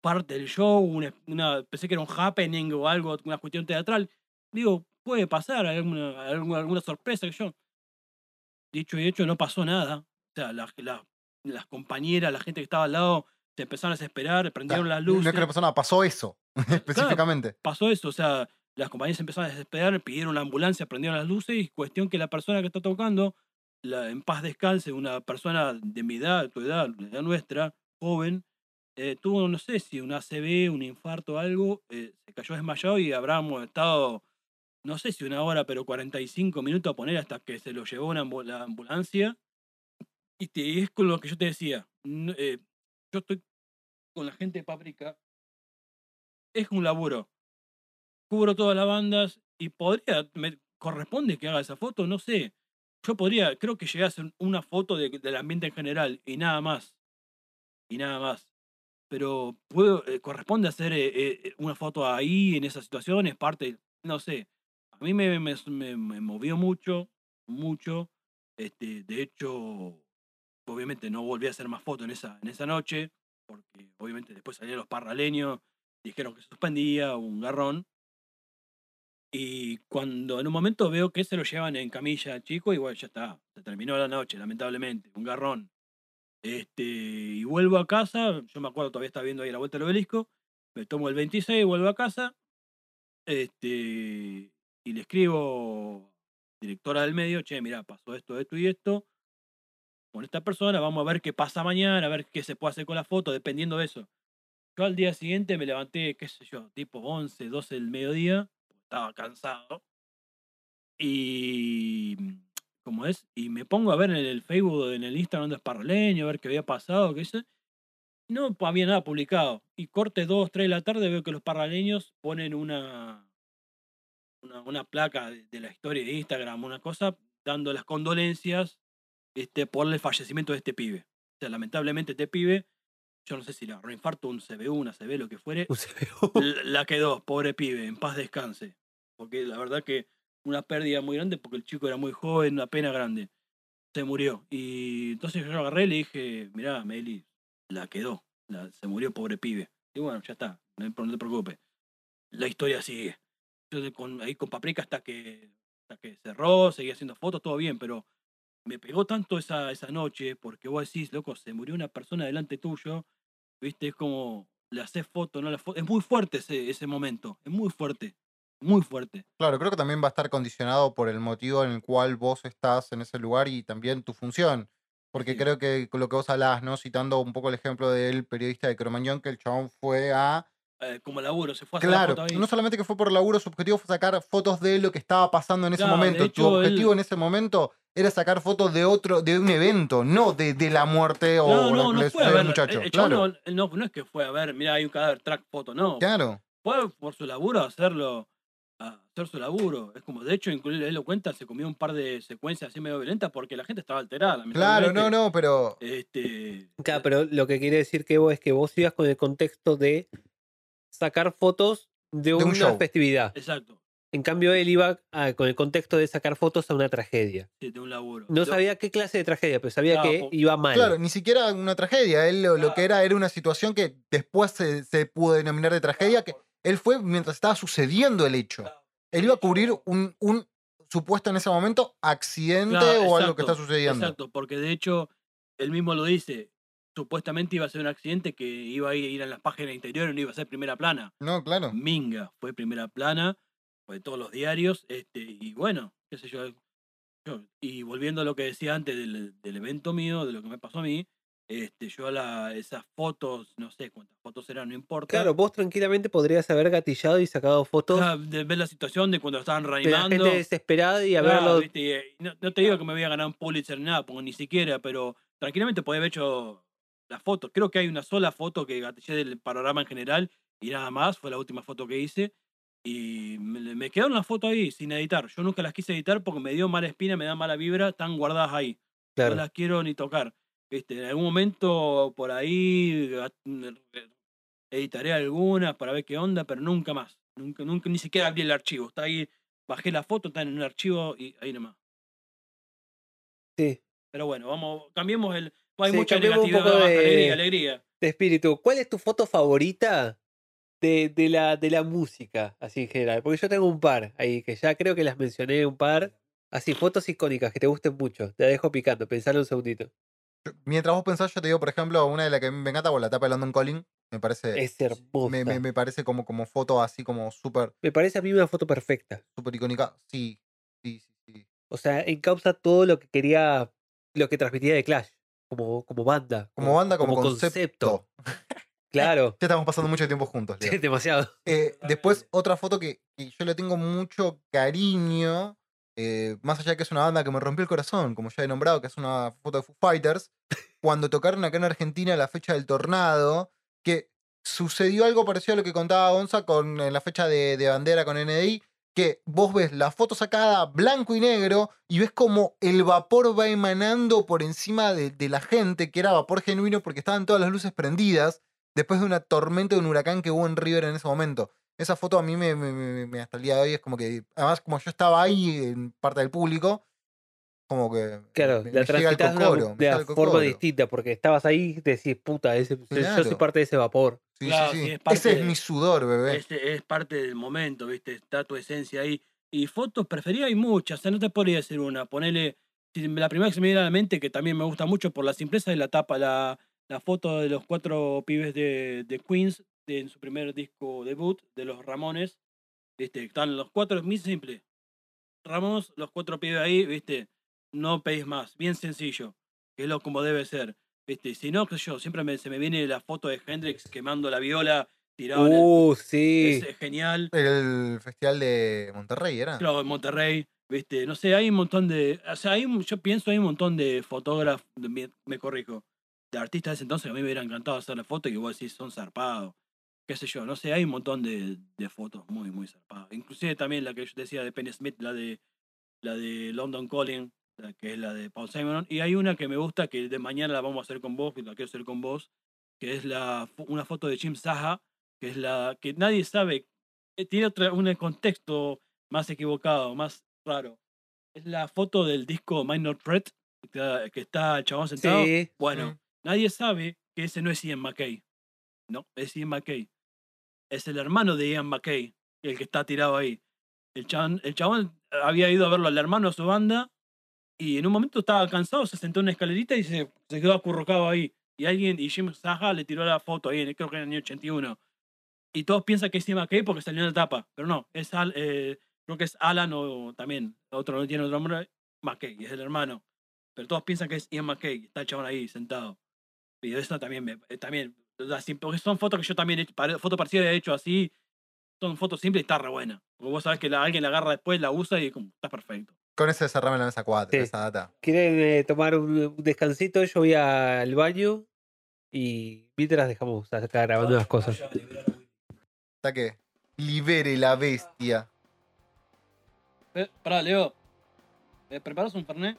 parte del show, una, una- pensé que era un happening o algo, una cuestión teatral. Digo, puede pasar alguna, alguna, alguna sorpresa que yo. Dicho y hecho, no pasó nada. O sea, la- la- las compañeras, la gente que estaba al lado, se empezaron a desesperar, prendieron las No luces es que la persona pasó eso, específicamente. pasó eso, o sea, las compañías empezaron a desesperar, pidieron la ambulancia, prendieron las luces y cuestión que la persona que está tocando, la, en paz descanse, una persona de mi edad, tu edad, la nuestra, joven, eh, tuvo, no sé si un ACV, un infarto o algo, eh, se cayó desmayado y habríamos estado, no sé si una hora, pero 45 minutos a poner hasta que se lo llevó una ambu- la ambulancia. Y, te- y es con lo que yo te decía, eh, yo estoy con la gente de Paprika, es un laburo cubro todas las bandas y podría, me corresponde que haga esa foto, no sé. Yo podría, creo que llegué a hacer una foto de- del ambiente en general y nada más. Y nada más. Pero eh, corresponde hacer eh, eh, una foto ahí, en esa situación, es parte, no sé. A mí me, me, me- movió mucho, mucho. Este, de hecho, obviamente no volví a hacer más fotos en esa, en esa noche, porque obviamente después salieron los parraleños, dijeron que suspendía, un garrón. Y cuando en un momento veo que se lo llevan en camilla chico, igual ya está, se terminó la noche, lamentablemente, un garrón. Este, y vuelvo a casa, yo me acuerdo, todavía estaba viendo ahí la vuelta del obelisco, me tomo el 26, vuelvo a casa, este, y le escribo, directora del medio, che, mira, pasó esto, esto y esto, con esta persona, vamos a ver qué pasa mañana, a ver qué se puede hacer con la foto, dependiendo de eso. Yo al día siguiente me levanté, qué sé yo, tipo 11, 12 del mediodía, estaba cansado. Y. ¿Cómo es? Y me pongo a ver en el Facebook, en el Instagram de Esparraleño, a ver qué había pasado, qué hice. No había nada publicado. Y corte 2, 3 de la tarde veo que los parraleños ponen una, una, una placa de, de la historia de Instagram, una cosa, dando las condolencias este, por el fallecimiento de este pibe. O sea, lamentablemente este pibe, yo no sé si le agarró infarto, un CBU, una CB, lo que fuere, Un CPU. l- la quedó, pobre pibe, en paz descanse. Porque la verdad que una pérdida muy grande porque el chico era muy joven, una pena grande. Se murió. Y entonces yo agarré y le dije, mirá, Meli, la quedó. se murió, pobre pibe. Y bueno, ya está, no, te preocupes. La historia sigue. Con, ahí con Paprika hasta que, hasta que cerró, seguía haciendo fotos, todo bien, pero me pegó tanto esa, esa noche porque vos decís, loco, se murió una persona delante tuyo, viste, es como le haces foto, no la foto. Es muy fuerte ese, ese momento, es muy fuerte, muy fuerte. Claro, creo que también va a estar condicionado por el motivo en el cual vos estás en ese lugar y también tu función. Porque Sí. creo que con lo que vos hablás, ¿no? Citando un poco el ejemplo del periodista de Cromañón, que el chabón fue a. Eh, como laburo, se fue a la Claro, foto ahí. no solamente que fue por laburo, su objetivo fue sacar fotos de lo que estaba pasando en ese Claro, de momento. tu hecho, él- objetivo en ese momento era sacar fotos de otro, de un evento, no de, de la muerte o no, le fue a ver, muchacho. el claro, no, él no, no es que fue a ver, mira, hay un cadáver, track foto, no. claro. Fue por su laburo hacerlo, a hacer su laburo. Es como, de hecho, incluso él lo cuenta, se comió un par de secuencias así medio violentas porque la gente estaba alterada. Claro, no, no, pero. Este, Claro, pero lo que quiere decir que vos es que vos ibas con el contexto de sacar fotos de, un una festividad. exacto, En cambio, él iba a- con el contexto de sacar fotos a una tragedia. sí, de un laburo. No sabía qué clase de tragedia, pero sabía Claro, que po- iba mal. Claro, ni siquiera una tragedia. Él lo, lo que era era una situación que después se, se pudo denominar de tragedia, que él fue mientras estaba sucediendo el hecho. Él iba a cubrir un, un supuesto en ese momento accidente Claro, o algo que está sucediendo. Exacto, porque de hecho, él mismo lo dice. Supuestamente iba a ser un accidente que iba a ir en las páginas interiores, no iba a ser primera plana. No, claro. Minga fue primera plana, fue de todos los diarios, este, y bueno, qué sé yo, yo- Y volviendo a lo que decía antes del, del evento mío, de lo que me pasó a mí, este, yo la, esas fotos, no sé cuántas fotos eran, no importa. Claro, vos tranquilamente podrías haber gatillado y sacado fotos o sea, de ver la situación de cuando estaban de la reanimando. gente desesperada y haberlo. no, no te digo que me voy a ganar un Pulitzer ni nada, ni siquiera, pero tranquilamente podía haber hecho la foto. Creo que hay una sola foto que gatillé del panorama en general y nada más, fue la última foto que hice. Y me, me quedaron las fotos ahí sin editar. Yo nunca las quise editar porque me dio mala espina, me da mala vibra, están guardadas ahí. Claro. No las quiero ni tocar. Viste, en algún momento por ahí gat- editaré algunas para ver qué onda, pero nunca más. Nunca, nunca, ni siquiera abrí el archivo. Está ahí, bajé la foto, está en un archivo y ahí nomás. Sí. Pero bueno, vamos, cambiemos el. Hay Sí, mucha negatividad, de- alegría, alegría. De espíritu. ¿Cuál es tu foto favorita de, de la, de la música, así en general? Porque yo tengo un par ahí, que ya creo que las mencioné un par. Así, fotos icónicas que te gusten mucho. Te la dejo picando, pensalo un segundito. Mientras vos pensás, yo te digo, por ejemplo, una de las que me encanta, por la tapa de London Calling, me parece. Es hermosa. Me, me- me parece como, como foto así como súper Me parece a mí una foto perfecta. súper icónica. Sí, sí, sí, sí. O sea, encausa todo lo que quería, lo que transmitía de Clash, como, como banda. Como banda, como, concepto. Claro, Ya estamos pasando mucho tiempo juntos, Leo. sí, demasiado. Eh, después, otra foto que, que yo le tengo mucho cariño, eh, más allá de que es una banda que me rompió el corazón, como ya he nombrado, que es una foto de Foo Fighters, cuando tocaron acá en Argentina la fecha del tornado, que sucedió algo parecido a lo que contaba Gonza con la fecha de, de bandera con NDI, que vos ves la foto sacada blanco y negro y ves como el vapor va emanando por encima de, de la gente, que era vapor genuino porque estaban todas las luces prendidas, después de una tormenta de un huracán que hubo en River en ese momento. Esa foto a mí me, me- me- me- hasta el día de hoy es como que, además como yo estaba ahí en parte del público, como que Claro, me, la transitas de de forma cocoro. distinta, porque estabas ahí y decís, puta, ese- yo soy Claro. parte de ese vapor. Sí, Claro, sí, sí, es Ese es de- mi sudor, bebé. Es, es parte del momento, ¿viste? Está tu esencia ahí. Y fotos preferidas hay muchas, o sea, no te podría decir una. Ponele. La primera que se me viene a la mente, que también me gusta mucho por la simpleza de la tapa, la, la foto de los cuatro pibes de, de Queens de, en su primer disco debut, de los Ramones. ¿Viste? Están los cuatro, es muy simple. Ramos, los cuatro pibes ahí, ¿viste? No pedís más, bien sencillo, es lo como debe ser. ¿Viste? Si no, que yo, siempre me- se me viene la foto de Hendrix quemando la viola tirado en el- Uh, sí. es genial. El festival de Monterrey, ¿era? Claro, en Monterrey, viste, no sé, hay un montón de, o sea, hay, yo pienso hay un montón de fotógrafos, me, me corrijo, de artistas de ese entonces que a mí me hubiera encantado hacer la foto y que vos decís son zarpados, qué sé yo, no sé, hay un montón de, de fotos muy, muy zarpadas. Inclusive también la que yo decía de Penny Smith, la de, la de London Calling, la que es la de Paul Simon, y hay una que me gusta que de mañana la vamos a hacer con vos, que la quiero hacer con vos, que es la, una foto de Jim Saha, que es la que nadie sabe, eh, tiene otra, un contexto más equivocado, más raro. Es la foto del disco Minor Threat, que está- que está el chabón sentado. Sí. Bueno, Mm. nadie sabe que ese no es Ian McKay. No, es Ian McKay. Es el hermano de Ian McKay, el que está tirado ahí. El chabón, el chabón había ido a verlo al hermano de su banda y en un momento estaba cansado, se sentó en una escalerita y se, quedó acurrucado ahí. Y alguien, y Jim Saha le tiró la foto ahí, creo que en el año 81. Y todos piensan que es Ian McKay porque salió en la tapa, pero no, es Al- eh, creo que es Alan o también, otro no tiene otro nombre, McKay, es el hermano. Pero todos piensan que es Ian McKay, está el chabón ahí sentado. Y eso también, me, eh, también así, porque son fotos que yo también he hecho, pare- foto parecida he hecho así, son fotos simples y está re buena. Porque vos sabés que la- alguien la agarra después, la usa y como, está perfecto. Con ese cerrame la mesa 4, Sí. esa data. ¿Quieren eh, tomar un un descansito? Yo voy al baño y mientras dejamos acá grabando las cosas. Hasta que libere la bestia. Eh, pará, Leo. ¿Me preparas un fernet?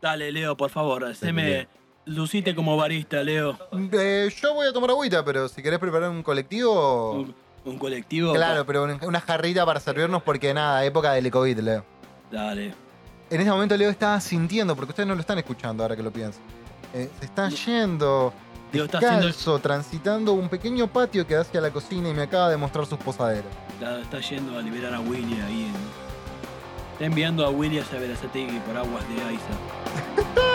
Dale, Leo, por favor, haceme. Lucite como barista, Leo. Eh, yo voy a tomar agüita, pero si querés preparar un colectivo. Un, un colectivo. Claro, pero un- una jarrita para servirnos porque nada, época del COVID, Leo. Dale. En ese momento Leo estaba sintiendo, porque ustedes no lo están escuchando ahora que lo pienso. Eh, se está yendo Leo está haciendo. descalzo, transitando un pequeño patio que da hacia la cocina y me acaba de mostrar sus posaderos. Está, está yendo a liberar a Willy ahí. en- está enviando a Willy a Saberazategui por aguas de Aiza.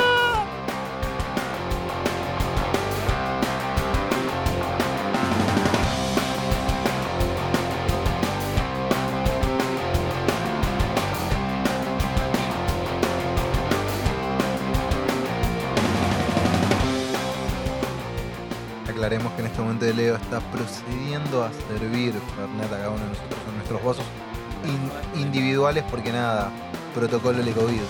Aclaremos que en este momento Leo está procediendo a servir Fernet a cada uno de nosotros en nuestros vasos in- individuales porque nada, protocolo de COVID.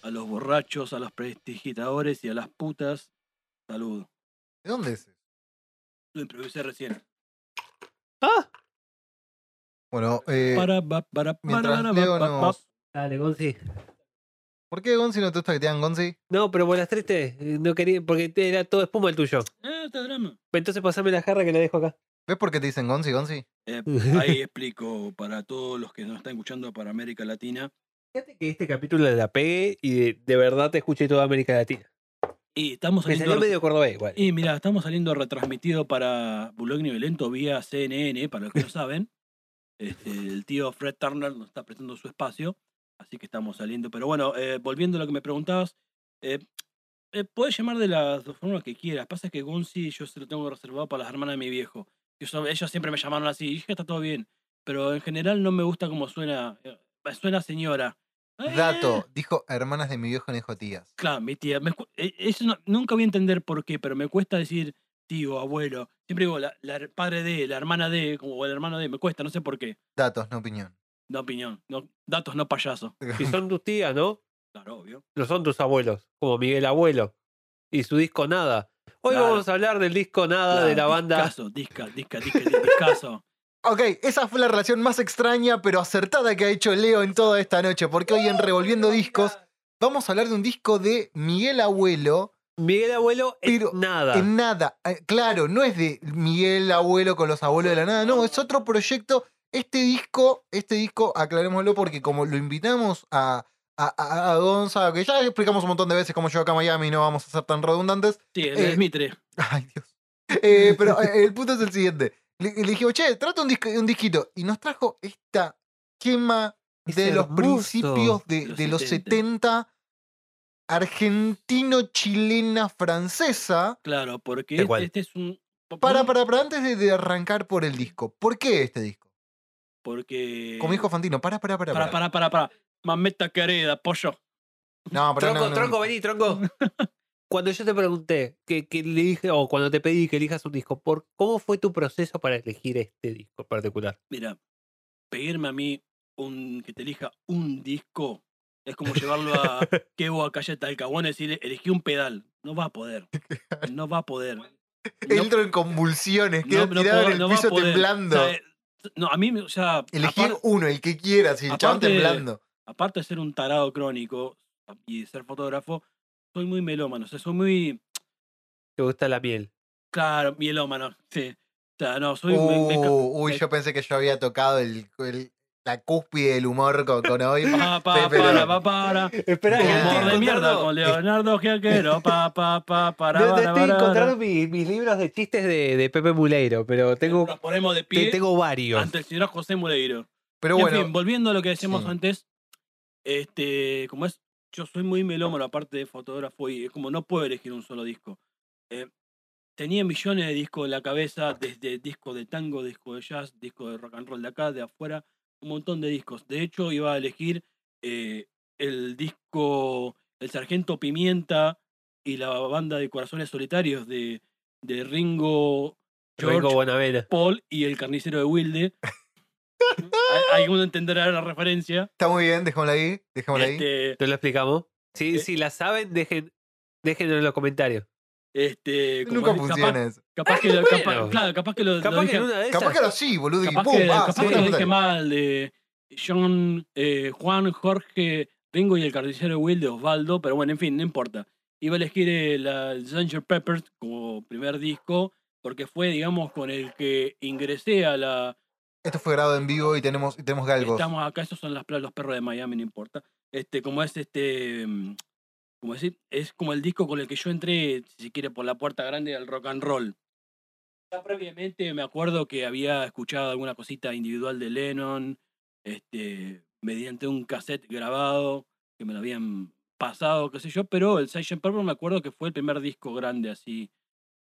A los borrachos, a los prestigitadores y a las putas. Salud. ¿De dónde es? Lo improvisé recién. ¡Ah! Bueno, eh, Para, para, para, mientras para, Leo nos... Dale, Gonzi. ¿Por qué Gonzi no te gusta que te digan Gonzi? No, pero vos las tres te, no quería, porque te- era todo espuma el tuyo. Eh, está drama. Entonces pasame la jarra que la dejo acá. ¿Ves por qué te dicen Gonzi, Gonzi? Eh, ahí explico para todos los que nos están escuchando para América Latina. Fíjate que este capítulo la pegué y de, de verdad te escuché toda América Latina. Y estamos Me saliendo. salió medio cordobés igual. Y mira, estamos saliendo retransmitido para Bulogni Violento vía CNN, para los que no saben. Este, el tío Fred Turner nos está prestando su espacio, así que estamos saliendo. Pero bueno, eh, volviendo a lo que me preguntabas, eh, eh, puedes llamar de las dos formas que quieras. Pasa que Gonzi yo se lo tengo reservado para las hermanas de mi viejo. son- ellos siempre me llamaron así, y dije, está todo bien. Pero en general no me gusta cómo suena. eh, Suena señora. Dato, dijo hermanas de mi viejo, no dijo tías. Claro, mi tía. me eso no- nunca voy a entender por qué, pero me cuesta decir tío, abuelo. Siempre digo la, la padre de, la hermana de, como el hermano de. Me cuesta, no sé por qué. Datos, no opinión. No opinión. No, datos, no payaso. Si son tus tías, ¿no? Claro, obvio. No son tus abuelos, como Miguel Abuelo. Y su disco Nada. Hoy Claro. vamos a hablar del disco Nada Claro, de la banda. Discaso, disca, disca, disca, di- discaso. Ok, esa fue la relación más extraña pero acertada que ha hecho Leo en toda esta noche, porque hoy en Revolviendo Discos vamos a hablar de un disco de Miguel Abuelo. Miguel Abuelo Pero nada. En nada, eh, claro, no es de Miguel Abuelo con los abuelos de la nada, no, es otro proyecto. Este disco, este disco, aclarémoslo porque como lo invitamos a, a, a- a Gonza, que ya explicamos un montón de veces cómo llegó acá a Miami, no vamos a ser tan redundantes. Sí, el Eh, de Mitre. Ay, Dios. Eh, pero eh, el punto es el siguiente. Le, le dijimos, che, trata un, disco, un disquito. Y nos trajo esta quema Es de los principios de, Los de los 70. 70, argentino-chilena francesa. Claro, porque este, este es un. Para, para, para, antes de, de arrancar por el disco. ¿Por qué este disco? Porque. Como dijo Fantino, para, para, para. Para, para, para, para. Mameta querida, pollo. No, pero Tronco, no, no, tronco, no. vení, tronco. cuando yo te pregunté que, que le dije, o cuando te pedí que elijas un disco, ¿por ¿cómo fue tu proceso para elegir este disco en particular? Mira, pedirme a mí un, que te elija un disco es como llevarlo a Kevo a calle Talcahuano y decirle, elegí un pedal. No va a poder. No va a poder. No, Entro en convulsiones, quedo no tirado puedo- en el piso temblando. O sea, no, a mí, me- o sea, Elegir uno, el que quieras, y el aparte- temblando. aparte de ser un tarado crónico y de ser fotógrafo, soy muy melómano. O sea, soy muy, ¿Te gusta la miel? claro, mielómano. Sí. O sea, no, soy... me- me ca- Uh, uy, me- yo pensé que yo había tocado el, el- la cúspide del humor con, con hoy. Pa, pa, Sí, pero- para, pa, para. Espera, Humor de mierda con Leonardo Giaquero. Pa, pa, pa, para, para, estoy para, encontrando mis, mis libros de chistes de, de Pepe Muleiro, pero tengo, Nos ponemos de te- pie tengo varios. ante el señor José Muleiro. Pero Y, bueno, en fin, volviendo a lo que decíamos sí. antes, este, como es, yo soy muy melómano aparte de fotógrafo y es como no puedo elegir un solo disco. Eh, tenía millones de discos en la cabeza, desde disco de tango, disco de jazz, disco de rock and roll de acá, de afuera, un montón de discos. De hecho, iba a elegir eh, el disco El Sargento Pimienta y la banda de Corazones Solitarios de, de Ringo, George, Ringo. Paul y el carnicero de Wilde. Hay- Alguno entenderá la referencia. está muy bien, dejémosla ahí. Dejémosla ahí. Este, ¿Te lo explicamos? Si, Eh. si la saben, dejen, déjenlo en los comentarios. Este, como Nunca es, funciona capaz, eso. capaz que lo, capaz- Bueno. claro, capaz que lo, lo Capaz que dije, una de esas. Capaz que lo sí, boludo. y capaz pum, que, va, capaz sí, que lo dije mal de John, eh, Juan, Jorge, Ringo y el carnicero de Wilde, Osvaldo, pero bueno, en fin, no importa. Iba a elegir eh, la Sgt. Peppers como primer disco porque fue, digamos, con el que ingresé a la, Esto fue grabado en vivo y tenemos, y tenemos galgos. Estamos acá, esos son las, los perros de Miami, no importa. Este, como es este. Como decir, es como el disco con el que yo entré, si se quiere, por la puerta grande del rock and roll. Ya previamente me acuerdo que había escuchado alguna cosita individual de Lennon, este, mediante un cassette grabado, que me lo habían pasado, qué sé yo, pero el Sgt. Pepper me acuerdo que fue el primer disco grande así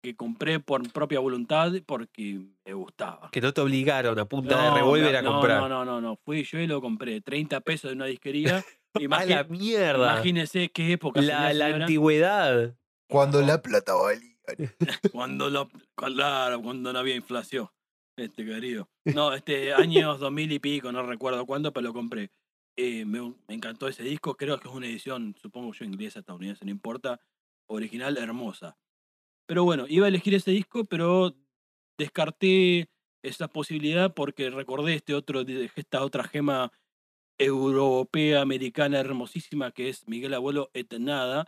que compré por propia voluntad porque me gustaba. Que no te obligaron a punta No, de revólver me- a no, comprar. No, no, no, no. Fui yo y lo compré. 30 pesos de una disquería. a la mierda. Imagínese qué época La, la antigüedad. Cuando la plata valía. cuando lo, claro, cuando no había inflación. Este querido. No, este años 2000 y pico, no recuerdo cuándo, pero lo compré. Eh, me, me encantó ese disco, creo que es una edición, supongo yo inglesa, estadounidense, no importa. Original, hermosa. Pero bueno, iba a elegir ese disco, pero descarté esa posibilidad porque recordé este otro, esta otra gema europea, americana, hermosísima, que es Miguel Abuelo Etnada,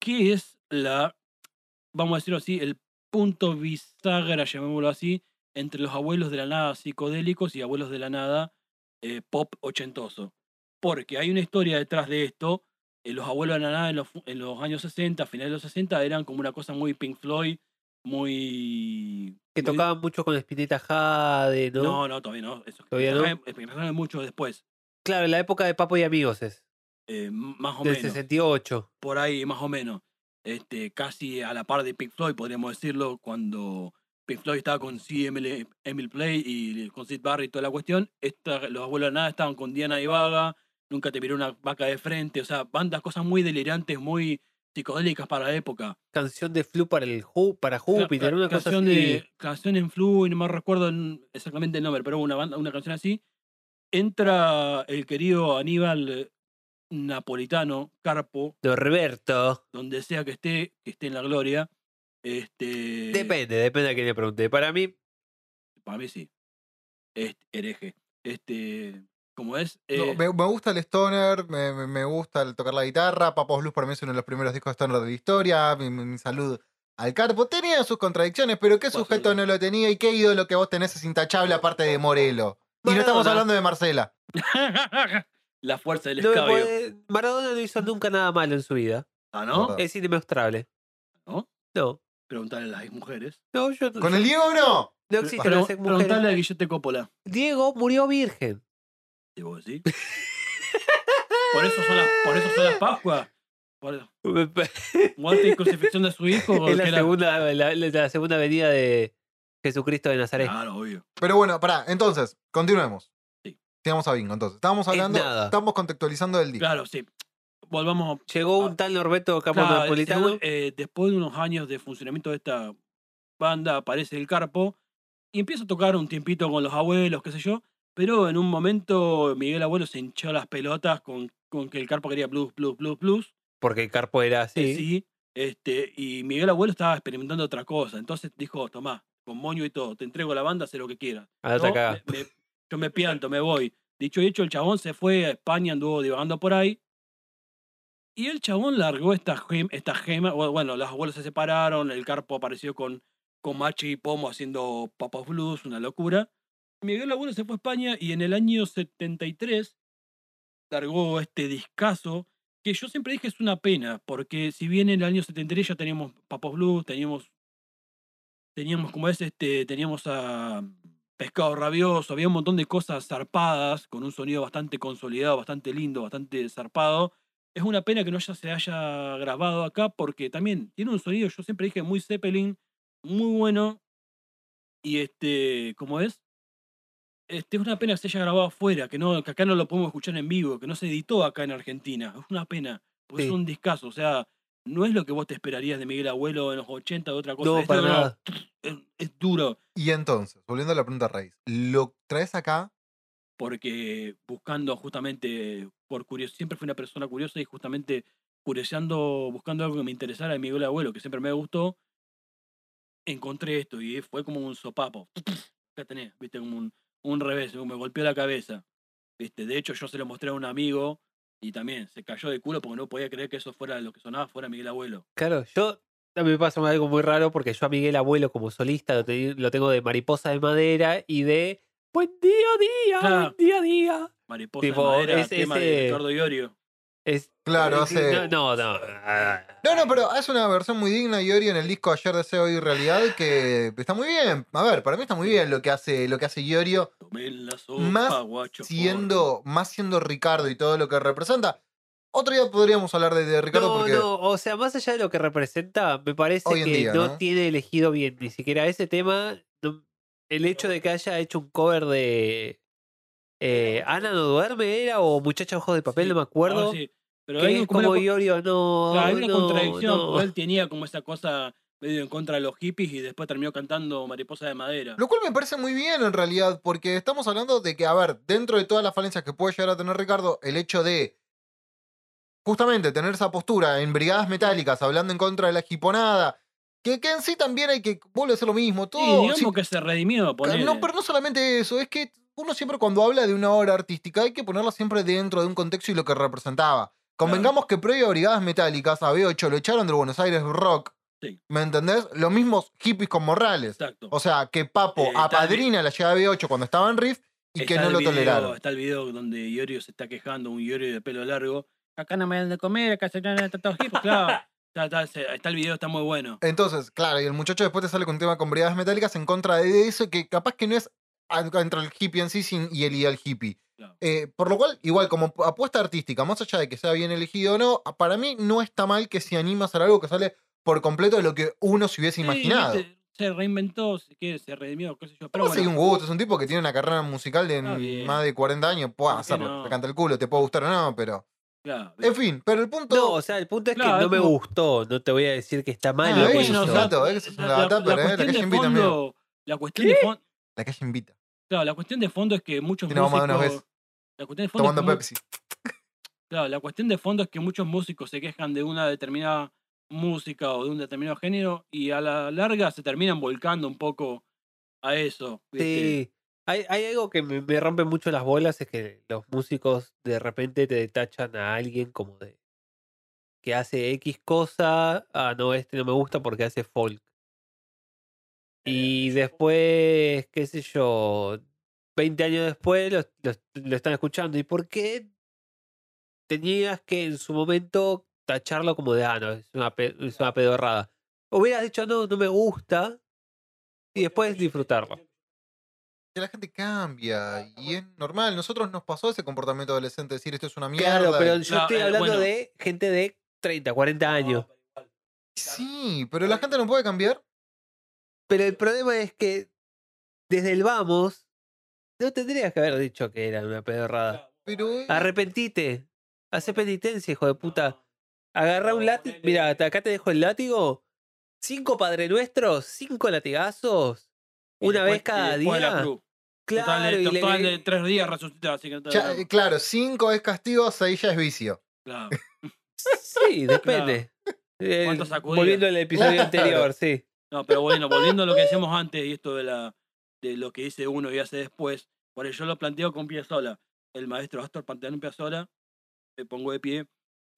que es la, vamos a decirlo así, el punto bisagra, llamémoslo así, entre los abuelos de la nada psicodélicos y abuelos de la nada eh, pop ochentoso. Porque hay una historia detrás de esto. eh, los abuelos de la nada en los, en los años 60, finales de los 60, eran como una cosa muy Pink Floyd, muy... Que muy- tocaban mucho con Spinetta Jade, ¿no? No, no, todavía no. Eso, ¿Todavía no? Spinetta es mucho después. Claro, en la época de Papo y Amigos es. eh, más o Del menos. 68. por ahí más o menos, este, casi a la par de Pink Floyd, podríamos decirlo, cuando Pink Floyd estaba con C. Emily, Emil Play y con Sid Barrett y toda la cuestión, esta, los abuelos de nada estaban con Diana y Vaga, nunca te miró una vaca de frente, o sea, bandas, cosas muy delirantes, muy psicodélicas para la época. Canción de Flu para el para Júpiter, una cosa canción así. de canción en flu y no me recuerdo exactamente el nombre, pero una banda, una canción así. Entra el querido Aníbal Napolitano, Carpo, Norberto. donde sea que esté, que esté en la gloria. Este, Depende, depende a quién le pregunte. Para mí, Para mí sí. Este, hereje. Este, como es. No, eh, me, me gusta el stoner, me, me- me gusta el tocar la guitarra. Papos Blues para mí es uno de los primeros discos de stoner de la historia. Mi, mi- mi salud al carpo. Tenía sus contradicciones, pero ¿qué ¿Cuál sujeto no lo tenía? ¿Y qué ídolo que vos tenés es intachable aparte de Morelo? Y no estamos Maradona. hablando de Marcela. la fuerza del no me escabio. puede- Maradona no hizo nunca nada malo en su vida. Ah, ¿no? Es indemostrable. ¿No? No. Preguntarle a las mujeres. No, yo ¿Con el Diego no? no existen las ex mujeres. preguntarle a Guillete Coppola. Diego murió virgen. ¿Y vos decís? por eso son las, por eso son las Pascuas. Muerte y crucifixión de su hijo. es la era- segunda, la- la segunda venida de Jesucristo de Nazaret. Claro, obvio. Pero bueno, pará, entonces, continuemos. Sí. Sigamos a Bingo, entonces. Estábamos Es hablando, nada. estamos contextualizando el disco. Claro, sí. volvamos Llegó un tal Norberto Capo Claro, Napolitano. según- eh, después de unos años de funcionamiento de esta banda, aparece el Carpo y empieza a tocar un tiempito con los abuelos, qué sé yo. Pero en un momento Miguel Abuelo se hinchó las pelotas con, con que el Carpo quería blues, blues, blues, blues. Porque el Carpo era así. eh, sí, este, y Miguel Abuelo estaba experimentando otra cosa. Entonces dijo, tomá, con moño y todo, te entrego la banda, haz lo que quieras. Andate a Yo cagar. me- me- yo me pianto, me voy. Dicho y hecho, el chabón se fue a España, anduvo divagando por ahí. Y el chabón largó esta gema, esta gema. bu- Bueno, los abuelos se separaron, el Carpo apareció con, con Machi y Pomo haciendo Papas Blues, una locura. Miguel Abuelo se fue a España y en el año 73 largó este discazo que yo siempre dije es una pena, porque si bien en el año 73 ya teníamos Papas Blues, teníamos, teníamos como es este, teníamos a Pescado Rabioso, había un montón de cosas zarpadas, con un sonido bastante consolidado, bastante lindo, bastante zarpado. Es una pena que no ya se haya grabado acá, porque también tiene un sonido, yo siempre dije, muy Zeppelin, muy bueno. Y este, ¿cómo es? Este, es una pena que se haya grabado afuera, que, no, que acá no lo podemos escuchar en vivo, que no se editó acá en Argentina. Es una pena, porque Sí. es un discazo. O sea, no es lo que vos te esperarías de Miguel Abuelo en los 80 de otra cosa. No, Esto para no, nada. Es, es duro, Y entonces, volviendo a la pregunta raíz, ¿lo traes acá? porque buscando justamente, por curiosidad, siempre fui una persona curiosa y justamente curioseando, buscando algo que me interesara de Miguel Abuelo, que siempre me gustó, encontré esto y fue como un sopapo. Acá tenés, viste, como un, un revés, me golpeó la cabeza. Viste, de hecho yo se lo mostré a un amigo y también se cayó de culo porque no podía creer que eso fuera lo que sonaba fuera Miguel Abuelo. Claro, yo a mí me pasa algo muy raro porque yo a Miguel Abuelo como solista lo, te- lo tengo de Mariposa de Madera y de Buen día, día, Ah. buen día, día. Mariposa Tipo, de madera, es- tema ese- de Ricardo Iorio. Es, Claro, eh, hace- No, no, no. ah, No, no, pero hace una versión muy digna y en el disco Ayer Deseo Hoy Realidad que está muy bien. A ver, para mí está muy bien lo que hace, lo que hace Iorio, más siendo, más siendo Ricardo y todo lo que representa. Otro día podríamos hablar de, de Ricardo no, porque no, o sea, más allá de lo que representa, me parece que día, no, ¿no? tiene elegido bien ni siquiera ese tema. no- el hecho de que haya hecho un cover de eh, Ana no duerme era o Muchacha ojos de papel, Sí, no me acuerdo. sí, Pero hay como como una, Iorio, no. claro, hay una no, contradicción, no. porque él tenía como esa cosa medio en contra de los hippies y después terminó cantando Mariposa de Madera. Lo cual me parece muy bien en realidad, porque estamos hablando de que, a ver, dentro de todas las falencias que puede llegar a tener Ricardo, el hecho de justamente tener esa postura en brigadas metálicas, hablando en contra de la jiponada, que, que en sí también hay que, vuelve a ser lo mismo, Sí, todo. digamos sí, que se redimió, ponele. no, pero no solamente eso, es que uno siempre cuando habla de una obra artística hay que ponerla siempre dentro de un contexto y lo que representaba. Convengamos que previo a Brigadas Metálicas, a B8 lo echaron del Buenos Aires Rock. Sí. ¿Me entendés? Los mismos hippies con Morrales. Exacto. O sea, que Papo Eh, el apadrina la llegada de B8 cuando estaba en Riff y que no lo video- toleraron. Está el video donde Iorio se está quejando, un Iorio de pelo largo. Acá no me dan de comer, acá se dan tantos hippies, claro. Está, está el video, está muy bueno. Entonces, claro, y el muchacho después te sale con un tema con Brigadas Metálicas en contra de eso, que capaz que no es contra el hippie en sí sin- y el ideal hippie. Claro. Eh, por lo cual, igual, como apuesta artística, más allá de que sea bien elegido o no, para mí no está mal que se anima a hacer algo que sale por completo de lo que uno se hubiese Sí, imaginado. se reinventó, si quiere, se redimió, qué sé yo. Pero Pero bueno, un gusto, es un tipo que tiene una carrera musical de más de 40 años, puede ¿Por qué hacerlo, no? te canta el culo, te puede gustar o no, pero... claro, En fin, pero el punto... No, o sea, el punto es Claro, que no es me como- gustó. No te voy a decir que está mal Ah, lo que bueno, hizo. un la, la- la pero, la cuestión calle de fondo, la cuestión de fondo, La calle invita. Claro, la cuestión de fondo es que muchos de una músicos, vez. la cuestión de fondo es Tomando que Pepsi. Claro, la cuestión de fondo es que muchos músicos se quejan de una determinada música o de un determinado género y a la larga se terminan volcando un poco a eso. ¿viste? Sí. Hay, hay algo que me, me rompe mucho las bolas, es que los músicos de repente te detachan a alguien como de que hace X cosa, ah, no, este no me gusta porque hace folk. Y después, qué sé yo, 20 años después lo, lo- lo están escuchando. ¿Y por qué tenías que en su momento tacharlo como de, ah, no, es una, es una pedorrada? Hubieras dicho, no, no me gusta, y después disfrutarlo. La gente cambia y es normal. Nosotros nos pasó ese comportamiento adolescente, decir esto es una mierda. Claro, pero yo No, estoy eh, hablando bueno. de gente de 30, 40 años. Sí, pero la gente no puede cambiar. Pero el problema es que desde el vamos, no tendrías que haber dicho que era una pedorrada. Pero. Arrepentite. Hace penitencia, hijo de puta. Agarra un látigo. Mira, acá te dejo el látigo. Cinco Padre Nuestros, cinco latigazos. Una después- vez cada día. cruz. Claro, total, de, y le- total de tres días resucitado. Así que no te Ya, eh, claro, 5 es castigo, 6 ya es vicio. claro. Sí, depende. Eh, ¿Cuántas sacudidas? volviendo al episodio Claro. anterior, sí. No, pero bueno, volviendo a lo que decíamos antes y esto de la de lo que dice uno y hace después, por eso yo lo planteo con Piazzolla. El maestro Astor Pantaleón Piazzolla, me pongo de pie.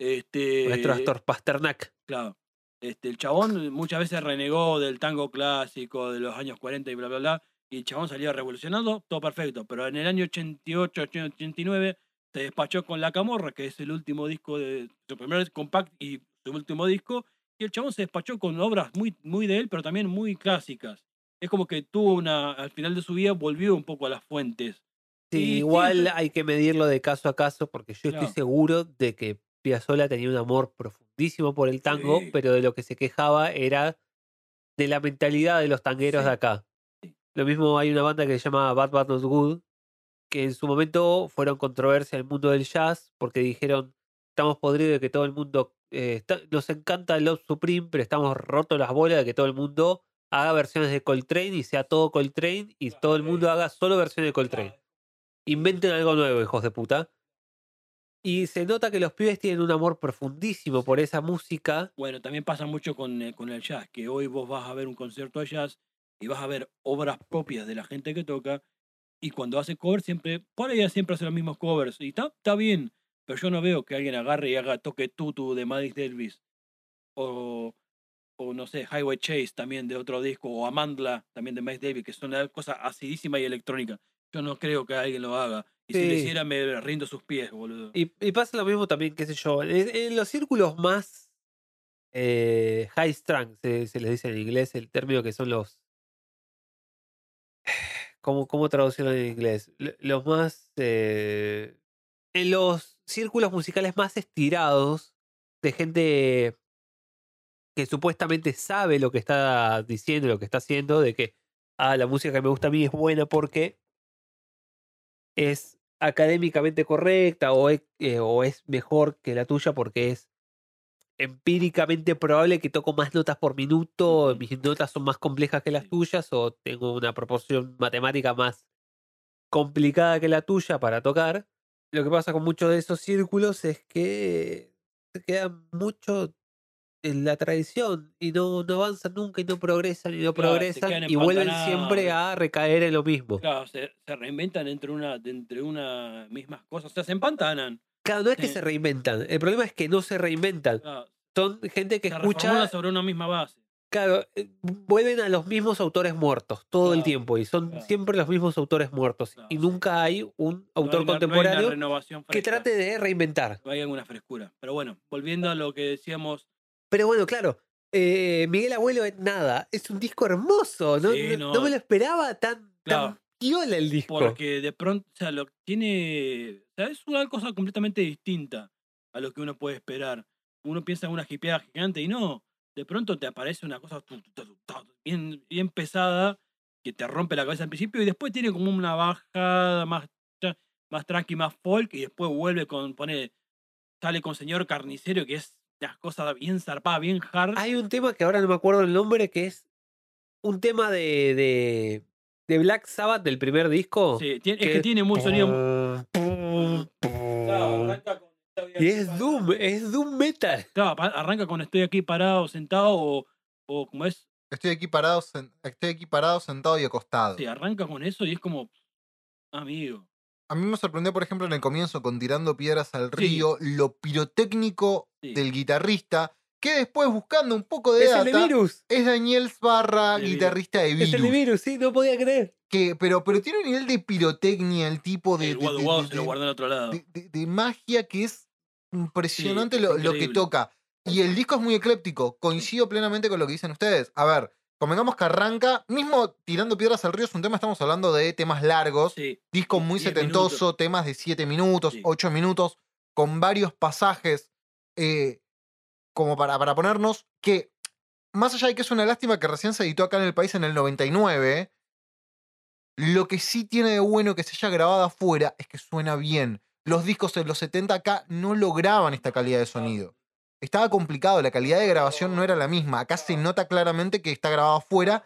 Este, Maestro Astor Pasternak. Claro. Este, el chabón muchas veces renegó del tango clásico de los años 40 y bla, bla, bla. Y el chabón salió revolucionado, todo perfecto. Pero en el año 88, 89, se despachó con La Camorra, que es el último disco de su primer compact y su último disco. Y el chabón se despachó con obras muy, muy de él, pero también muy clásicas. Es como que tuvo una, al final de su vida, volvió un poco a las fuentes. Sí, Y igual hay que medirlo de caso a caso porque yo Claro. estoy seguro de que Piazzolla tenía un amor profundísimo por el tango, Sí. pero de lo que se quejaba era de la mentalidad de los tangueros de acá. Lo mismo hay una banda que se llama Bad Bad Not Good, que en su momento fueron controversia en el mundo del jazz porque dijeron, estamos podridos de que todo el mundo, eh, está- nos encanta el Love Supreme, pero estamos rotos las bolas de que todo el mundo haga versiones de Coltrane y sea todo Coltrane y todo el mundo haga solo versiones de Coltrane. Inventen algo nuevo, hijos de puta. Y se nota que los pibes tienen un amor profundísimo por esa música. Bueno, también pasa mucho con, eh, con el jazz, que hoy vos vas a ver un concierto de jazz y vas a ver obras propias de la gente que toca, y cuando hace covers siempre, por ahí siempre hace los mismos covers, y está, está bien, pero yo no veo que alguien agarre y haga toque tutu de Miles Davis, o, o no sé, Highway Chase también de otro disco, o Amandla también de Miles Davis, que son una cosa acidísima y electrónica. Yo no creo que alguien lo haga. Y si lo hiciera me rindo sus pies, boludo. Y, y pasa lo mismo también, qué sé yo, en, en los círculos más eh, high strung, se, se les dice en inglés el término que son los... ¿Cómo, cómo traducirlo en inglés? Los más... eh, en los círculos musicales más estirados de gente que supuestamente sabe lo que está diciendo, lo que está haciendo, de que, ah, la música que me gusta a mí es buena porque es académicamente correcta o es, eh, o es mejor que la tuya porque es empíricamente probable que toco más notas por minuto, mis notas son más complejas que las tuyas o tengo una proporción matemática más complicada que la tuya para tocar. Lo que pasa con muchos de esos círculos es que se quedan mucho en la tradición y no, no avanzan nunca y no progresan y no Claro, progresan y vuelven siempre a recaer en lo mismo. Claro, se, se reinventan entre una, entre una mismas cosas. O sea, se empantanan. Claro, no es que Sí. se reinventan. El problema es que no se reinventan. Claro, Son gente que se escucha. sobre una misma base. Claro, eh, vuelven a los mismos autores muertos todo el tiempo y son claro. siempre los mismos autores muertos. Y nunca hay un autor hay una- no hay una contemporáneo que trate de reinventar. No hay alguna frescura. Pero bueno, volviendo a lo que decíamos. Pero bueno, claro, eh, Miguel Abuelo es nada. Es un disco hermoso. No, Sí, me lo esperaba tan, Claro. tan piola el disco. Porque de pronto, o sea, lo tiene. O sea, es una cosa completamente distinta a lo que uno puede esperar. Uno piensa en una jipeada gigante y no. De pronto te aparece una cosa bien, bien pesada que te rompe la cabeza al principio y después tiene como una bajada más, más tranqui, más folk y después vuelve con, pone, sale con señor carnicero que es las cosas bien zarpadas, bien hard. Hay un tema que ahora no me acuerdo el nombre que es un tema de, de, de Black Sabbath del primer disco. Sí, tiene- es que tiene mucho sonido. Claro, Y arranca con- aquí es parado. Doom, es Doom Metal. Claro, arranca con estoy aquí parado, sentado o, o como es. Estoy aquí parado, sen- estoy aquí parado, sentado y acostado. Sí, arranca con eso y es como. Amigo. A mí me sorprendió, por ejemplo, en el comienzo con Tirando Piedras al Sí. Río, lo pirotécnico Sí. del guitarrista, que después buscando un poco de Es el de Virus. es Daniel Sbarra, De Virus. guitarrista de Es el de Virus. Virus, sí, no podía creer. Que, pero, pero tiene un nivel de pirotecnia, el tipo de, el de- de magia que es impresionante es lo, lo que toca. Y el disco es muy ecléptico. Coincido plenamente con lo que dicen ustedes. A ver, convengamos que arranca, mismo tirando piedras al río es un tema, estamos hablando de temas largos, Sí, disco muy 10 setentoso, minutos. temas de 7 minutos, Sí. 8 minutos, con varios pasajes, eh, como para, para ponernos que, más allá de que es una lástima que recién se editó acá en el país en el 99, lo que sí tiene de bueno que se haya grabado afuera es que suena bien. Los discos en los 70 acá no lograban esta calidad de sonido. Estaba complicado, la calidad de grabación no era la misma. Acá se nota claramente que está grabado afuera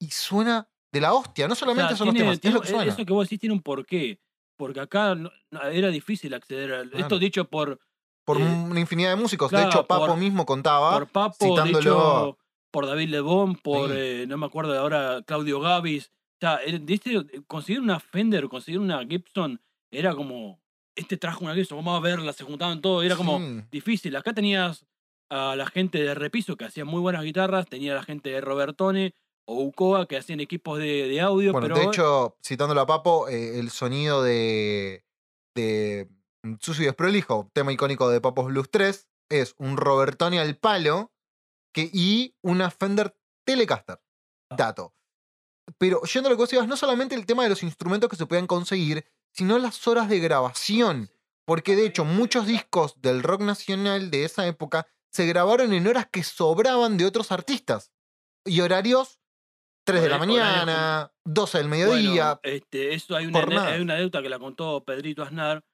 y suena de la hostia. No O sea, solamente son los tiene- temas, es lo que suena. Eso que vos decís tiene un porqué. Porque acá no- era difícil acceder a. Esto Claro. dicho por, Por eh, una infinidad de músicos. claro, de hecho, Papo por- mismo contaba. por Papo, citándolo- por David Lebón, por, Sí. eh, no me acuerdo ahora, Claudio Gavis. O sea, eh, ¿viste? conseguir una Fender, conseguir una Gibson, era como, este trajo una Gibson, vamos a verla, se juntaban todo, era como Sí. difícil. Acá tenías a la gente de Repiso que hacía muy buenas guitarras, tenía a la gente de Robertone o Ucoa que hacían equipos de, de audio, Bueno, pero de hecho, citándolo a Papo, eh, el sonido de, de Sucio y Desprolijo, tema icónico de Papos Blues 3, es un Robertone al palo que, y una Fender Telecaster. Dato. Pero yendo a lo que vos ibas, no solamente el tema de los instrumentos que se podían conseguir, sino las horas de grabación. Porque de hecho, muchos discos del rock nacional de esa época se grabaron en horas que sobraban de otros artistas. Y horarios 3 de la mañana, 12 del Bueno, mediodía. este, eso hay una, hay una anécdota que la contó Pedrito Aznar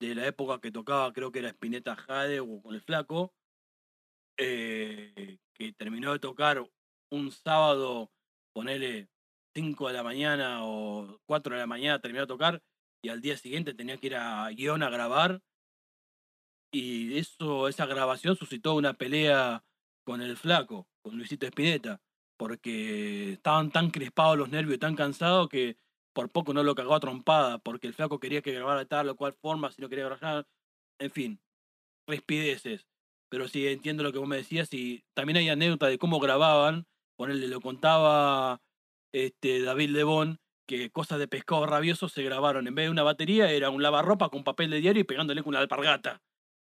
de la época que tocaba, creo que era Spinetta Jade o con el Flaco, eh, que terminó de tocar un sábado, ponele 5 de la mañana o 4 de la mañana, terminó de tocar y al día siguiente tenía que ir a guion a grabar. Y eso, esa grabación suscitó una pelea con el Flaco, con Luisito Spinetta porque estaban tan crispados los nervios y tan cansados que por poco no lo cagó a trompada, porque el flaco quería que grabara de tal o cual forma, si no quería grabar, en fin, rispideces. Pero sí entiendo lo que vos me decías y también hay anécdota de cómo grababan, ponerle lo contaba este David Lebón, que cosas de pescado rabioso se grabaron. En vez de una batería era un lavarropa con papel de diario y pegándole con una alpargata.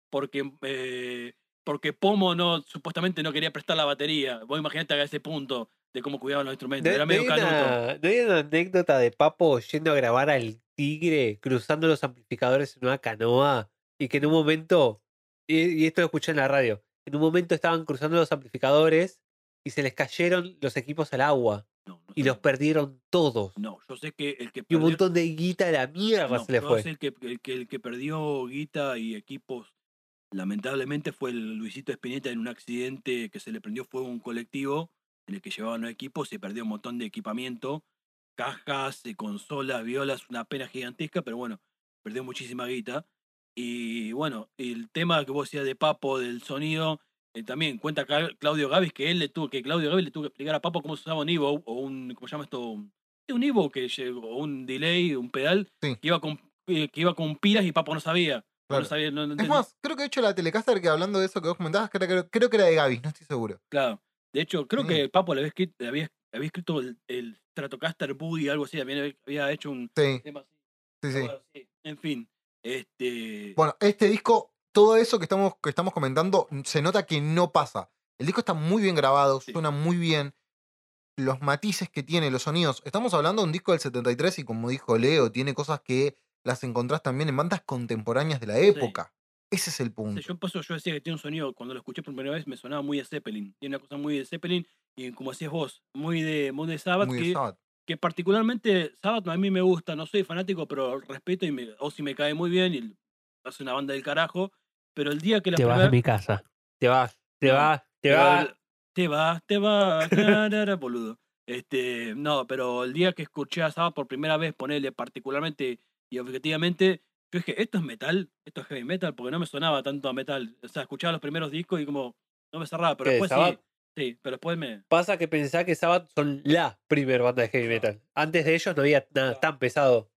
Porque eh, porque Pomo no, supuestamente no quería prestar la batería. Vos imaginate a ese punto de cómo cuidaban los instrumentos. ¿No, Era medio canuto. ¿No hay una anécdota de Papo yendo a grabar al Tigre, cruzando los amplificadores en una canoa? Y que en un momento, y, y esto lo escuché en la radio, en un momento estaban cruzando los amplificadores y se les cayeron los equipos al agua No, no y los perdieron todos. No, yo sé que el que Y un montón de guita a la mierda no, se le yo fue. el que, el, que, el que perdió guita y equipos, lamentablemente, fue el Luisito Espineta en un accidente que se le prendió fuego a un colectivo en el que llevaban los equipos, se perdió un montón de equipamiento, cajas, eh, consolas, violas, una pena gigantesca, pero bueno, perdió muchísima guita. Y bueno, el tema que vos decías de Papo, del sonido, eh, también cuenta Claudio Gavis que él le tuvo, que Claudio Gavis le tuvo que explicar a Papo cómo se usaba un Evo o un, ¿cómo se llama esto? Un Evo que llegó, o un delay, un pedal, Sí. que iba con eh, que iba con pilas y Papo no sabía. Claro. No sabía, no, no Es más, creo que de hecho la Telecaster que hablando de eso que vos comentabas, creo, creo- creo que era de Gaby, no estoy seguro. Claro. De hecho, creo Sí. que Papo le había escrito, le había, había escrito el, el Stratocaster Boogie, algo así, también había- había hecho un Sí, tema así. sí, sí. Bueno, sí, En fin, este Bueno, este disco, todo eso que estamos, que estamos comentando, se nota que no pasa. El disco está muy bien grabado, Sí. suena muy bien. Los matices que tiene, los sonidos. Estamos hablando de un disco del 73 y como dijo Leo, tiene cosas que las encontrás también en bandas contemporáneas de la época. Ese es el Sí, punto. yo por eso yo decía que tiene un sonido, cuando lo escuché por primera vez me sonaba muy de Zeppelin. Tiene una cosa muy de Zeppelin y como decías vos, muy de, muy de Sabbath, Muy de que, Sabbath. que particularmente Sabbath a mí me gusta, no soy fanático, pero respeto y me, Ozzy me cae muy bien y hace una banda del carajo. Pero el día que la Te vas primera- de mi casa. Te vas, te vas, te vas. Te vas, te vas, boludo. Este, no, pero el día que escuché a Sabbath por primera vez, ponerle particularmente y objetivamente, yo dije, esto es metal, esto es heavy metal, porque no me sonaba tanto a metal. O sea, escuchaba los primeros discos y como no me cerraba, pero ¿Qué, después sí. Sabbath? Sí, pero después me. Pasa que pensá que Sabbath son la primer banda de heavy metal. Antes de ellos no había nada tan pesado.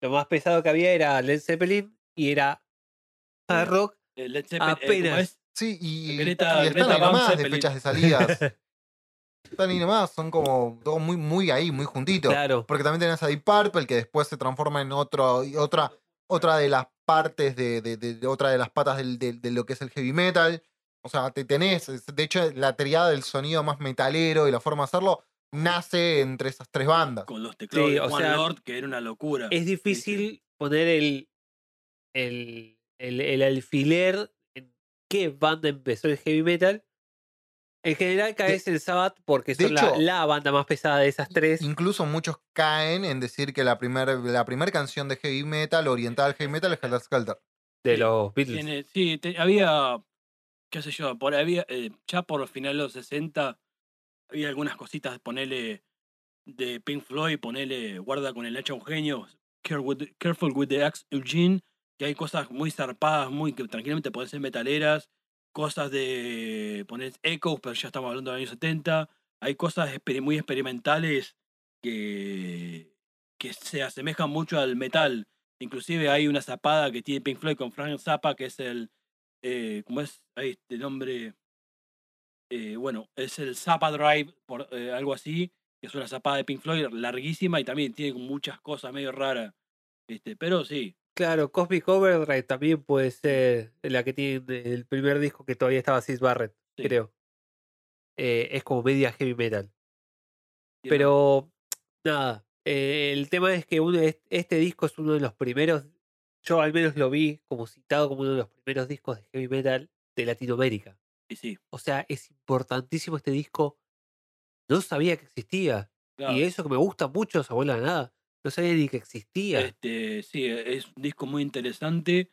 Lo más pesado que había era Led Zeppelin y era hard rock. Eh, Led Zeppelin, eh, ¿cómo Apenas. Sí, y, Greta- y están Greta ahí nomás de fechas de salidas. están ahí nomás, son como todos muy, muy ahí, muy juntitos. Claro. Porque también tenés a Deep Purple, que después se transforma en otro, y otra, otra de las partes de, de- de- de otra de las patas del- de, lo que es el heavy metal. O sea, te tenés, de hecho, la triada del sonido más metalero y la forma de hacerlo nace entre esas tres bandas. Con los teclados Sí, de o Juan sea, Lord, que era una locura. Es difícil poner el, el, el, el alfiler en qué banda empezó el heavy metal. En general caes en Sabbath porque de son la, hecho- la banda más pesada de esas tres. Incluso muchos caen en decir que la primera la primer canción de heavy metal, oriental al heavy metal, es Helter Skelter. de los Beatles. Tiene- sí, te- había, qué sé yo, por, había, eh, ya por los finales de los 60 había algunas cositas, ponele de Pink Floyd, ponele guarda con el hacha un genio, Care with- Careful with the Axe Eugene, que hay cosas muy zarpadas, muy que tranquilamente pueden ser metaleras, cosas de poner Echoes, pero ya estamos hablando de los años 70, hay cosas muy experimentales que, que se asemejan mucho al metal. Inclusive hay una zapada que tiene Pink Floyd con Frank Zappa, que es el, eh, ¿cómo es? Ahí este nombre, eh, bueno, es el Zappa Drive, por, eh, algo así, que es una zapada de Pink Floyd larguísima y también tiene muchas cosas medio raras. Este, pero sí, Claro, Cosmic Overdrive también puede ser la que tiene el primer disco que todavía estaba Sid Barrett, Sí. creo. Eh, es como media heavy metal. Pero, nada, eh, el tema es que uno, es- este disco es uno de los primeros, yo al menos lo vi como citado como uno de los primeros discos de heavy metal de Latinoamérica. y sí, O sea, es importantísimo este disco. No sabía que existía. claro. Y eso que me gusta mucho, Abuela de Nada. No sabía ni que existía. Este, sí, es un disco muy interesante.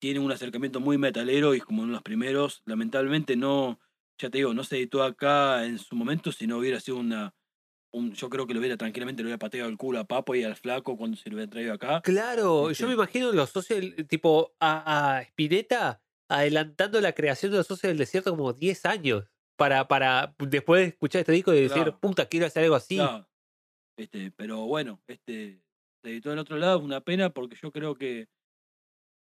Tiene un acercamiento muy metalero y es como uno de los primeros. Lamentablemente no, ya te digo, no se editó acá en su momento, si no hubiera sido una. Un, yo creo que lo hubiera tranquilamente, le hubiera pateado el culo a Papo y al Flaco cuando se lo hubiera traído acá. Claro, Este- yo me imagino los socios, tipo, a, a Spinetta adelantando la creación de los socios del desierto como 10 años. Para, para después de escuchar este disco y decir, Claro. puta, quiero hacer algo así. Claro. Este, pero bueno, este, se editó en otro lado, una pena porque yo creo que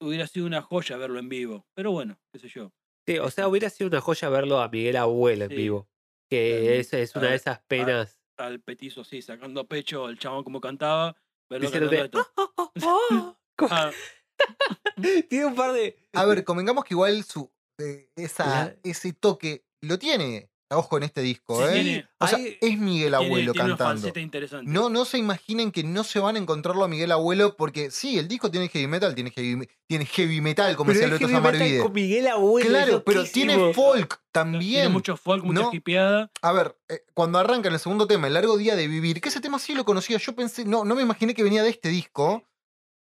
hubiera sido una joya verlo en vivo. Pero bueno, qué sé yo. Sí, o sea, Este- hubiera sido una joya verlo a Miguel Abuelo en Sí. vivo. Que esa es una de esas penas. Al petizo así, sacando pecho, el chabón como cantaba, verlo. "Ah, ah, ah", Ah, Tiene un par de. A ver, convengamos que igual su, eh, esa, La- ese toque lo tiene, ojo, en este disco, Sí, ¿eh? tiene- o sea, hay- es Miguel tiene- Abuelo tiene cantando. No, no se imaginen que no se van a encontrarlo a Miguel Abuelo porque sí, el disco tiene heavy metal, tiene heavy, me- tiene heavy metal, como Pero decía Loto Samarvide. con Miguel Abuelo. Claro, pero tiene folk Tiene también. mucho folk, mucha No. hipeada. A ver, eh, cuando arranca en el segundo tema, El largo día de vivir, que ese tema sí lo conocía, yo pensé, no, no me imaginé que venía de este disco.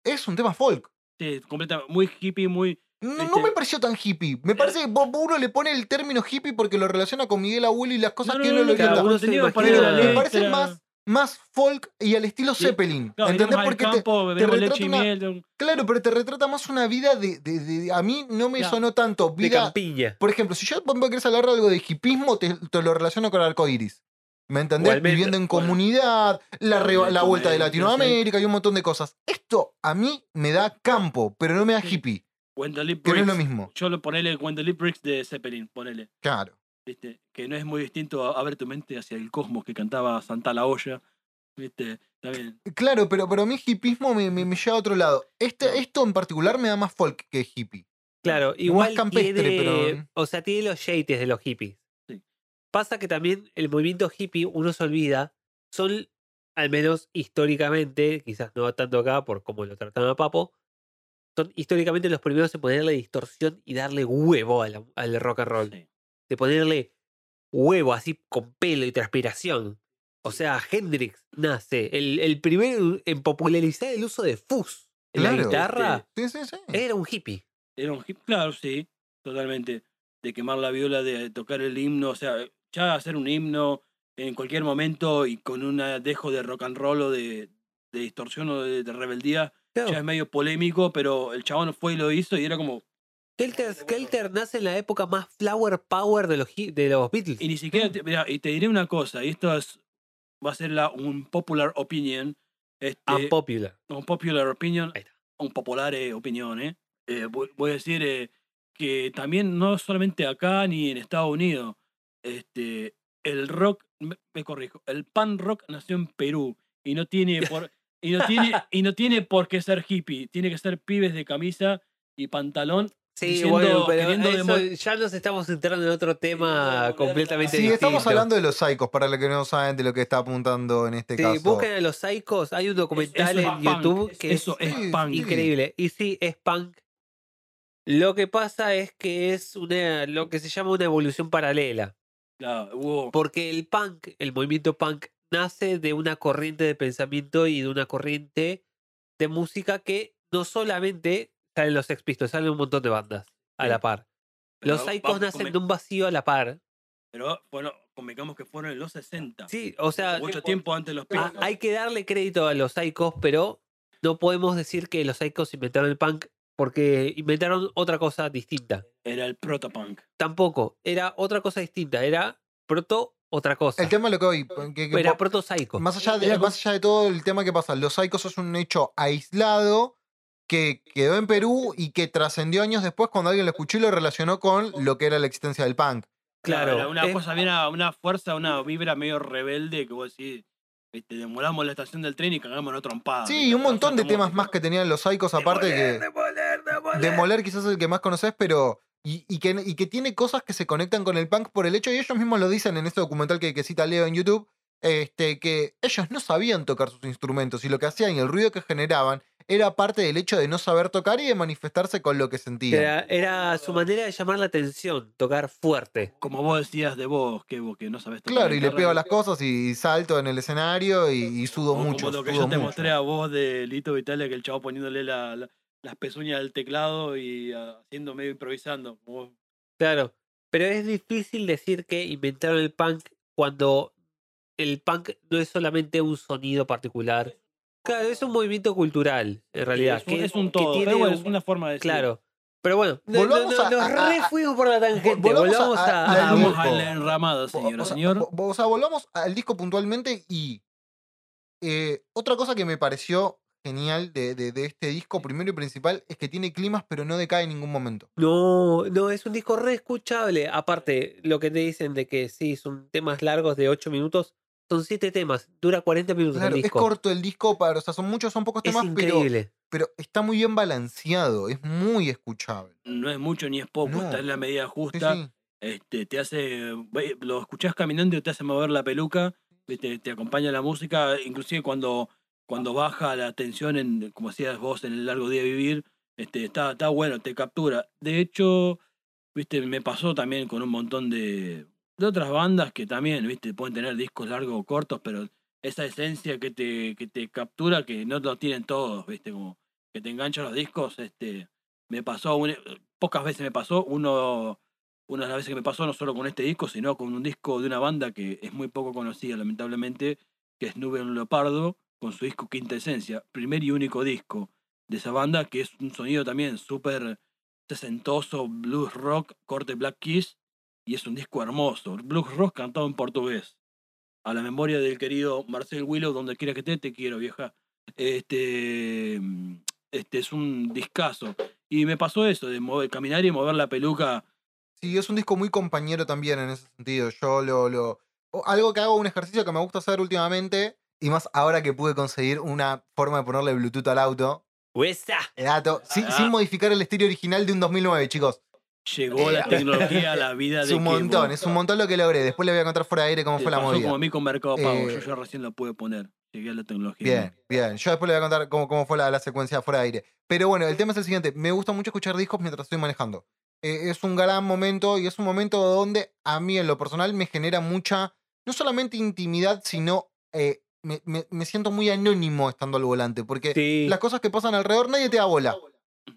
Es un tema folk. Sí, completamente, muy hippie, muy. No, no Este- me pareció tan hippie. Me parece que vos- uno le pone el término hippie porque lo relaciona con Miguel Abuelo y las cosas No, no, que no, uno no, lo Me parece más, más folk y al estilo Sí, Zeppelin. Claro, ¿Entendés? Porque te, campo, beberemos retrata leche y una- miel. claro, pero te retrata más una vida de, de- de- A mí no me Claro. sonó tanto De vida. campiña. Por ejemplo, si yo querés hablar de algo de hipismo, te, te lo relaciono con arcoiris. ¿Me entendés? Viviendo en comunidad, la, la vuelta de Latinoamérica, y un montón de cosas. Esto a mí me da campo, pero no me da Sí. hippie, Lip que no es lo mismo. Yo lo ponele Lip Breaks de Zeppelin, ponele. Claro. ¿viste? Que no es muy distinto a, a ver tu mente hacia el cosmos que cantaba Santa la olla. ¿Viste? También. Claro, pero, pero a mí hipismo me, me, me lleva a otro lado. Este. Esto en particular me da más folk que hippie. Claro, igual campestre, tiene, pero- o sea, tiene los yates de los hippies. Sí. Pasa que también el movimiento hippie, uno se olvida, son, al menos históricamente, quizás no tanto acá por cómo lo tratan a Papo, son históricamente los primeros en ponerle distorsión y darle huevo la- al rock and roll. Sí. De ponerle huevo así con pelo y transpiración. O sea, Hendrix nace, el, el primero en popularizar el uso de fuzz en la guitarra, Sí, sí, sí. era un hippie. Era un hip, claro, sí, totalmente. De quemar la viola, de tocar el himno, o sea, ya hacer un himno en cualquier momento y con un dejo de rock and roll o de, de distorsión o de, de rebeldía, Claro. ya es medio polémico, pero el chabón fue y lo hizo y era como. Helter Skelter nace en la época más flower power de los, de los Beatles. Y ni siquiera. Te, mirá, y te diré una cosa, y esto es, va a ser la, un popular opinion. Este, Unpopular. un popular opinion, Ahí está. un popular eh, opinión, ¿eh? Eh, voy, voy a decir eh, que también no solamente acá ni en Estados Unidos, este, el rock, me, me corrijo, el pan rock nació en Perú y no tiene por y no tiene y no tiene por qué ser hippie, tiene que ser pibes de camisa y pantalón. Sí, diciendo- bueno, pero eso ya nos estamos entrando en otro tema no, completamente Sí, distinto. estamos hablando de los psicos, para los que no saben de lo que está apuntando en este Sí, caso. busquen a los Psychos, hay un documental en punk, YouTube que eso es es Sí, punk. sí. increíble. Y sí, es punk. Lo que pasa es que es una, lo que se llama una evolución paralela. Claro, hubo- Porque el punk, el movimiento punk, nace de una corriente de pensamiento y de una corriente de música que no solamente salen los Sex Pistols, salen un montón de bandas a Sí. la par. pero Los Psychos nacen de un vacío a la par. Pero bueno, convengamos que fueron en los 60. Sí, o sea, mucho tiempo antes de los Ah, Pistols. hay que darle crédito a los Psychos, pero no podemos decir que los Psychos inventaron el punk porque inventaron otra cosa distinta. Era el protopunk. Tampoco, era otra cosa distinta, era proto otra cosa. El tema es lo que hoy. que- que era po- proto Psycho. más, allá de, Era como- más allá de todo el tema que pasa, los Psychos es un hecho aislado que quedó en Perú y que trascendió años después cuando alguien lo escuchó y lo relacionó con lo que era la existencia del punk. Claro, Era una es- cosa bien, a- una fuerza, una vibra medio rebelde que vos decís, este, demolamos la estación del tren y cagamos en trompada. Sí, y un montón de temas más que tenían los Psychos aparte que... Demoler quizás es el que más conoces, pero. Y, y que, y que tiene cosas que se conectan con el punk por el hecho, y ellos mismos lo dicen en este documental que, que cita Leo en YouTube, este, que ellos no sabían tocar sus instrumentos y lo que hacían y el ruido que generaban era parte del hecho de no saber tocar y de manifestarse con lo que sentían. Era, era su manera de llamar la atención, tocar fuerte. Como vos decías de vos, que vos que no sabés tocar Claro, la y le pego las cosas y, salto en el escenario y, y sudo como- mucho. Como lo que yo te mucho. mostré a vos de Lito Vitalia, que el chavo poniéndole la- la- las pezuñas del teclado y ah, haciendo medio improvisando. Claro. Pero es difícil decir que inventaron el punk cuando el punk no es solamente un sonido particular. Claro, es un movimiento cultural, en realidad. es, un, que- es un que todo, tiene pero bueno, un- es una forma de decir. Claro. Pero bueno, no- no- Volvamos no- a- nos a- a- re fuimos por la tangente. volvamos Volvamos a- a, señora, O sea, señor. O sea, volvamos al disco puntualmente y eh, otra cosa que me pareció genial de, de- de este disco, primero y principal, es que tiene climas pero no decae en ningún momento. No, no, es un disco re escuchable. Aparte, lo que te dicen de que sí, son temas largos de 8 minutos. Son 7 temas, dura 40 minutos Claro, el es corto el disco, para, o sea, son muchos, son pocos es temas, pero, increíble. pero está muy bien balanceado, es muy escuchable. No es mucho ni es poco, No. está en la medida justa. sí. Este, te hace, lo escuchás caminando y te hace mover la peluca, ¿viste? te acompaña la música, inclusive cuando, cuando baja la tensión, en, como decías vos, en el largo día de vivir, este, está, está bueno, te captura. De hecho, viste, me pasó también con un montón de, de otras bandas que también, viste, pueden tener discos largos o cortos, pero esa esencia que te, que te captura, que no lo tienen todos, viste, como que te enganchan los discos, este, me pasó, pocas veces me pasó, uno una de las veces que me pasó no solo con este disco, sino con un disco de una banda que es muy poco conocida, lamentablemente, que es Nube un Leopardo, con su disco Quinta Esencia, primer y único disco de esa banda, que es un sonido también súper sesentoso, blues rock, corte Black Keys, y es un disco hermoso, blues rock cantado en portugués. A la memoria del querido Marcel Willow, donde quiera que esté, te quiero, vieja. Este, este es un discazo. Y me pasó eso, de mover- caminar y mover la peluca Sí, es un disco muy compañero también en ese sentido. Yo lo, lo. Algo que hago, un ejercicio que me gusta hacer últimamente, y más ahora que pude conseguir una forma de ponerle Bluetooth al auto. ¡Huesa! Dato, sin, Ah. sin modificar el estéreo original de un 2009, chicos. Llegó la Eh, tecnología a la vida Es de un Kevo. montón, es un montón lo que logré. Después le voy a contar fuera de aire cómo fue la movida. como a mí con Mercado Pago. Eh, yo, yo recién lo pude poner. Llegué a la tecnología. Bien, bien. Yo después le voy a contar cómo, cómo fue la, la secuencia fuera de aire. Pero bueno, el tema es el siguiente. Me gusta mucho escuchar discos mientras estoy manejando. Eh, es un gran momento y es un momento donde a mí en lo personal me genera mucha, no solamente intimidad, sino eh, me, me- me siento muy anónimo estando al volante. Porque Sí. las cosas que pasan alrededor nadie te da bola.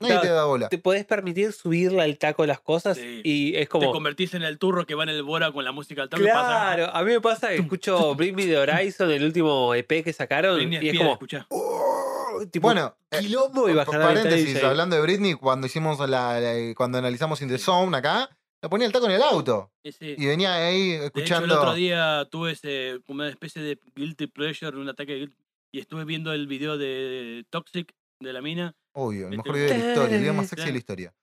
Nadie Claro, te da bola. Te podés permitir subirle al taco las cosas Sí. y es Te como. convertís en el turro que va en el Bora con la música al pasa- Claro, a mí me pasa que escucho Bring Me the Horizon, el último EP que sacaron, Britney y es como. "Oh", tipo, Bueno, eh, quilombo y bajar paréntesis, y- hablando de Britney, cuando hicimos la, la- cuando analizamos In the Zone acá, le ponía el taco en el auto. Y venía ahí De hecho, el escuchando. otro día tuve ese, como una especie de guilty pleasure, un ataque de y estuve viendo el video de Toxic de la mina, Obvio, el Viste, mejor video de la historia, el video más sexy de la historia.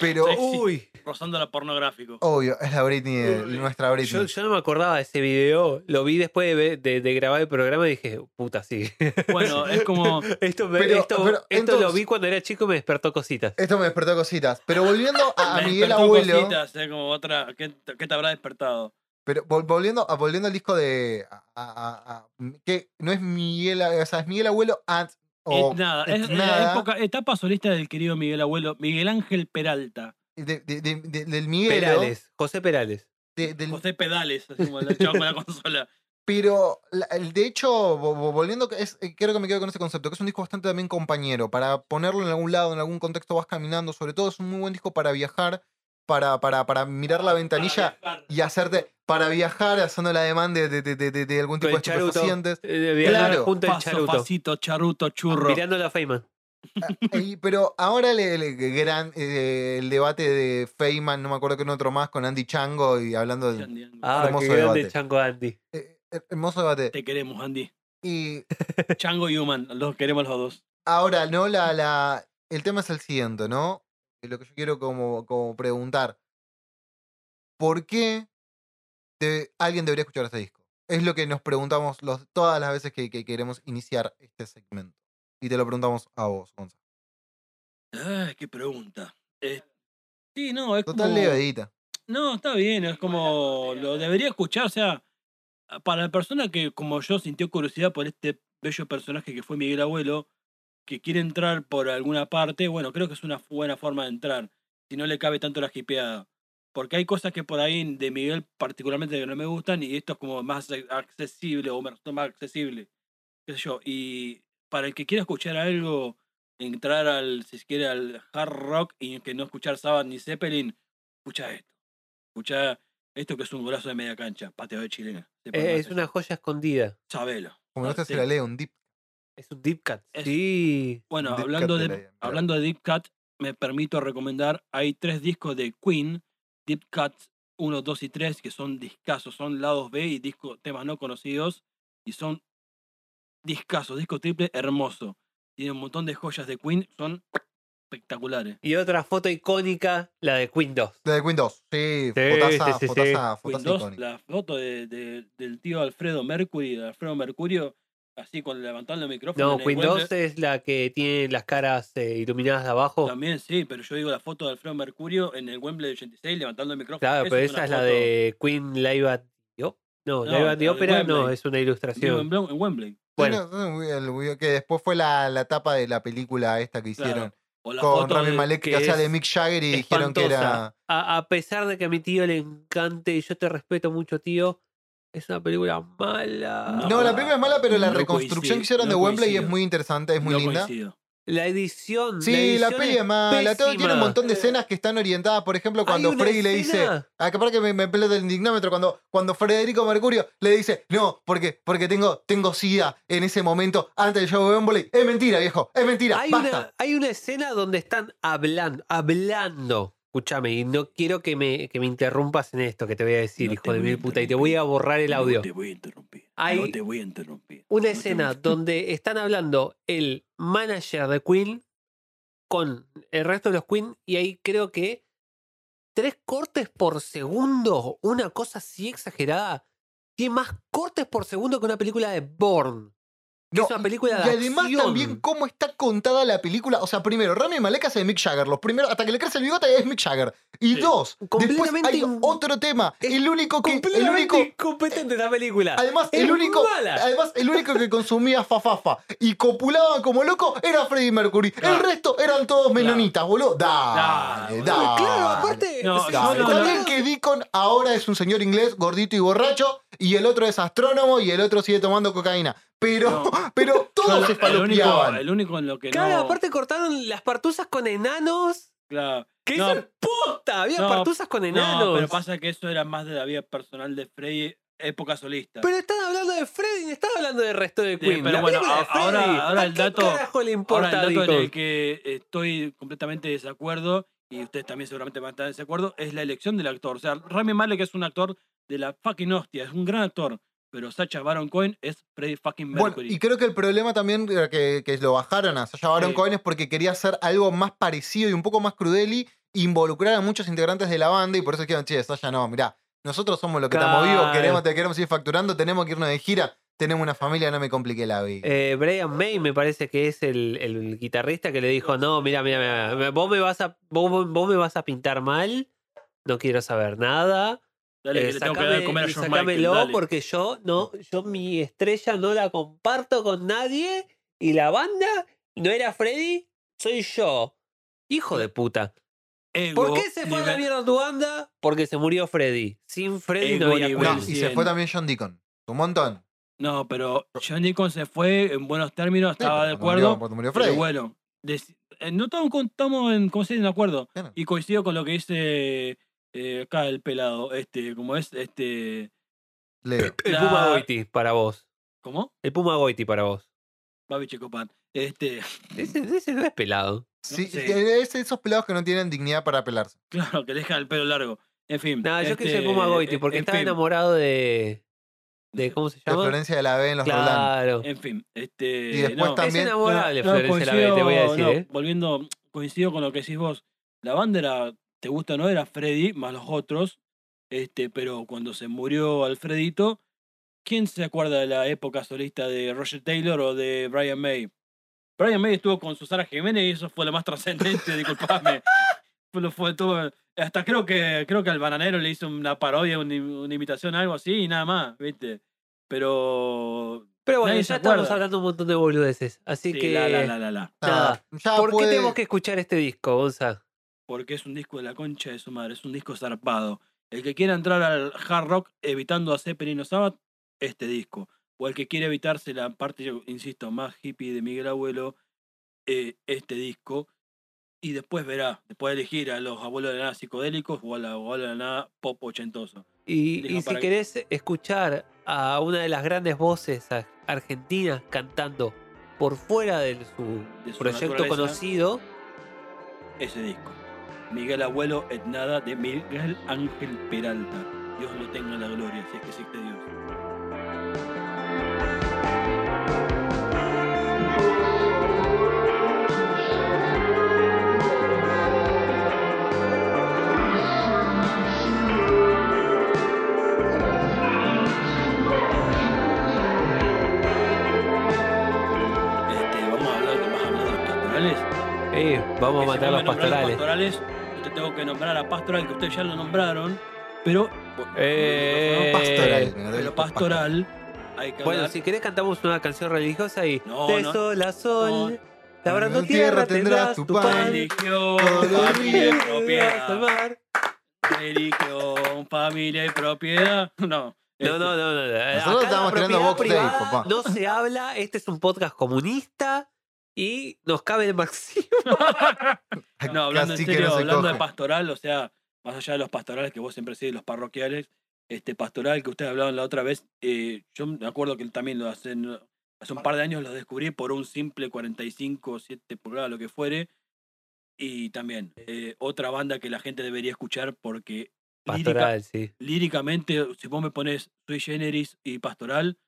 Pero, Sexy. Uy, rozando la pornográfico. obvio, es la Britney, Uy. nuestra Britney. yo, yo no me acordaba de ese video. Lo vi después de, ver- de- de grabar el programa y dije, puta, sí. Bueno, es como. esto me- Pero- esto, pero esto entonces- lo vi cuando era chico y me despertó cositas. Esto me despertó cositas. Pero volviendo a, me Miguel Abuelo. cositas, eh, como otra. ¿qué, qué te habrá despertado? Pero vol- volviendo, volviendo al disco de. a- a- a- que no es Miguel, o sea, es Miguel Abuelo and. O es nada, es la nada época, etapa solista del querido Miguel Abuelo, Miguel Ángel Peralta. de- de- de- de- del Miguel. Perales, José Perales. de- del- José Pedales, así como el chavo con la consola. Pero la- el de hecho, vo- vo- volviendo, es, eh, quiero que me quede con ese concepto, que es un disco bastante también compañero, para ponerlo en algún lado, en algún contexto vas caminando, sobre todo es un muy buen disco para viajar, para, para, para mirar la ventanilla y hacerte, para viajar haciendo la demanda de, de, de- de- de algún tipo de estupefacientes. eh, Claro. junto Paso, charuto. pasito, charuto, churro. Mirando la Feynman. Y- pero ahora el, el gran, eh, el debate de Feynman, no me acuerdo que en otro más, con Andy Chango y hablando de Ah, Hermoso qué grande debate. Chango Andy. eh, hermoso debate. Te queremos, Andy. Y Chango y Human, los queremos los dos. Ahora, ¿no? La, la, el tema es el siguiente, ¿no? Lo que yo quiero como, como preguntar. ¿Por qué de- alguien debería escuchar este disco? Es lo que nos preguntamos los, todas las veces que, que queremos iniciar este segmento. Y te lo preguntamos a vos, Gonzalo. Ay, qué pregunta. Eh, sí, no, es Total como... levedita. No, está bien, es como lo debería escuchar, o sea, para la persona que como yo sintió curiosidad por este bello personaje que fue Miguel Abuelo, que quiere entrar por alguna parte, bueno, creo que es una buena forma de entrar, si no le cabe tanto la hipeada. Porque hay cosas que por ahí de Miguel particularmente que no me gustan y esto es como más ac- accesible o más accesible, qué sé yo. Y para el que quiera escuchar algo, entrar al, si se quiere, al hard rock y que no escuchar Sabbath ni Zeppelin, escucha esto. Escucha esto que es un golazo de media cancha, pateo de chilena. Eh, es una joya escondida. Sabelo. Como no te se la lee un deep. Es un deep cut. Es- Sí. Bueno, Deep hablando Cut de, de la- hablando de Deep Cut, me permito recomendar, hay tres discos de Queen, Deep Cut 1, 2 y 3, que son discazos, son lados B y disco, temas no conocidos, y son discazos, disco triple hermoso. Tiene un montón de joyas de Queen, son espectaculares. Y otra foto icónica, la de Queen 2. La de Queen 2. Sí, Sí, fotaza, sí, sí, sí. fotaza, Queen fotaza 2, icónica. la foto de, de- del tío Alfredo Mercury, de Alfredo Mercurio, así con levantando el micrófono. No, Queen Wembley. 2 es la que tiene las caras eh, iluminadas de abajo. También sí, pero yo digo la foto de Alfredo Mercurio en el Wembley 86 levantando el micrófono. Claro, Eso pero esa es la foto- de Queen Live at the No, No, Live at the de Opera no, es una Digo, ilustración. en Wembley. Bueno, no, no, el- que después fue la, la tapa de la película esta que Claro. hicieron O la con foto Rami Malek, que que hacía de es Mick Jagger y dijeron que era. A, a pesar de que a mi tío le encante y yo te respeto mucho, tío, es una película mala. No, la película es mala, pero la No reconstrucción coincido, que hicieron no de Wembley es muy interesante, es muy no linda. coincido. La edición. Sí, la, edición peli es mala. Todo tiene un montón de escenas que están orientadas. Por ejemplo, cuando Freddy le dice. escena- Ah, capaz que me, me peleo del dignómetro. Cuando, cuando Federico Mercurio le dice, no, porque, porque tengo, tengo SIDA en ese momento antes del show de Wembley. Es mentira, viejo. Es mentira. Hay basta. una, hay una escena donde están hablando, hablando. Escúchame, y no quiero que me, que me interrumpas en esto que te voy a decir, No hijo de mil puta, y te voy a borrar el audio. No te voy a interrumpir. Hay no te voy a interrumpir. Una No escena donde están hablando el manager de Queen con el resto de los Queen y hay creo que tres cortes por segundo, una cosa así exagerada. Tiene más cortes por segundo que una película de Bourne. No, es una película y de además acción. también cómo está contada la película. O sea, primero, Rami Malek hace de Mick Jagger. Los primeros, hasta que le crece el bigote es Mick Jagger. Y Sí. dos, después hay otro tema. El único que. El único, incompetente la película. Además, Es el único, mala. además, el único que consumía fafafa y copulaba como loco era Freddie Mercury. El resto eran todos menonitas, boludo. Dale, Claro, dale. Claro, aparte. No, no- no- bien que Deacon ahora es un señor inglés gordito y borracho y el otro es astrónomo y el otro sigue tomando cocaína. Pero, No. pero Yo todos se el, único, el único en lo que Claro, no. aparte cortaron las partuzas con enanos. claro, ¿Qué No, hizo posta? Había no, partuzas con enanos. No, pero pasa que eso era más de la vida personal de Freddy, época solista. Pero están hablando de Freddy, no están hablando del resto de Sí, Queen. pero La bueno, de ahora- Freddy, ahora ¿a el dato- carajo le importa Ahora, el dato en Deacon? el que estoy completamente de desacuerdo, y ustedes también seguramente van a estar en desacuerdo, es la elección del actor. O sea, Rami Malek es un actor de la fucking hostia, es un gran actor, pero Sacha Baron Cohen es Freddie fucking Bueno, Mercury. y creo que el problema también era que, que lo bajaron a Sasha Baron Sí. Cohen es porque quería hacer algo más parecido y un poco más crudeli, involucrar a muchos integrantes de la banda y por eso dijeron, che, Sasha, no, mirá, nosotros somos los que estamos vivos, queremos, te queremos ir facturando, tenemos que irnos de gira, tenemos una familia, no me compliqué la vida. Eh, Brian May me parece que es el, el guitarrista que le dijo, no, mira, mira, mira, vos me vas a, vos, vos me vas a pintar mal, no quiero saber nada. Dale, eh, que le tengo que dar de comer a George Michael, dale. porque yo no, yo mi estrella no la comparto con nadie y la banda no era Freddy, soy yo. Hijo de puta. Ego, ¿Por qué se fue a la nivel- mierda tu banda? Porque se murió Freddy. Sin Freddy no había nivel No, y se fue también John Deacon. Un montón. No, pero John Deacon se fue en buenos términos, Sí, estaba pero de murió- acuerdo. murió Pero Freddy. bueno, dec- eh, no estamos, estamos en, ¿cómo se dice? de acuerdo. Claro. Y coincido con lo que dice eh, acá el pelado, este, como es, este, Leo. El La- Puma Goiti para vos. ¿cómo? El Puma Goiti para vos. Babi Checopan. Este, Ese, ese no es pelado. Sí, es esos pelados que no tienen dignidad para pelarse. claro, que le dejan el pelo largo. En fin. No, yo este, quise el Puma Goiti porque en estaba fin, enamorado de. de ¿Cómo se De llama? Florencia de la B en los. Claro. En fin, este. Y después no, también- Es enamorable, no, Florencia la B, te voy a decir, no, ¿eh? Volviendo, coincido con lo que decís vos. La banda era, te gusta o no, era Freddy más los otros. Este, pero cuando se murió Alfredito, ¿quién se acuerda de la época solista de Roger Taylor o de Brian May? Brian May estuvo con Susana Jiménez y eso fue lo más trascendente, disculpame. Fue, lo- fue todo- hasta creo que creo que al bananero le hizo una parodia, una, una imitación, algo así, y nada más, ¿viste? Pero. Pero bueno, nadie ya estamos hablando un montón de boludeces. Así Sí, que. la, la, la, la, la. Nada. ya ¿Por puede- qué tenemos que escuchar este disco, Gonza? Porque es un disco de la concha de su madre, es un disco zarpado. El que quiera entrar al hard rock evitando a Zeppelin o Sabbath, este disco. O el que quiere evitarse la parte, yo insisto, más hippie de Miguel Abuelo, eh, este disco. Y después verá, después elegir a los abuelos de la nada psicodélicos o a la abuela de la nada pop ochentoso. Y, si para- querés escuchar a una de las grandes voces argentinas cantando por fuera de su, De su proyecto conocido, Ese disco. Miguel Abuelo et nada de Miguel Ángel Peralta. Dios lo tenga en la gloria, si es que existe Dios. Este, vamos a hablar, más hablar de los pastorales. eh, vamos a matar a los pastorales. Te tengo que nombrar a Pastoral, que ustedes ya lo nombraron, pero. Eh, Pastoral. Pero Pastoral, hay que Bueno, si querés cantamos una canción religiosa y No, de no. sol a sol, No. labrando En tierra tendrás tu pan. Eligió Todo familia y propiedad. Eligió familia y propiedad. No. No, no, no, no. no. Acá Nosotros la estamos box tape, privada papá. No se habla, este es un podcast comunista y nos cabe el marxismo. No, hablando Casi en serio, no se hablando de pastoral, o sea, más allá de los pastorales que vos siempre decís, los parroquiales, este pastoral que ustedes hablaban la otra vez, eh, yo me acuerdo que también lo hacen, hace un par de años lo descubrí por un simple 45, 7 pulgadas, lo que fuere, y también eh, otra banda que la gente debería escuchar porque lírica- Pastoral, sí. líricamente, si vos me pones Sui Generis y Pastoral,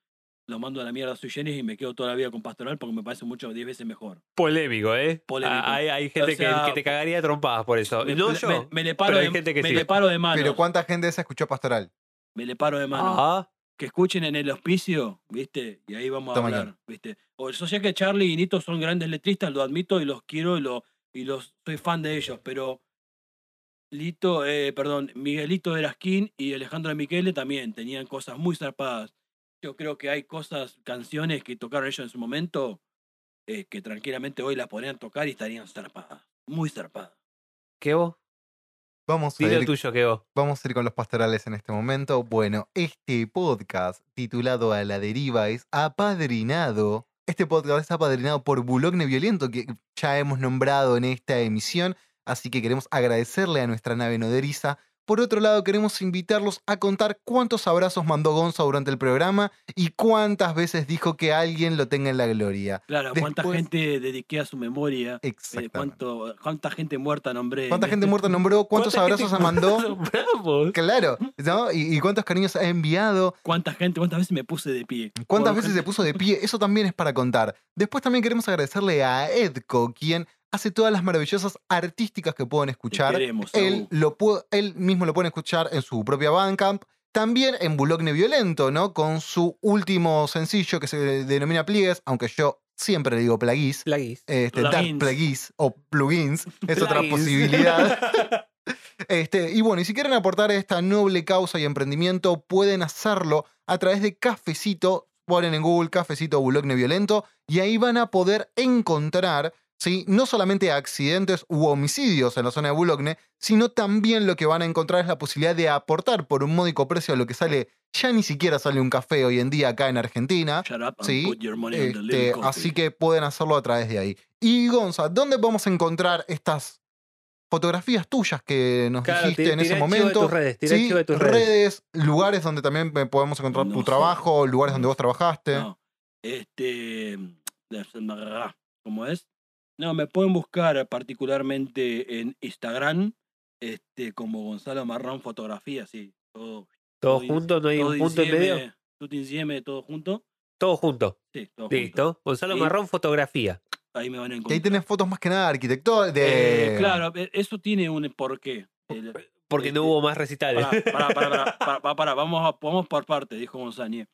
lo mando a la mierda Sui Generis y me quedo toda la vida con Pastoral porque me parece mucho, 10 veces mejor. Polémico, ¿eh? Polémico. Ah, Hay, hay gente O sea, que, que te cagaría a trompadas por eso. Me, no me- yo. me- me le paro pero de, hay gente que me sí. le paro de manos. Pero ¿cuánta gente de esa escuchó Pastoral? Me le paro de manos. Ah, Que escuchen en el hospicio, ¿viste? Y ahí vamos a Toma hablar, ya. ¿viste? O yo sé que Charlie y Nito son grandes letristas, lo admito y los quiero y, lo, y los soy fan de ellos, pero Lito, eh, perdón, Miguelito Erasquín y Alejandro Michele también tenían cosas muy zarpadas. Yo creo que hay cosas, canciones que tocaron ellos en su momento eh, que tranquilamente hoy las podrían tocar y estarían zarpadas. Muy zarpadas. ¿qué vos? Vamos a, ir, tuyo, ¿qué vos? vamos a ir con los pastorales en este momento. Bueno, este podcast titulado A la deriva es apadrinado. Este podcast es apadrinado por Bulogne Violento, que ya hemos nombrado en esta emisión. Así que queremos agradecerle a nuestra nave noderiza. Por otro lado, queremos invitarlos a contar cuántos abrazos mandó Gonza durante el programa y cuántas veces dijo que alguien lo tenga en la gloria. Claro, cuánta gente dediqué a su memoria. eh, cuánto, cuánta gente muerta nombré. ¿Cuánta gente muerta nombró? ¿Cuántos ¿Cuánta abrazos gente mandó? Claro, ¿no? ¿Y, y cuántos cariños ha enviado? ¿Cuánta gente, cuántas veces me puse de pie? ¿Cuántas veces se puso de pie? Eso también es para contar. Después también queremos agradecerle a Edco, quien hace todas las maravillosas artísticas que pueden escuchar. queremos, Él, lo pu- él mismo lo pueden escuchar en su propia Bandcamp. También en Bulogne Violento, ¿no? Con su último sencillo que se denomina Pliegues, aunque yo siempre le digo Plaguis. Plaguis. Este, Dark Plugins. Plugins o plugins es otra posibilidad. Este, y bueno, y si quieren aportar a esta noble causa y emprendimiento, pueden hacerlo a través de Cafecito. Ponen en Google Cafecito Bulogne Violento y ahí van a poder encontrar ¿sí? no solamente accidentes u homicidios en la zona de Boulogne, sino también lo que van a encontrar es la posibilidad de aportar por un módico precio a lo que sale, ya ni siquiera sale un café hoy en día acá en Argentina. Sí, Este, así que pueden hacerlo a través de ahí. Y Gonza, ¿dónde vamos a encontrar estas fotografías tuyas que nos Claro, dijiste en ese chivo de momento? tus redes, Sí, de tus redes. lugares donde también podemos encontrar tu trabajo, lugares donde vos trabajaste. No, este. ¿Cómo es? No, me pueden buscar particularmente en Instagram, este, como Gonzalo Marrón Fotografía, sí. Todo, Todo todo junto, no hay un punto en medio. Insieme, todo junto. Todo junto. Sí, todo junto. Listo. Gonzalo Marrón, fotografía. Ahí me van a Que ahí encontrar. tenés fotos más que nada de arquitecto. De... Eh, claro, eh, eso tiene un porqué. El- Porque no hubo más recitales. Pará, pará, pará, pará, pará, pará, pará, vamos, a- vamos por parte, dijo Gonzani.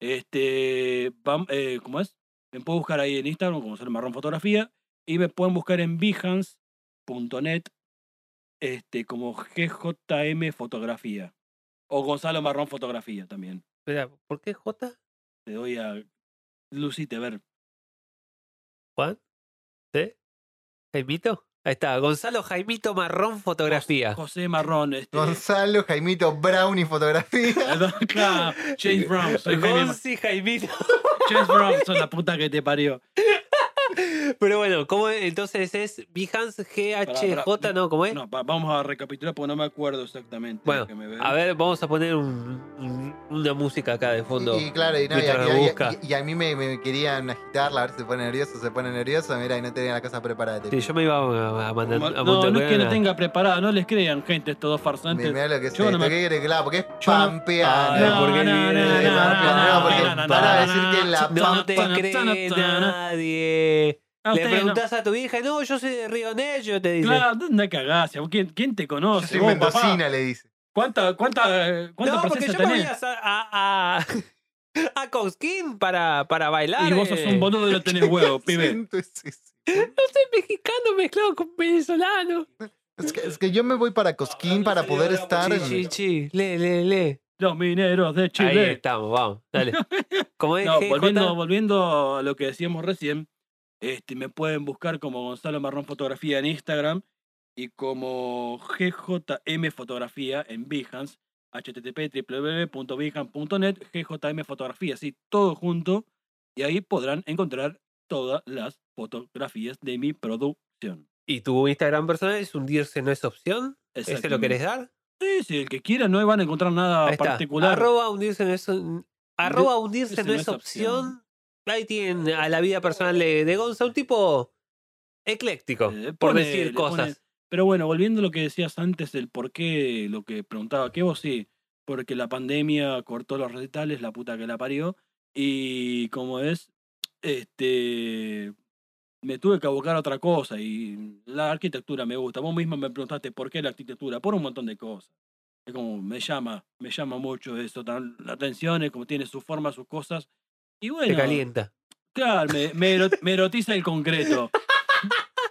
Este, vam- eh, ¿cómo es? Me puedo buscar ahí en Instagram como Gonzalo Marrón Fotografía y me pueden buscar en behance.net este, como GJM Fotografía o Gonzalo Marrón Fotografía también. Espera, ¿por qué J? Te doy a Lucite ver. Juan? ¿Sí? ¿Jaimito? Ahí está. Gonzalo Jaimito Marrón, fotografía. José Marrón, este, Gonzalo, Jaimito, Brown y fotografía. James Brown, soy Gonzi Jaimito. James Brown, son la puta que te parió. Pero bueno, ¿cómo es? entonces es Behance GHJ? pará. ¿No? ¿Cómo es? No, va- vamos a recapitular porque no me acuerdo exactamente. Bueno, que me. A ver, vamos a poner un- un- una música acá de fondo. Y, y claro, y, no, y- mientras y- a mí me, me querían agitar, a ver si se pone nervioso, se pone nervioso, mira, y no tenía la casa preparada. Sí, yo me iba a, a mandar a no, no es que no a- tenga preparada, no les crean, gente, estos dos farsantes. Mira lo que es Yo esto, no me- ¿qué quiere? Claro, porque es no- pampeano. No, ¿por qué no, no, viene no, de no, no, porque no, no, van a no, decir que la No te cree nadie. Ah, Le no. preguntás a tu hija, no, yo soy de Río Negro, te dice. Claro, ¿dónde cagás? ¿Quién, quién te Yo conoce? soy Vos, papá. mendocina, le dice. ¿Cuánta, cuánta, cuánta no, porque yo me voy tenés? a, a, a, a Cosquín para, para bailar. Y vos sos eh. un boludo y no tenés huevo, ¿Qué pibe. No soy mexicano mezclado con venezolano. Es que, es que yo me voy para Cosquín para poder estar... Sí, sí, sí. Lee, lee, lee. Los mineros de Ahí Chile. estamos, vamos. Dale. Como No, volviendo, volviendo a lo que decíamos recién, este, me pueden buscar como Gonzalo Marrón Fotografía en Instagram y como GJM Fotografía en Behance, http www.behance.net, GJM Fotografía, así todo junto, y ahí podrán encontrar todas las fotografías de mi producción. ¿Y tu Instagram personal es hundirse no es opción? ¿Ese lo querés dar? Sí, sí, el que quiera no van a encontrar nada particular. Arroba hundirse no es, arroba hundirse no es opción. Ahí tienen a la vida personal de, de Gonza, un tipo ecléctico, Eh, por pone- decir le cosas. pone- Pero bueno, volviendo a lo que decías antes, el por qué, lo que preguntaba, que vos sí, porque la pandemia cortó los recitales, la puta que la parió, y como es, este, me tuve que abocar a otra cosa, y la arquitectura me gusta. Vos misma me preguntaste por qué la arquitectura, por un montón de cosas. Es como, me llama, me llama mucho eso, tan- la atención, es como tiene su forma, sus cosas. Y Te bueno, calienta. Claro, me, me, ero- me erotiza el concreto.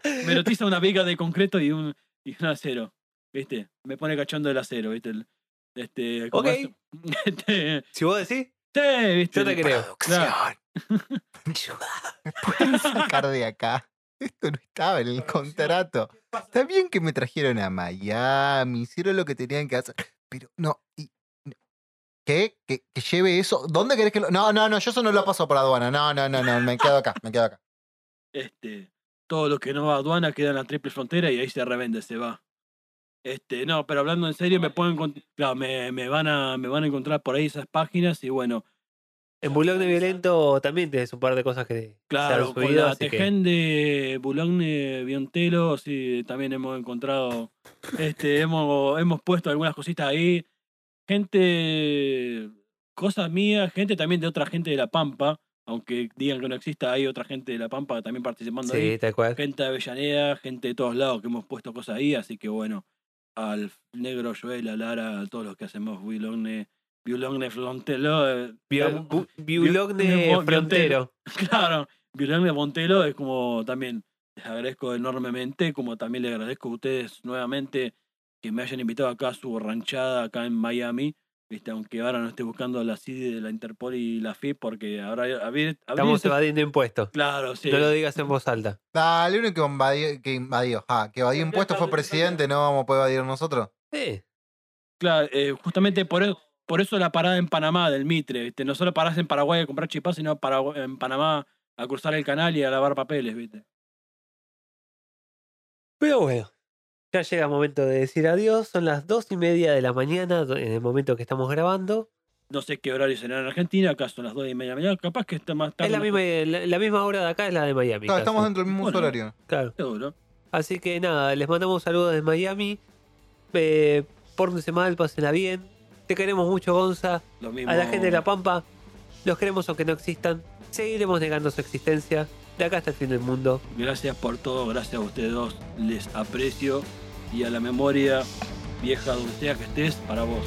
Me erotiza una viga de concreto y un, y un acero. ¿Viste? Me pone cachondo el acero, ¿viste? El- este, ¿cómo Ok. es? Este, Si vos decís, sí, ¿viste? yo te creo. Producción. ¿Me pueden sacar de acá? Esto no estaba en el contrato. Está bien que me trajeron a Miami, hicieron lo que tenían que hacer, pero no. y- no. ¿Qué? ¿Que, que lleve eso? ¿Dónde querés que lo.? No, no, no, yo eso no lo paso por aduana. No, no, no, no, me quedo acá, me quedo acá. Este, todo lo que no va a aduana queda en la triple frontera y ahí se revende, se va. Este, no, pero hablando en serio, me pueden claro, me, me van a me van a encontrar por ahí esas páginas y bueno, En Bulón de Violento también tenés un par de cosas que Claro, se han con subido. la así que- Tejen de Boulogne Biontelo, sí, también hemos encontrado, este, hemos, hemos puesto algunas cositas ahí. Gente, cosas mías, gente también de otra gente de La Pampa, aunque digan que no exista, hay otra gente de La Pampa también participando Sí, ahí. tal cual. Gente de Avellaneda, gente de todos lados que hemos puesto cosas ahí, así que bueno, al negro Joel, a Lara, a todos los que hacemos Boulogne, Boulogne Flontelo, eh, Bio- Frontero. Claro, Violante Montelo es como también les agradezco enormemente, como también les agradezco a ustedes nuevamente que me hayan invitado acá a su ranchada acá en Miami. Viste, aunque ahora no esté buscando la CID de la Interpol y la FIP, porque ahora abrir, Estamos evadiendo impuestos. Claro, sí. No lo digas en voz alta. Dale, el único que invadió, que invadió, ah, que evadió impuestos fue presidente, no vamos a poder evadir nosotros. Sí. Claro, eh, justamente por eso, por eso la parada en Panamá del Mitre, ¿viste? No solo parás en Paraguay a comprar chipás, sino para, en Panamá a cruzar el canal y a lavar papeles, ¿viste? Pero bueno, ya llega el momento de decir adiós. Son las dos y media de la mañana en el momento que estamos grabando. No sé qué horario será en Argentina, acá son las 2 y media de la mañana, capaz que está más tarde. Es la misma, la, la misma hora de acá, es la de Miami. Claro, casi. estamos dentro del mismo Bueno. horario. Claro. Seguro. Así que nada, les mandamos saludos desde Miami. Eh, pórtense mal, pásenla bien. Te queremos mucho, Gonza. Lo mismo. A la gente de La Pampa, los queremos aunque no existan. Seguiremos negando su existencia. De acá hasta el fin del mundo. Gracias por todo, gracias a ustedes dos. Les aprecio. Y a la memoria vieja donde sea que estés, para vos.